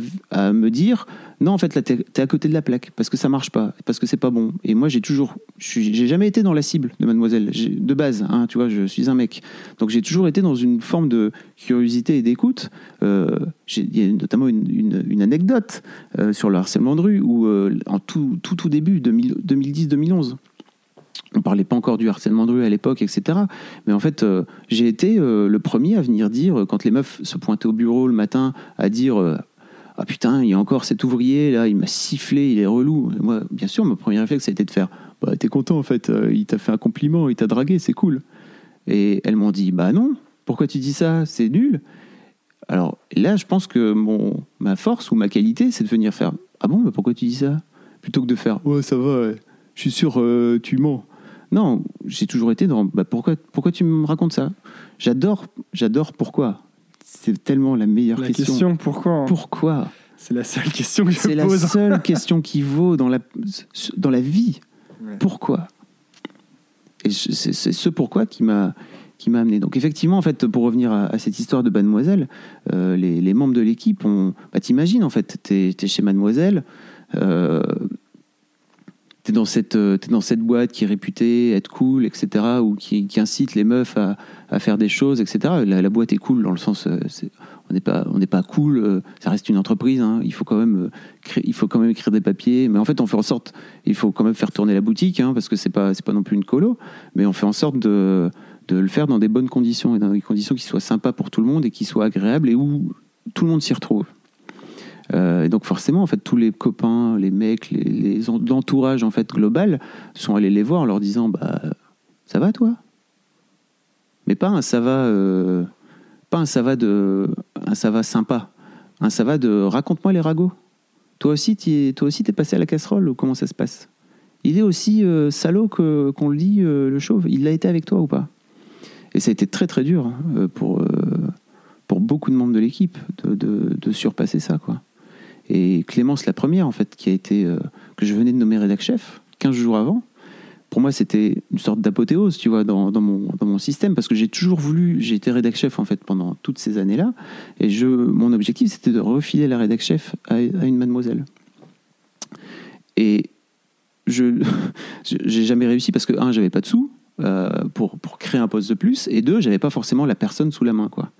me dire non en fait là t'es à côté de la plaque parce que ça marche pas, parce que c'est pas bon. Et moi j'ai toujours, j'ai jamais été dans la cible de Mademoiselle de base, hein, tu vois, je suis un mec, donc j'ai toujours été dans une forme de curiosité et d'écoute. Euh, Il y a notamment une, anecdote euh, sur le harcèlement de rue où euh, en tout tout tout début 2000 2010-2011 on parlait pas encore du harcèlement de rue à l'époque, etc. Mais en fait, j'ai été le premier à venir dire, quand les meufs se pointaient au bureau le matin, à dire Ah putain, il y a encore cet ouvrier, là, il m'a sifflé, il est relou. Et moi, bien sûr, mon premier réflexe, ça a été de faire Bah, t'es content, en fait, euh, il t'a fait un compliment, il t'a dragué, c'est cool. Et elles m'ont dit Bah non, pourquoi tu dis ça C'est nul. Alors là, je pense que mon, ma force ou ma qualité, c'est de venir faire Ah bon, mais pourquoi tu dis ça? Plutôt que de faire Ouais, ça va, je suis sûr, euh, tu mens. Non, j'ai toujours été dans bah, pourquoi, pourquoi tu me racontes ça? J'adore, j'adore pourquoi. C'est tellement la meilleure
La
question.
question, pourquoi? Hein
Pourquoi?
C'est la seule question que je
C'est la
pose.
seule question qui vaut dans la, dans la vie.
Ouais.
Pourquoi? Et c'est ce pourquoi qui m'a qui m'a amené. Donc effectivement, en fait, pour revenir à, à cette histoire de Mademoiselle, euh, les, les membres de l'équipe ont... Bah, T'imagines, en fait, t'es es chez Mademoiselle, euh, t'es dans, cette, euh, dans cette boîte qui est réputée être cool, etc., ou qui, incite les meufs à, faire des choses, etc. La, boîte est cool dans le sens... euh, c'est- on n'est pas, on n'est pas cool, euh, ça reste une entreprise, hein, il, faut quand même, il faut quand même écrire des papiers, mais en fait on fait en sorte, il faut quand même faire tourner la boutique, hein, parce que c'est pas, c'est pas non plus une colo, mais on fait en sorte de, de le faire dans des bonnes conditions, et dans des conditions qui soient sympas pour tout le monde et qui soient agréables et où tout le monde s'y retrouve. Euh, et donc forcément, en fait, tous les copains, les mecs, les, les en- fait global sont allés les voir en leur disant, bah, ça va toi? Mais pas un ça va, euh, pas un ça de, un ça va sympa, un ça va de raconte-moi les ragots. Toi aussi, t'y- toi aussi, t'es passé à la casserole ou comment ça se passe? Il est aussi euh, salaud qu'on le dit, le chauve. Il l'a été avec toi ou pas? Et ça a été très très dur hein, pour beaucoup de membres de l'équipe de, de- de surpasser ça, quoi. Et Clémence, la première, en fait, qui a été. euh, que je venais de nommer rédac chef, 15 jours avant, pour moi, c'était une sorte d'apothéose, tu vois, dans, mon, dans mon système, parce que j'ai toujours voulu. J'ai été rédac chef, en fait, pendant toutes ces années-là, et je, mon objectif, c'était de refiler la rédac chef à, à une mademoiselle. Et je j'ai jamais réussi parce que, un, j'avais pas de sous euh, pour, pour créer un poste de plus, et deux, j'avais pas forcément la personne sous la main, quoi.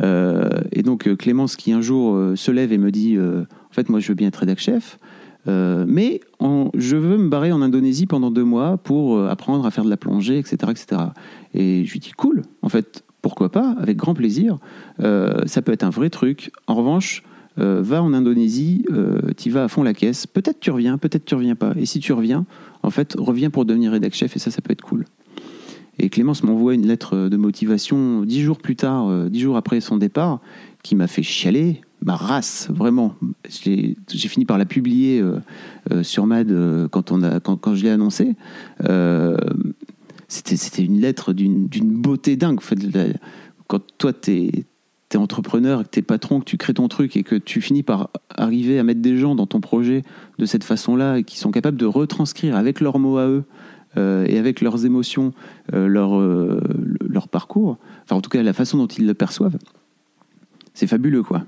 Euh, et donc euh, Clémence qui un jour euh, se lève et me dit en fait moi je veux bien être rédac chef mais je veux me barrer en Indonésie pendant deux mois pour apprendre à faire de la plongée etc etc et je lui dis cool en fait pourquoi pas, avec grand plaisir. Ça peut être un vrai truc. En revanche, va en Indonésie, tu vas à fond la caisse. Peut-être tu reviens, peut-être tu reviens pas. Et si tu reviens, en fait, reviens pour devenir rédac chef et ça, ça peut être cool. Et Clémence m'envoie une lettre de motivation dix jours plus tard, dix jours après son départ, qui m'a fait chialer, ma race, vraiment. J'ai fini par la publier euh, euh, sur MAD euh, quand, on a, quand, je l'ai annoncé. C'était une lettre d'une beauté dingue. Quand toi, tu es, entrepreneur, que tu es patron, que tu crées ton truc et que tu finis par arriver à mettre des gens dans ton projet de cette façon-là et qui sont capables de retranscrire avec leurs mots à eux et avec leurs émotions leur, leur parcours, enfin en tout cas la façon dont ils le perçoivent, c'est fabuleux quoi.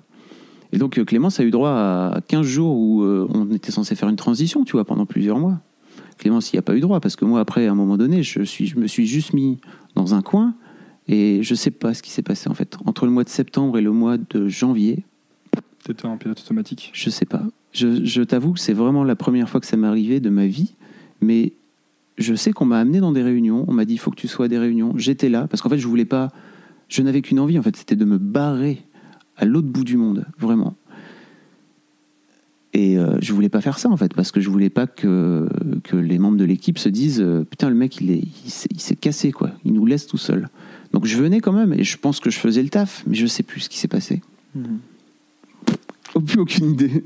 Et donc euh, Clémence a eu droit à 15 jours où euh, on était censé faire une transition, tu vois, pendant plusieurs mois. Clémence n'y a pas eu droit parce que moi, après, à un moment donné, je, suis, je me suis juste mis dans un coin et je ne sais pas ce qui s'est passé en fait. Entre le mois de septembre et le mois de janvier.
T'étais en pilote automatique?
Je sais pas. Je, je t'avoue que c'est vraiment la première fois que ça m'est arrivé de ma vie, mais je sais qu'on m'a amené dans des réunions. On m'a dit il faut que tu sois à des réunions. J'étais là parce qu'en fait, je voulais pas. Je n'avais qu'une envie en fait, c'était de me barrer à l'autre bout du monde, vraiment. Et euh, je voulais pas faire ça en fait, parce que je voulais pas que, que les membres de l'équipe se disent euh, putain le mec il est il s'est cassé quoi, il nous laisse tout seul. Donc je venais quand même et je pense que je faisais le taf, mais je sais plus ce qui s'est passé. Mmh. Plus aucune idée.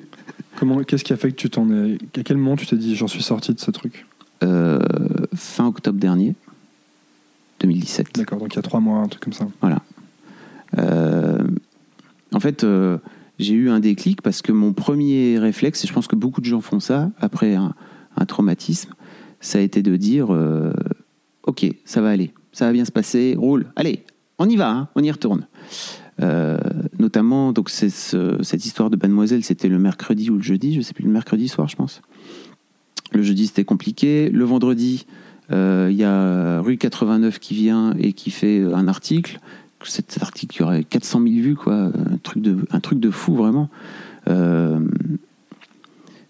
Comment qu'est-ce qui a fait que tu t'en es à quel moment tu t'es dit j'en suis sorti de ce truc?
Euh, Fin octobre dernier, 2017.
D'accord, donc il y a trois mois un truc comme ça.
Voilà. Euh, en fait, euh, j'ai eu un déclic parce que mon premier réflexe, et je pense que beaucoup de gens font ça après un, traumatisme, ça a été de dire Ok, ça va aller, ça va bien se passer, roule, allez, on y va, hein, on y retourne. Euh, notamment, donc cette histoire de Mademoiselle, c'était le mercredi ou le jeudi, je sais plus, le mercredi soir, je pense. Le jeudi, c'était compliqué. Le vendredi, il y a Rue 89 qui vient et qui fait un article cet article qui aurait 400 000 vues, quoi, un truc de, fou vraiment. Euh,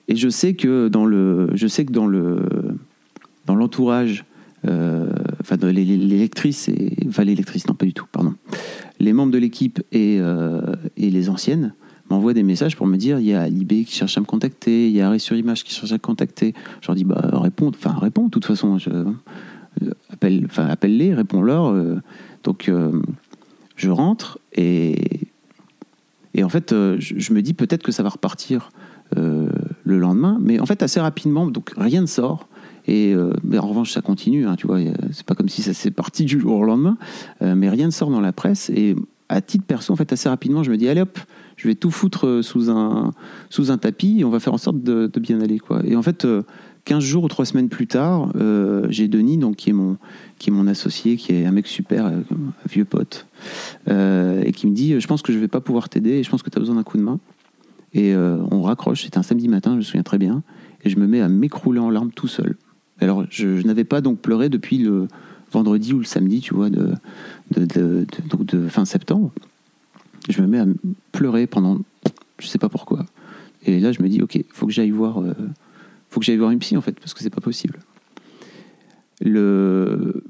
et je sais que dans le, je sais que dans le, dans l'entourage, euh, enfin l'électrice et, enfin non pas du tout, pardon, les membres de l'équipe euh, et les anciennes m'envoient des messages pour me dire il y a Libé qui cherche à me contacter, il y a Arrêt sur Image qui cherche à me contacter. Je leur dis bah réponds, enfin réponds de toute façon, je, appelle, enfin appelle-les, réponds-leur. donc je rentre et, et en fait, euh, je, me dis peut-être que ça va repartir euh, le lendemain, mais en fait, assez rapidement, donc rien ne sort. Et euh, mais en revanche, ça continue, hein, tu vois, c'est pas comme si ça s'est parti du jour au lendemain, mais rien ne sort dans la presse. Et à titre perso, en fait, assez rapidement, je me dis, allez hop, je vais tout foutre sous un, sous un tapis et on va faire en sorte de, bien aller, quoi. Et en fait, 15 jours ou 3 semaines plus tard, euh, j'ai Denis, donc, qui, est mon, qui est mon associé, qui est un mec super, euh, un vieux pote, euh, et qui me dit Je pense que je vais pas pouvoir t'aider et je pense que tu as besoin d'un coup de main. Et on raccroche, c'était un samedi matin, je me souviens très bien, et je me mets à m'écrouler en larmes tout seul. Alors, je, n'avais pas donc pleuré depuis le vendredi ou le samedi, tu vois, de, de, de fin septembre. Je me mets à pleurer pendant, je sais pas pourquoi. Et là, je me dis, ok, faut que j'aille voir faut que j'aille voir une psy en fait, parce que c'est pas possible. Le...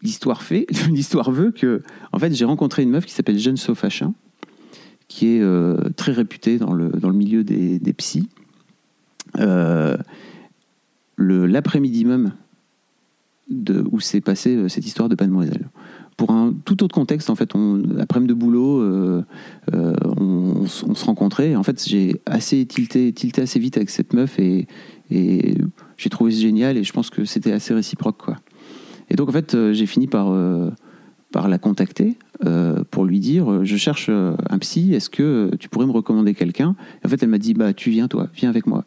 L'histoire fait, l'histoire veut que, en fait, j'ai rencontré une meuf qui s'appelle Jeanne Sofachin, qui est euh, très réputée dans le, dans le milieu des, des psys. Euh, l'après-midi même de, où s'est passée euh, cette histoire de Mademoiselle pour un tout autre contexte, en fait, on, après-midi de boulot, euh, euh, on, se rencontrait. En fait, j'ai assez tilté, tilté assez vite avec cette meuf et, j'ai trouvé ce génial et je pense que c'était assez réciproque, quoi. Et donc, en fait, j'ai fini par, par la contacter pour lui dire Je cherche un psy, est-ce que tu pourrais me recommander quelqu'un? En fait, elle m'a dit Bah, tu viens, toi, viens avec moi.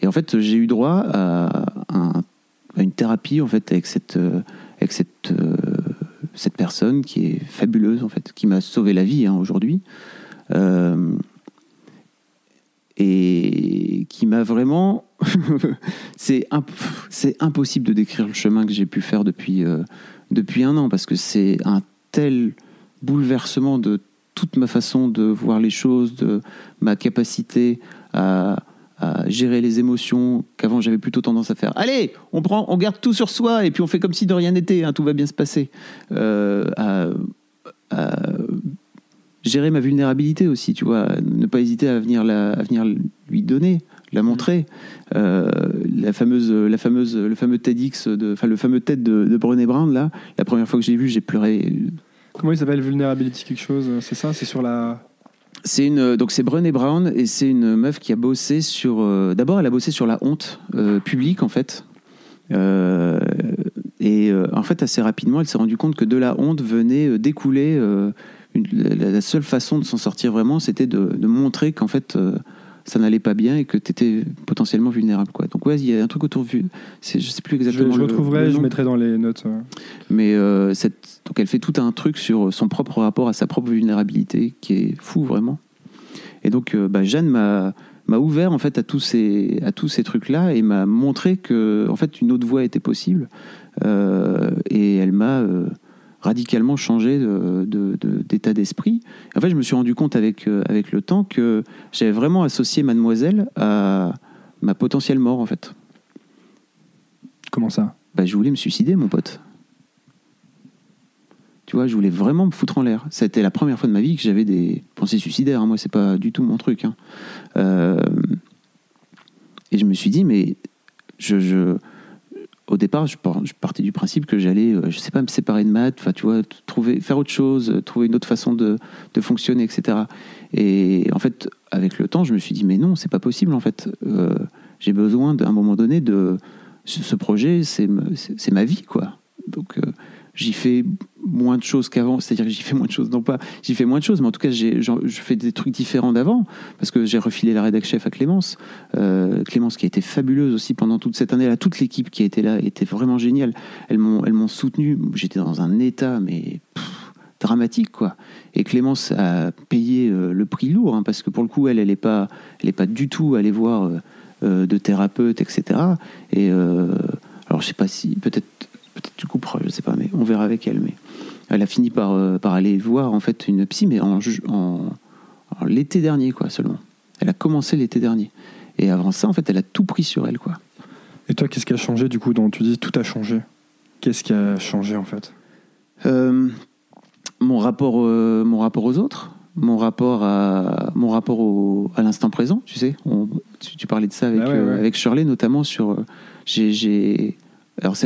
Et en fait, j'ai eu droit à, à, une thérapie, en fait, avec cette, avec cette cette personne qui est fabuleuse, en fait, qui m'a sauvé la vie hein, aujourd'hui. Euh, et qui m'a vraiment. c'est impossible de décrire le chemin que j'ai pu faire depuis, euh, depuis un an, parce que c'est un tel bouleversement de toute ma façon de voir les choses, de ma capacité à, à gérer les émotions qu'avant j'avais plutôt tendance à faire. Allez, on prend, on garde tout sur soi et puis on fait comme si de rien n'était, hein, tout va bien se passer. Euh, à, gérer ma vulnérabilité aussi, tu vois, ne pas hésiter à venir, la, venir lui donner, la montrer. Euh, la fameuse, la fameuse, le fameux TEDx, de, le fameux TED de, de Brené Brown là, la première fois que j'ai vu, j'ai pleuré.
Comment il s'appelle Vulnerability quelque chose C'est ça? C'est sur la.
C'est une donc c'est Brené Brown et c'est une meuf qui a bossé sur. euh, D'abord, elle a bossé sur la honte euh, publique en fait. Euh, et euh, en fait, assez rapidement, elle s'est rendue compte que de la honte venait euh, découler. euh, la, seule façon de s'en sortir vraiment, c'était de, montrer qu'en fait, euh, ça n'allait pas bien et que tu étais potentiellement vulnérable. Quoi. Donc, ouais, il y a un truc autour c'est- Je sais plus
Je,
exactement.
je
le-
retrouverai,
le
je mettrai dans les notes. euh.
Mais euh, cette- donc elle fait tout un truc sur son propre rapport à sa propre vulnérabilité qui est fou vraiment. Et donc euh, bah, Jeanne m'a m'a ouvert en fait à tous ces à tous ces trucs là et m'a montré que en fait une autre voie était possible Euh, et elle m'a radicalement changé de- de- de- d'état d'esprit. En fait, je me suis rendu compte avec euh, avec le temps que j'avais vraiment associé Mademoiselle à ma potentielle mort en fait.
Comment ça?
Bah, je voulais me suicider, mon pote. Tu vois, je voulais vraiment me foutre en l'air. C'était la première fois de ma vie que j'avais des pensées suicidaires. hein. Moi, c'est pas du tout mon truc. hein. Euh, Et je me suis dit, mais je, je- au départ, je, par- je partais du principe que j'allais, euh, je sais pas, me séparer de maths, enfin, tu vois, trouver, faire autre chose, euh, trouver une autre façon de, fonctionner, etc. Et en fait, avec le temps, je me suis dit, mais non, c'est pas possible. En fait, Euh, j'ai besoin d'un moment donné de ce projet, c'est ma vie, quoi. Donc, j'y fais moins de choses qu'avant. C'est-à-dire que j'y fais moins de choses, non pas, j'y fais moins de choses, mais en tout cas, j'ai- je fais des trucs différents d'avant, parce que j'ai refilé la rédac chef à Clémence. Euh, Clémence qui a été fabuleuse aussi pendant toute cette année-là. Toute l'équipe qui a été là était vraiment géniale. Elles m'ont, elles m'ont soutenu. J'étais dans un état, mais dramatique, quoi. Et Clémence a payé euh, le prix lourd, hein, parce que pour le coup, elle, elle n'est pas, est pas du tout allée voir euh, de thérapeute, etc. Et alors, je sais pas si, peut-être, peut-être tu couperas, je sais pas, mais on verra avec elle. Mais elle a fini par, euh, par aller voir en fait une psy, mais en, ju- en, en l'été dernier, quoi, seulement. Elle a commencé l'été dernier. Et avant ça, en fait, elle a tout pris sur elle, quoi.
Et toi, qu'est-ce qui a changé du coup dans, Tu dis tout a changé? Qu'est-ce qui a changé en fait?
Euh, mon rapport, euh, mon rapport aux autres, mon rapport à, mon rapport au, à l'instant présent. Tu sais, On- tu, tu parlais de ça avec,
Ah ouais,
euh,
ouais.
avec Shirley notamment sur. j'ai, alors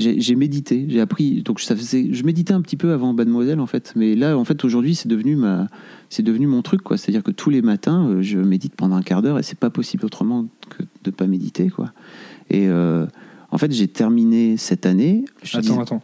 j'ai, médité, j'ai appris. Donc ça faisait, je méditais un petit peu avant Mademoiselle en fait, mais là en fait aujourd'hui c'est devenu ma, c'est devenu mon truc quoi. C'est-à-dire que tous les matins euh, je médite pendant un quart d'heure et c'est pas possible autrement que de pas méditer quoi. Et euh, en fait j'ai terminé cette année. je te
Attends,
dis-
attends.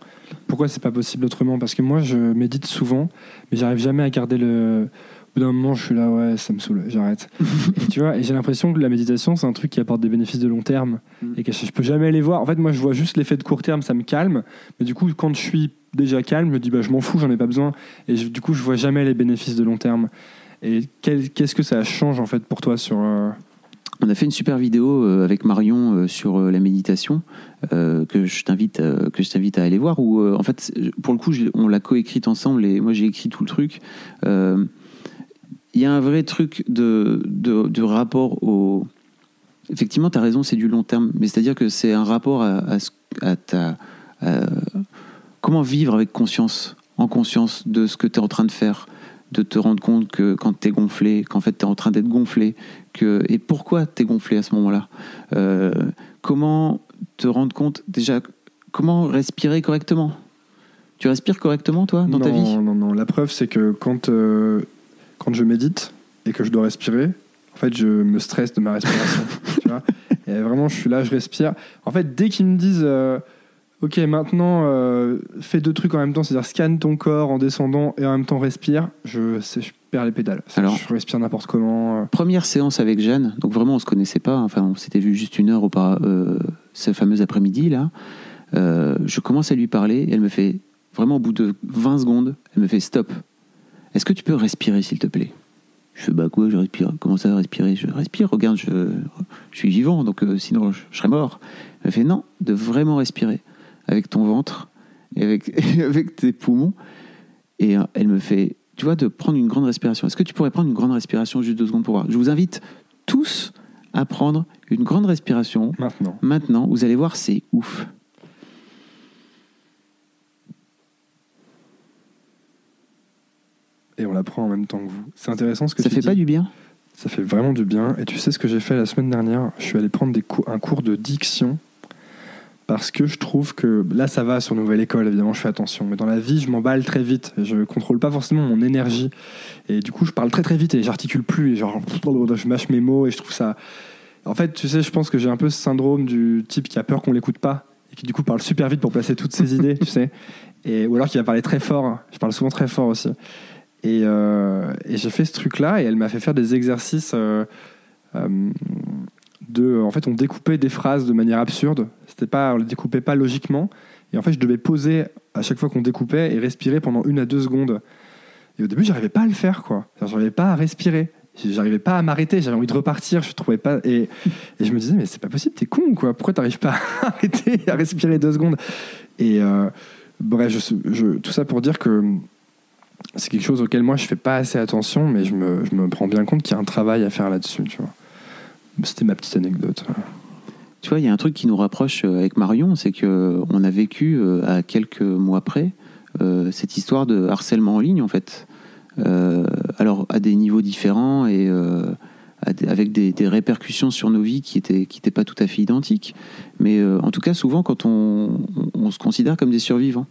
Pourquoi c'est pas possible autrement? Parce que moi, je médite souvent, mais j'arrive jamais à garder le. Bout d'un moment, je suis là, ouais, ça me saoule, j'arrête. et tu vois, et j'ai l'impression que la méditation, c'est un truc qui apporte des bénéfices de long terme
Mm.
et que je peux jamais les voir. En fait, moi, je vois juste l'effet de court terme, ça me calme. Mais du coup, quand je suis déjà calme, je me dis, bah, je m'en fous, j'en ai pas besoin. Et je- du coup, je vois jamais les bénéfices de long terme. Et qu'est-ce que ça change en fait pour toi sur. euh,
On a fait une super vidéo euh, avec Marion euh, sur la méditation euh, que je t'invite que je t'invite à aller voir où en fait pour le coup on l'a coécrite ensemble et moi j'ai écrit tout le truc. Euh, Il y a un vrai truc de, de, de rapport au effectivement tu as raison c'est du long terme mais c'est à dire que c'est un rapport à, à, ta à- comment vivre avec conscience en conscience de ce que tu es en train de faire de te rendre compte que quand tu es gonflé qu'en fait tu es en train d'être gonflé que, et pourquoi tu es gonflé à ce moment-là Euh, Comment te rendre compte déjà Comment respirer correctement? Tu respires correctement toi dans
non,
ta vie?
Non, non, La preuve, c'est que quand, euh, quand je médite et que je dois respirer, en fait, je me stresse de ma respiration. tu vois et vraiment, je suis là, je respire. En fait, dès qu'ils me disent, euh, OK, maintenant, euh, fais deux trucs en même temps, c'est-à-dire scanne ton corps en descendant et en même temps respire, je, perds les pédales.
Alors-
je respire n'importe comment. euh.
Première séance avec Jeanne, donc vraiment on se connaissait pas, enfin on s'était vu juste une heure auparavant, euh, ce fameux après-midi là. Je commence à lui parler et elle me fait, vraiment au bout de 20 secondes, elle me fait stop. Est-ce que tu peux respirer s'il te plaît? Je fais bah quoi, je respire. Comment ça respirer? Je respire, regarde, je, je suis vivant, donc euh, sinon je, je serais mort. Elle me fait non, de vraiment respirer avec ton ventre et avec, avec tes poumons. Et euh, elle me fait, tu vois, de prendre une grande respiration. Est-ce que tu pourrais prendre une grande respiration juste deux secondes pour voir? Je vous invite tous à prendre une grande respiration.
Maintenant.
Maintenant, vous allez voir, c'est ouf.
Et on la prend en même temps que vous. C'est intéressant ce que
Ça
tu
fait
dis.
pas du bien
Ça fait vraiment du bien. Et tu sais ce que j'ai fait la semaine dernière? Je suis allé prendre des cours- un cours de diction parce que je trouve que là ça va sur Nouvelle École, évidemment je fais attention, mais dans la vie je m'emballe très vite, je contrôle pas forcément mon énergie et du coup je parle très très vite et j'articule plus et genre je mâche mes mots et je trouve ça. En fait, tu sais, je pense que j'ai un peu ce syndrome du type qui a peur qu'on l'écoute pas et qui du coup parle super vite pour placer toutes ses idées, tu sais, et ou alors qui va parler très fort. Je parle souvent très fort aussi. Et, euh, et j'ai fait ce truc-là et elle m'a fait faire des exercices euh, euh, de. En fait, on découpait des phrases de manière absurde. C'était pas, on les découpait pas logiquement. Et en fait, je devais poser à chaque fois qu'on découpait et respirer pendant une à deux secondes. Et au début, j'arrivais pas à le faire, quoi. J'arrivais pas à respirer. J'arrivais pas à m'arrêter. J'avais envie de repartir. Je trouvais pas. Et, et je me disais, mais c'est pas possible. T'es con, quoi. Pourquoi t'arrives pas à arrêter, à respirer deux secondes? Et bref, tout ça pour dire que c'est quelque chose auquel moi je fais pas assez attention, mais je me, je me rends bien compte qu'il y a un travail à faire là-dessus. C'était ma petite anecdote.
Tu vois, il y a un truc qui nous rapproche euh, avec Marion, c'est que on a vécu euh, à quelques mois près euh, cette histoire de harcèlement en ligne, en fait. Euh, alors à des niveaux différents et euh, avec des, répercussions sur nos vies qui étaient qui pas tout à fait identiques, mais euh, en tout cas souvent quand on, on se considère comme des survivants.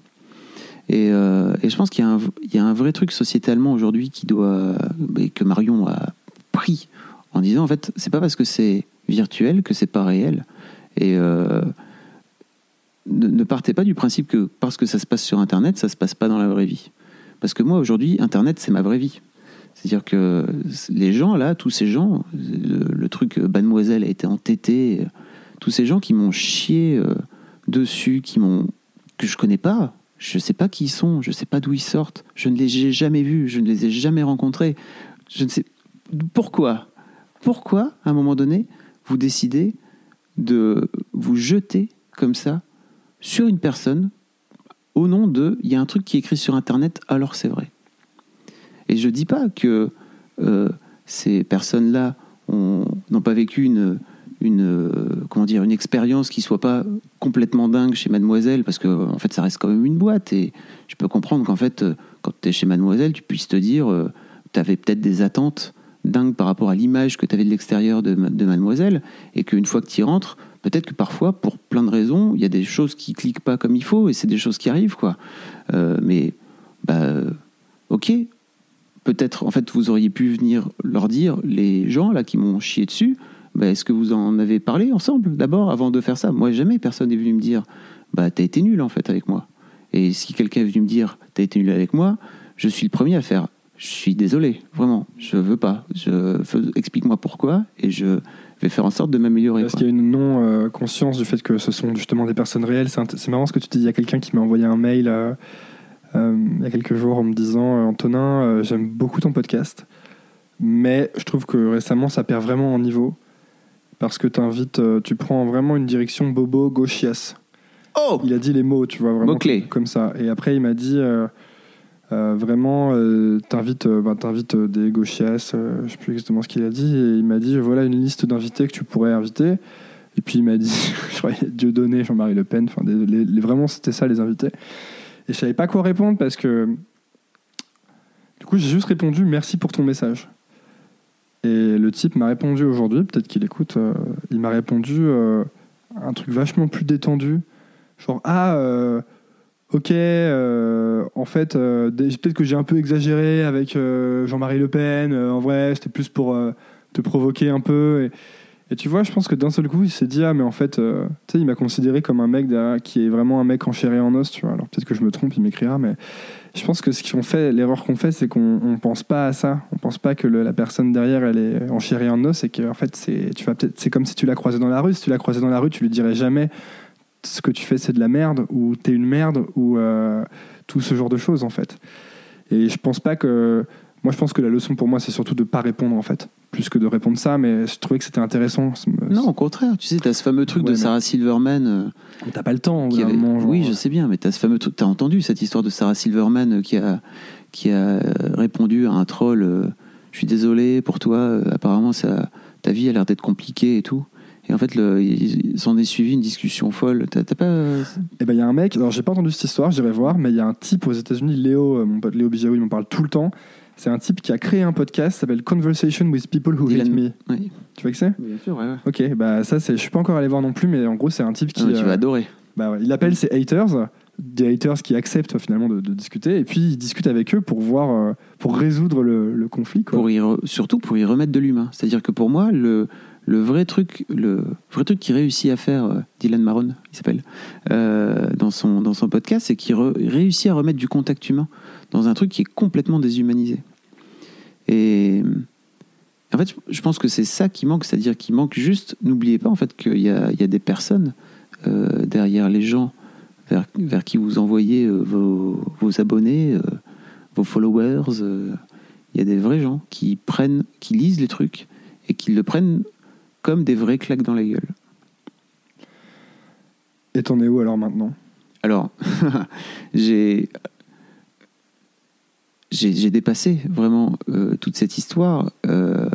Et, euh, et je pense qu'il y, a un- vrai truc sociétalement aujourd'hui qui doit que Marion a pris en disant en fait c'est pas parce que c'est virtuel que c'est pas réel. Et euh, ne, partez pas du principe que parce que ça se passe sur internet ça se passe pas dans la vraie vie. Parce que moi aujourd'hui internet c'est ma vraie vie. C'est à dire que les gens là tous ces gens le, truc euh, mademoiselle a été entêté tous ces gens qui m'ont chié dessus qui m'ont que je connais pas je sais pas qui ils sont je sais pas d'où ils sortent je ne les ai jamais vus je ne les ai jamais rencontrés je ne sais pourquoi pourquoi, à un moment donné, vous décidez de vous jeter comme ça sur une personne au nom de il y a un truc qui est écrit sur Internet, alors c'est vrai. Et je dis pas que euh, ces personnes-là ont- n'ont pas vécu une, une, euh, comment dire, une expérience qui soit pas complètement dingue chez Mademoiselle, parce que en fait ça reste quand même une boîte. Et je peux comprendre qu'en fait, euh, quand tu es chez Mademoiselle, tu puisses te dire, tu avais peut-être des attentes dingue par rapport à l'image que tu avais de l'extérieur de, ma- de Mademoiselle, et qu'une fois que tu y rentres, peut-être que parfois, pour plein de raisons, il y a des choses qui cliquent pas comme il faut, et c'est des choses qui arrivent, quoi. Euh, mais, bah, euh, ok, peut-être, en fait, vous auriez pu venir leur dire, les gens là qui m'ont chié dessus, bah, est-ce que vous en avez parlé ensemble d'abord avant de faire ça? Moi, jamais personne n'est venu me dire, bah, t'as été nul en fait avec moi. Et si quelqu'un est venu me dire, t'as été nul avec moi, je suis le premier à faire, je suis désolé, vraiment, je veux pas. Je, explique-moi pourquoi et je vais faire en sorte de m'améliorer.
Parce qu'il y a une non-conscience du fait que ce sont justement des personnes réelles. C'est marrant ce que tu dis. Il y a quelqu'un qui m'a envoyé un mail euh, euh, il y a quelques jours en me disant euh, Antonin, euh, j'aime beaucoup ton podcast, mais je trouve que récemment ça perd vraiment en niveau parce que t'invites, euh, tu prends vraiment une direction bobo gauchias.
Oh
Il a dit les mots, tu vois, vraiment
Mots-clés.
comme, ça. Et après, il m'a dit euh, euh, vraiment, euh, t'invites, t'invites euh, des gauchias, je sais plus exactement ce qu'il a dit, et il m'a dit voilà une liste d'invités que tu pourrais inviter. Et puis il m'a dit, je crois, Dieu donné, Jean-Marie Le Pen, enfin, des- les- les- vraiment c'était ça les invités. Et je savais pas quoi répondre parce que du coup j'ai juste répondu merci pour ton message. Et le type m'a répondu aujourd'hui, peut-être qu'il écoute, euh, il m'a répondu euh, un truc vachement plus détendu. Genre, ah, euh, ok, en fait, peut-être que j'ai un peu exagéré avec Jean-Marie Le Pen, en vrai, c'était plus pour te provoquer un peu. Et tu vois, je pense que d'un seul coup, il s'est dit, ah, mais en fait, euh, tu sais, il m'a considéré comme un mec qui est vraiment un mec en chair et en os, tu vois. Alors peut-être que je me trompe, il m'écrira, mais je pense que ce qu'on fait, l'erreur qu'on fait, c'est qu'on on pense pas à ça. On pense pas que la personne derrière, elle est en chair et en os, et que en fait, c'est, comme si tu l'as croisé dans la rue. Si tu l'as croisé dans la rue, tu lui dirais jamais ce que tu fais, c'est de la merde, ou t'es une merde, ou euh, tout ce genre de choses, en fait. Et je pense pas que. Moi, je pense que la leçon pour moi, c'est surtout de pas répondre, en fait, plus que de répondre ça, mais je trouvais que c'était intéressant.
Non, au contraire, tu sais, t'as ce fameux truc
Ouais,
de Sarah Silverman. euh,
T'as pas le temps,
qui avait-
moment, genre,
Oui, je sais bien, mais t'as ce fameux truc. T'as entendu cette histoire de Sarah Silverman euh, qui a qui a euh, répondu à un troll. euh, je suis désolé pour toi. apparemment, ça ta vie a l'air d'être compliquée et tout. Et en fait, le, il s'en est suivi une discussion folle. T'as pas.
Et ben il y a un mec, alors j'ai pas entendu cette histoire, j'irai voir, mais il y a un type aux États-Unis, Léo, mon pote Léo Bijaou, il m'en parle tout le temps. C'est un type qui a créé un podcast qui s'appelle Conversation with People Who Hate Me.
Oui,
Tu vois que c'est?
Bien sûr, ouais. ouais.
Ok, bah ça, c'est, je suis pas encore allé voir non plus, mais en gros, c'est un type qui.
Ah, tu
euh,
vas adorer.
bah ouais, il appelle ses haters, des haters qui acceptent finalement de, de discuter, et puis il discute avec eux pour voir, euh, pour résoudre le, le conflit. Quoi.
Pour y re- surtout pour y remettre de l'humain. C'est-à-dire que pour moi, le, le vrai truc, le vrai truc qu'il réussit à faire, euh, Dylan Maron, il s'appelle, euh, dans, son, dans son podcast, c'est qu'il re- réussit à remettre du contact humain dans un truc qui est complètement déshumanisé. Et en fait, je- pense que c'est ça qui manque, c'est-à-dire qu'il manque juste, n'oubliez pas en fait qu'il y a, il y a des personnes euh, derrière les gens vers, vers qui vous envoyez euh, vos, vos abonnés, euh, vos followers. il y a des vrais gens qui prennent, qui lisent les trucs et qui le prennent comme des vraies claques dans la gueule.
Et t'en es où alors maintenant?
Alors, j'ai j'ai dépassé vraiment euh, toute cette histoire. euh,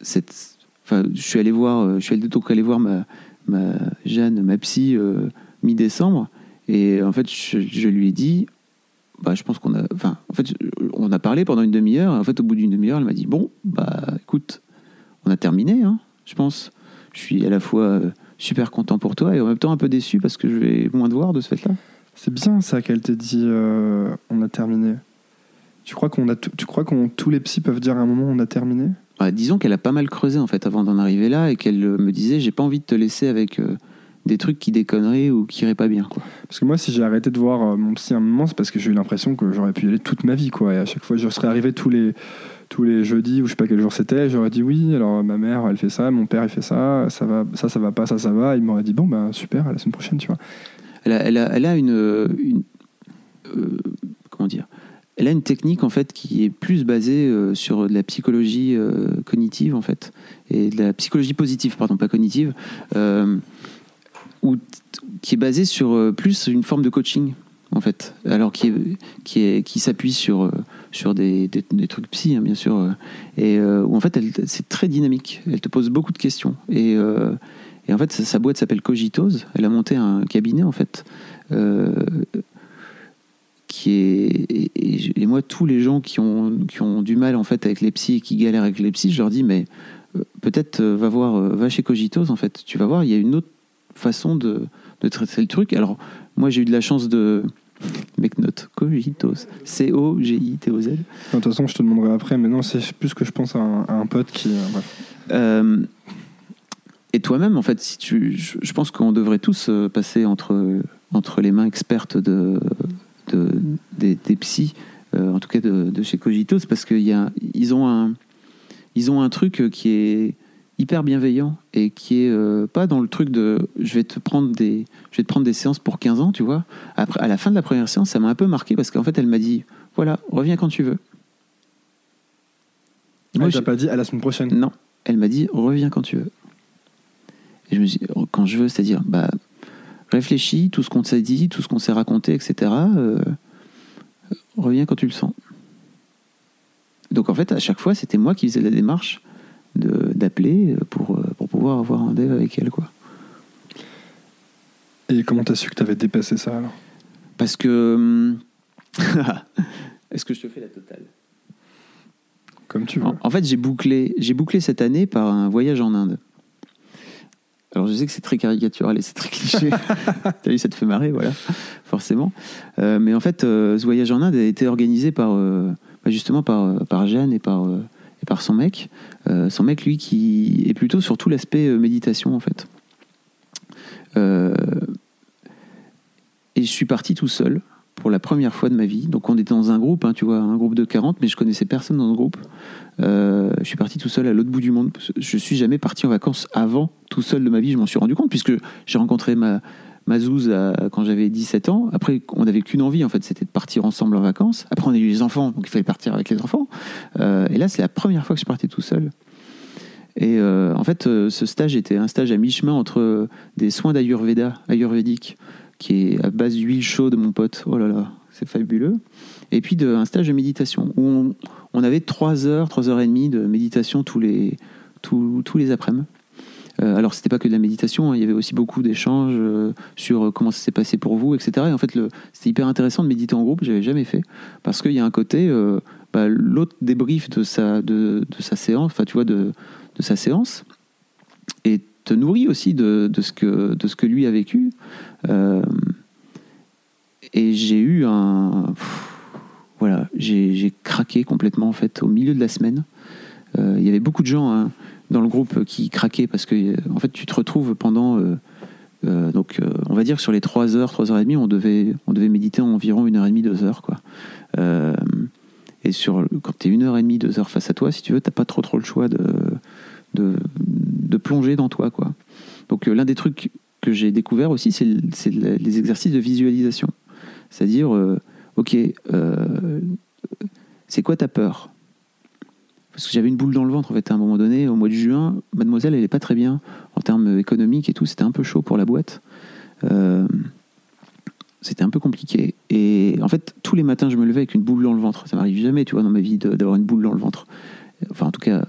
cette, enfin, je suis allé voir, euh, je suis allé donc allé voir ma, ma Jeanne, ma psy, mi-décembre, et en fait, je, je lui ai dit, bah, je pense qu'on a, enfin, en fait, on a parlé pendant une demi-heure. En fait, au bout d'une demi-heure, elle m'a dit, bon, bah, écoute, on a terminé, hein, je pense. Je suis à la fois super content pour toi et en même temps un peu déçu parce que je vais moins te voir de ce fait-là.
C'est bien ça qu'elle t'ait dit on a terminé. Tu crois qu'on a tu crois qu'on tous les psys peuvent dire à un moment on a terminé?
Ouais, disons qu'elle a pas mal creusé en fait avant d'en arriver là et qu'elle euh, me disait j'ai pas envie de te laisser avec euh, des trucs qui déconneraient ou qui iraient pas bien quoi.
Parce que moi si j'ai arrêté de voir euh, mon psy à un moment c'est parce que j'ai eu l'impression que j'aurais pu y aller toute ma vie quoi. Et à chaque fois je serais arrivé tous les tous les jeudis ou je sais pas quel jour c'était j'aurais dit oui alors ma mère elle fait ça mon père il fait ça ça va ça ça va pas ça ça va. Il m'aurait dit bon bah super à la semaine prochaine tu vois.
Elle a, elle a, elle a une, une- euh, comment dire? Elle a une technique en fait qui est plus basée euh, sur de la psychologie euh, cognitive en fait et de la psychologie positive pardon pas cognitive euh, qui est basée sur plus une forme de coaching en fait. Alors qui est, qui est qui s'appuie sur sur des, des, trucs psy hein, bien sûr et où en fait c'est très dynamique. Elle te pose beaucoup de questions. Et et en fait, sa, boîte s'appelle Cogitose. Elle a monté un cabinet, en fait, qui est. Et, et- et moi, tous les gens qui ont, qui ont du mal, en fait, avec les psys et qui galèrent avec les psys, je leur dis, mais euh, peut-être euh, va voir, euh, va chez Cogitose, en fait. Tu vas voir, il y a une autre façon de, de traiter le truc. Alors, moi, j'ai eu de la chance de. Mec, note, Cogitose. C-O-G-I-T-O-Z.
de toute façon je te demanderai après mais non c'est plus que je pense à un, à un pote qui euh,
et toi-même, en fait, si tu, je, je pense qu'on devrait tous passer entre, entre les mains expertes de, de, des, des psys, euh, en tout cas de, de chez Cogitos, parce qu'ils ont un, ils ont un truc qui est hyper bienveillant et qui est euh, pas dans le truc de je vais te prendre des je vais te prendre des séances pour 15 ans tu vois. Après à la fin de la première séance ça m'a un peu marqué parce qu'en fait elle m'a dit voilà reviens quand tu veux.
Moi,
Moi,
t'as
j'ai-
pas dit à la semaine prochaine.
Non, elle m'a dit reviens quand tu veux. Et je me suis dit, quand je veux, c'est-à-dire bah réfléchis, tout ce qu'on s'est dit, tout ce qu'on s'est raconté, etc. euh, reviens quand tu le sens. Donc en fait, à chaque fois, c'était moi qui faisais la démarche d'appeler pour, euh, pour pouvoir avoir un dev avec elle, quoi.
et comment t'as su que t'avais dépassé ça alors?
Parce que hum, est-ce que je te fais la totale?
Comme tu veux
En, en fait, j'ai bouclé, j'ai bouclé cette année par un voyage en Inde. Alors, je sais que c'est très caricatural et c'est très cliché. T'as vu, ça te fait marrer, voilà, forcément. Euh, mais en fait, euh, ce voyage en Inde a été organisé par, euh, bah, justement par, par Jeanne et par, et par son mec. Son mec, lui, qui est plutôt sur tout l'aspect méditation, en fait. Et je suis parti tout seul pour la première fois de ma vie. Donc on était dans un groupe, hein, tu vois, un groupe de 40, mais je connaissais personne dans le groupe. Euh, je suis parti tout seul à l'autre bout du monde. Je suis jamais parti en vacances avant, tout seul de ma vie, je m'en suis rendu compte, puisque j'ai rencontré ma, ma zouze à- quand j'avais 17 ans. Après, on n'avait qu'une envie, en fait, c'était de partir ensemble en vacances. Après, on a eu les enfants, donc il fallait partir avec les enfants. Euh, et là, c'est la première fois que je partais tout seul. Et euh, en fait, euh, ce stage était un stage à mi-chemin entre des soins d'Ayurveda, ayurvédique, qui est à base d'huile chaude, mon pote. Oh là là, c'est fabuleux. Et puis de, un stage de méditation où on, avait 3 heures, 3 heures et demie de méditation tous les, tous tous les après-midi. Euh, alors, c'était pas que de la méditation, hein, il y avait aussi beaucoup d'échanges euh, sur comment ça s'est passé pour vous, etc. Et en fait, c'était hyper intéressant de méditer en groupe, j'avais jamais fait. Parce qu'il y a un côté, euh, bah, l'autre débrief de sa, de sa séance, enfin, tu vois, de, de sa séance, et te nourrit aussi de, de ce, que, de ce que lui a vécu. Euh, et j'ai eu un. Voilà, j'ai craqué complètement, en fait, au milieu de la semaine. Euh, Il y avait beaucoup de gens hein, dans le groupe qui craquaient parce que, euh, en fait, tu te retrouves pendant. donc, on va dire sur les 3 heures, 3 heures et demie, on devait, on devait méditer environ une heure et demie, 2 heures, quoi. Et sur, quand tu es une heure et demie, deux heures face à toi, si tu veux, t'as pas trop trop le choix de, de, de plonger dans toi, quoi. Donc, l'un des trucs que j'ai découvert aussi, c'est le- c'est le- les exercices de visualisation. C'est-à-dire, euh, ok, euh, c'est quoi ta peur? Parce que j'avais une boule dans le ventre, en fait, à un moment donné, au mois de juin, mademoiselle, elle est pas très bien en termes économiques et tout, c'était un peu chaud pour la boîte. Euh, c'était un peu compliqué. Et en fait, tous les matins, je me levais avec une boule dans le ventre. Ça m'arrive jamais, tu vois, dans ma vie, d'avoir une boule dans le ventre. Enfin, en tout cas,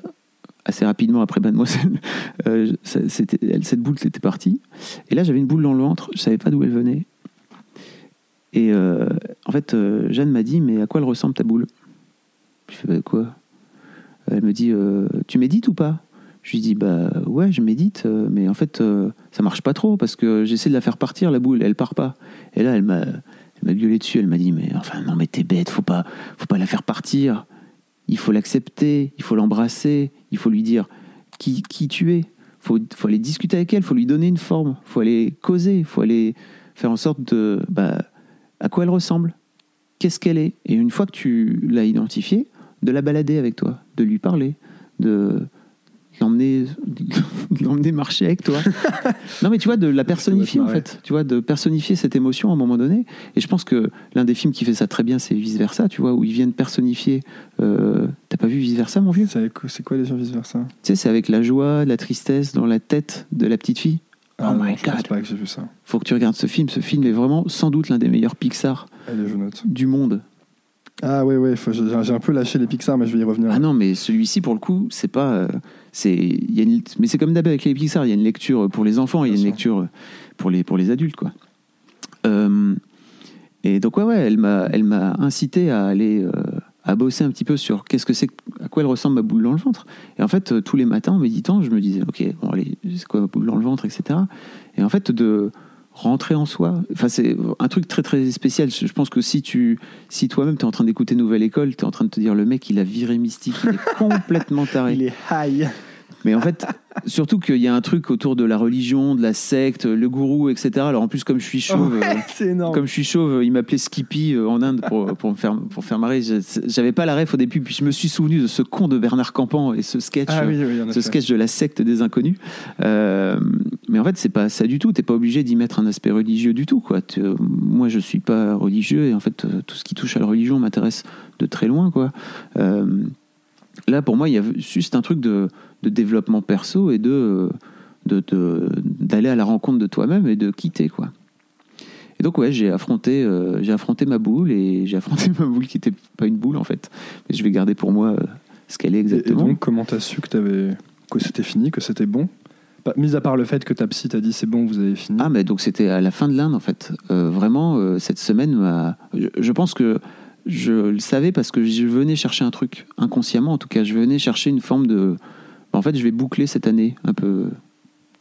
assez rapidement après mademoiselle, euh, cette boule était partie. Et là, j'avais une boule dans le ventre, je savais pas d'où elle venait. Et euh, en fait, euh, Jeanne m'a dit, mais à quoi elle ressemble ta boule? Je fais, bah, quoi? Elle me dit, tu médites ou pas? Je lui dis, bah ouais, je médite, mais en fait, ça marche pas trop parce que j'essaie de la faire partir, la boule, elle part pas. Et là, elle m'a, elle m'a gueulé dessus, elle m'a dit, mais enfin, non, mais t'es bête, faut pas, faut pas la faire partir. Il faut l'accepter, il faut l'embrasser, il faut lui dire qui, tu es. Faut, faut aller discuter avec elle, faut lui donner une forme, faut aller causer, faut aller faire en sorte de, bah, à quoi elle ressemble, qu'est-ce qu'elle est. Et une fois que tu l'as identifiée, de la balader avec toi, de lui parler, de l'emmener, l'emmener marcher avec toi. non mais tu vois, de la personnifier en fait, tu vois, de personnifier cette émotion à un moment donné. Et je pense que l'un des films qui fait ça très bien, c'est Vice Versa, tu vois, où ils viennent personnifier. euh, T'as pas vu Vice Versa, mon vieux?
C'est quoi les gens vice versa
Tu sais, c'est avec la joie, la tristesse dans la tête de la petite fille. Oh my
je
God.
pas que vu ça.
Faut que tu regardes ce film. Ce film est vraiment sans doute l'un des meilleurs Pixar
je
du monde.
Ah ouais, faut- j'ai un peu lâché les Pixar, mais je vais y revenir.
Ah non, mais celui-ci, pour le coup, c'est pas. euh, c'est, y a une- mais c'est comme d'hab avec les Pixar, il y a une lecture pour les enfants, il y a une lecture pour les, pour les adultes, quoi. Euh, et donc, ouais, ouais, elle m'a, elle m'a incité à aller. euh, à bosser un petit peu sur qu'est-ce que c'est, à quoi elle ressemble ma boule dans le ventre. Et en fait, tous les matins, en méditant, je me disais, ok, bon, allez, c'est quoi ma boule dans le ventre, etc. Et en fait, de rentrer en soi, enfin, c'est un truc très très spécial. Je pense que si tu, si toi-même tu es en train d'écouter Nouvelle École, tu es en train de te dire, le mec, il a viré mystique, il est complètement taré.
Il est high.
Mais en fait, surtout qu'il y a un truc autour de la religion, de la secte, le gourou, etc. Alors en plus, comme je suis chauve, euh, comme je suis chauve, il m'appelait Skippy euh, en Inde pour, pour, me faire, pour faire marrer. J'avais pas la ref au début, puis je me suis souvenu de ce con de Bernard Campan et ce sketch.
Ah oui, oui, a
ce
fait.
sketch de la secte des inconnus. Euh, mais en fait, c'est pas ça du tout. T'es pas obligé d'y mettre un aspect religieux du tout. Quoi. Euh, moi, je suis pas religieux et en fait, euh, tout ce qui touche à la religion m'intéresse de très loin. Quoi. Euh, là, pour moi, il y a juste un truc de, de développement perso et de d'aller à la rencontre de toi-même et de quitter. Quoi. Et donc, ouais, j'ai affronté, euh, j'ai affronté ma boule et j'ai affronté ma boule qui était pas une boule en fait. Mais je vais garder pour moi euh, ce qu'elle est
Et, et
exactement.
donc, comment t'as su que, que c'était fini, que c'était bon? Pas- Mis à part le fait que ta psy t'a dit c'est bon, vous avez fini.
Ah, mais donc c'était à la fin de l'Inde en fait. Euh, vraiment, cette semaine, m'a- je, je pense que je le savais parce que je venais chercher un truc, inconsciemment en tout cas. Je venais chercher une forme de. En fait, je vais boucler cette année un peu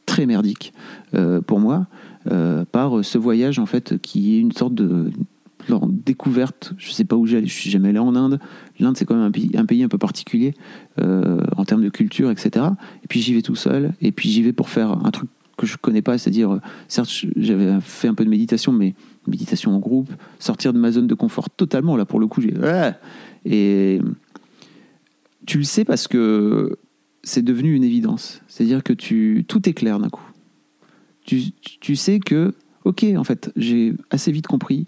très merdique euh, pour moi euh, par ce voyage en fait qui est une sorte de découverte. Je sais pas où j'allais, je suis jamais allé en Inde. L'Inde, c'est quand même un pays, un peu particulier euh, en termes de culture, etc. Et puis j'y vais tout seul, et puis j'y vais pour faire un truc que je connais pas, c'est-à-dire, certes, j'avais fait un peu de méditation, mais méditation en groupe, sortir de ma zone de confort totalement, là, pour le coup, j'ai. Et tu le sais parce que c'est devenu une évidence. C'est-à-dire que tout est clair d'un coup. Tu, sais que, ok, en fait, j'ai assez vite compris.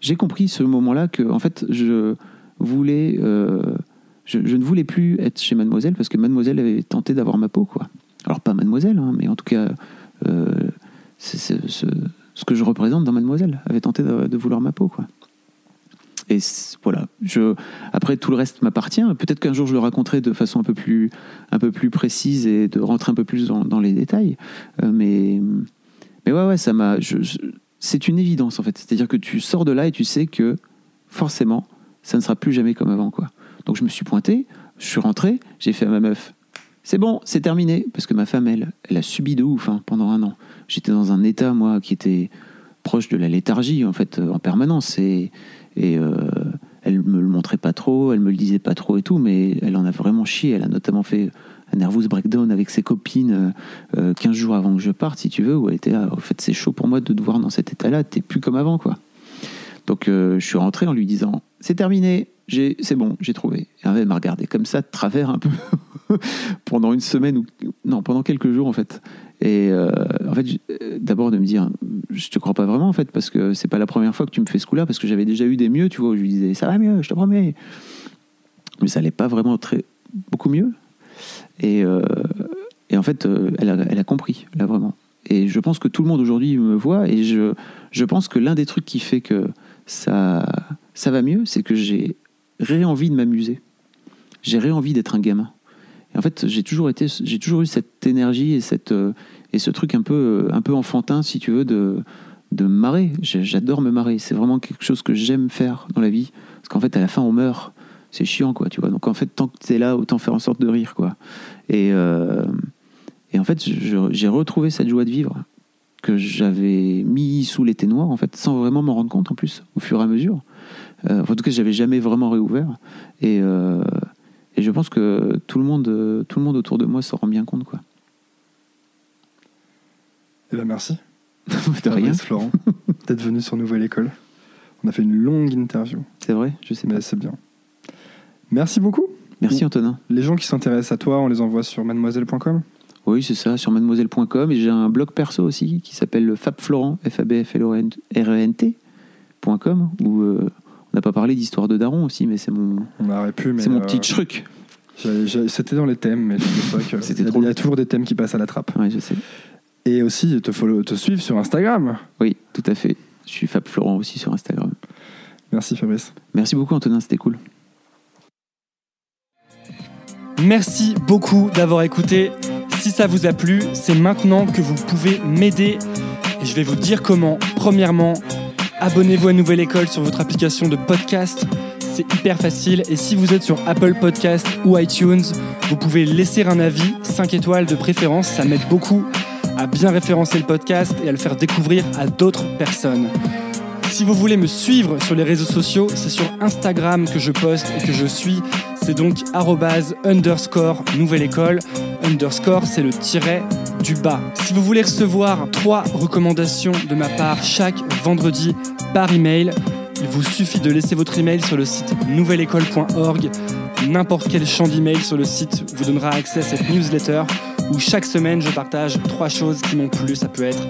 J'ai compris ce moment-là que, en fait, je voulais. euh, je, ne voulais plus être chez Mademoiselle parce que Mademoiselle avait tenté d'avoir ma peau, quoi. Alors, pas Mademoiselle, hein, mais en tout cas, euh, ce que je représente dans Mademoiselle avait tenté de, de vouloir ma peau, quoi. Et voilà. Je, après, tout le reste m'appartient. Peut-être qu'un jour, je le raconterai de façon un peu plus, un peu plus précise et de rentrer un peu plus dans, les détails. Euh, mais, mais ouais, ouais, ça m'a. c'est une évidence, en fait. C'est-à-dire que tu sors de là et tu sais que forcément, ça ne sera plus jamais comme avant, quoi. Donc, je me suis pointé, je suis rentré, j'ai fait à ma meuf. C'est bon, c'est terminé. Parce que ma femme, elle, elle a subi de ouf hein, pendant un an. J'étais dans un état, moi, qui était proche de la léthargie, en fait, en permanence. Et, et euh, elle me le montrait pas trop, elle me le disait pas trop et tout, mais elle en a vraiment chié. Elle a notamment fait un nervous breakdown avec ses copines euh, 15 jours avant que je parte, si tu veux, où elle était là. Au fait, c'est chaud pour moi de te voir dans cet état-là, t'es plus comme avant, quoi. Donc euh, je suis rentré en lui disant C'est terminé, c'est bon, j'ai trouvé. Et elle m'a regardé comme ça, de travers un peu, pendant une semaine, ou non, pendant quelques jours en fait. Et euh, en fait, d'abord de me dire, je te crois pas vraiment en fait, parce que c'est pas la première fois que tu me fais ce coup-là, parce que j'avais déjà eu des mieux, tu vois, où je lui disais, ça va mieux, je te promets. Mais ça allait pas vraiment très, beaucoup mieux. Et, euh, et en fait, euh, elle a, compris, là vraiment. Et je pense que tout le monde aujourd'hui me voit, et je, je pense que l'un des trucs qui fait que ça, ça va mieux, c'est que j'ai ré-envie de m'amuser. J'ai ré-envie d'être un gamin. Et en fait, j'ai toujours été, j'ai toujours eu cette énergie et cette et ce truc un peu un peu enfantin, si tu veux, de de marrer. J'adore me marrer. C'est vraiment quelque chose que j'aime faire dans la vie. Parce qu'en fait, à la fin, on meurt. C'est chiant, quoi, tu vois. Donc en fait, tant que tu es là, autant faire en sorte de rire, quoi. Et, euh, et en fait, j'ai retrouvé cette joie de vivre que j'avais mis sous les noir, en fait, sans vraiment m'en rendre compte, en plus, au fur et à mesure. Euh, en tout cas, j'avais jamais vraiment réouvert. Et, euh, et je pense que tout le monde, tout le monde autour de moi s'en rend bien compte, quoi.
Eh ben merci.
de rien.
Florent, d'être venu sur Nouvelle École. On a fait une longue interview.
C'est vrai, je sais
Mais c'est bien. Merci beaucoup.
Merci Antonin.
Les gens qui s'intéressent à toi, on les envoie sur mademoiselle.com
Oui, c'est ça, sur mademoiselle.com. Et j'ai un blog perso aussi qui s'appelle fabflorent, f a b f l o r e n t.com, où euh, on n'a pas parlé d'histoire de Daron aussi, mais c'est mon,
on aurait pu, mais
c'est mon
euh,
petit truc.
C'était dans les thèmes, mais je sais pas que
C'était
il y a-
trop
il y a toujours des thèmes qui passent à la trappe.
Oui, je sais.
Et aussi te, follow- te suivre sur Instagram.
Oui, tout à fait. Je suis Fab Florent aussi sur Instagram.
Merci Fabrice.
Merci beaucoup Antonin, c'était cool.
Merci beaucoup d'avoir écouté. Si ça vous a plu, c'est maintenant que vous pouvez m'aider. Et je vais vous dire comment. Premièrement, abonnez-vous à Nouvelle École sur votre application de podcast. C'est hyper facile. Et si vous êtes sur Apple Podcast ou iTunes, vous pouvez laisser un avis, 5 étoiles de préférence. Ça m'aide beaucoup à bien référencer le podcast et à le faire découvrir à d'autres personnes. Si vous voulez me suivre sur les réseaux sociaux, c'est sur Instagram que je poste et que je suis. C'est donc underscore nouvelle école. Underscore, c'est le tiret du bas. Si vous voulez recevoir trois recommandations de ma part chaque vendredi par email, il vous suffit de laisser votre email sur le site nouvelleécole.org. N'importe quel champ d'email sur le site vous donnera accès à cette newsletter où chaque semaine je partage trois choses qui m'ont plu. Ça peut être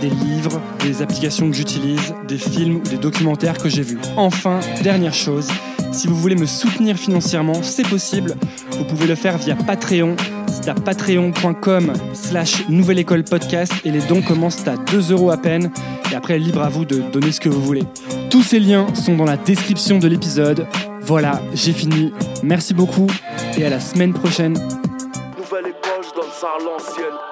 des livres, des applications que j'utilise, des films ou des documentaires que j'ai vus. Enfin, dernière chose, si vous voulez me soutenir financièrement, c'est possible. Vous pouvez le faire via Patreon. C'est à patreon.com slash nouvelle école podcast et les dons commencent à 2 euros à peine. Et après, libre à vous de donner ce que vous voulez. Tous ces liens sont dans la description de l'épisode. Voilà, j'ai fini. Merci beaucoup et à la semaine prochaine.
À l'ancienne.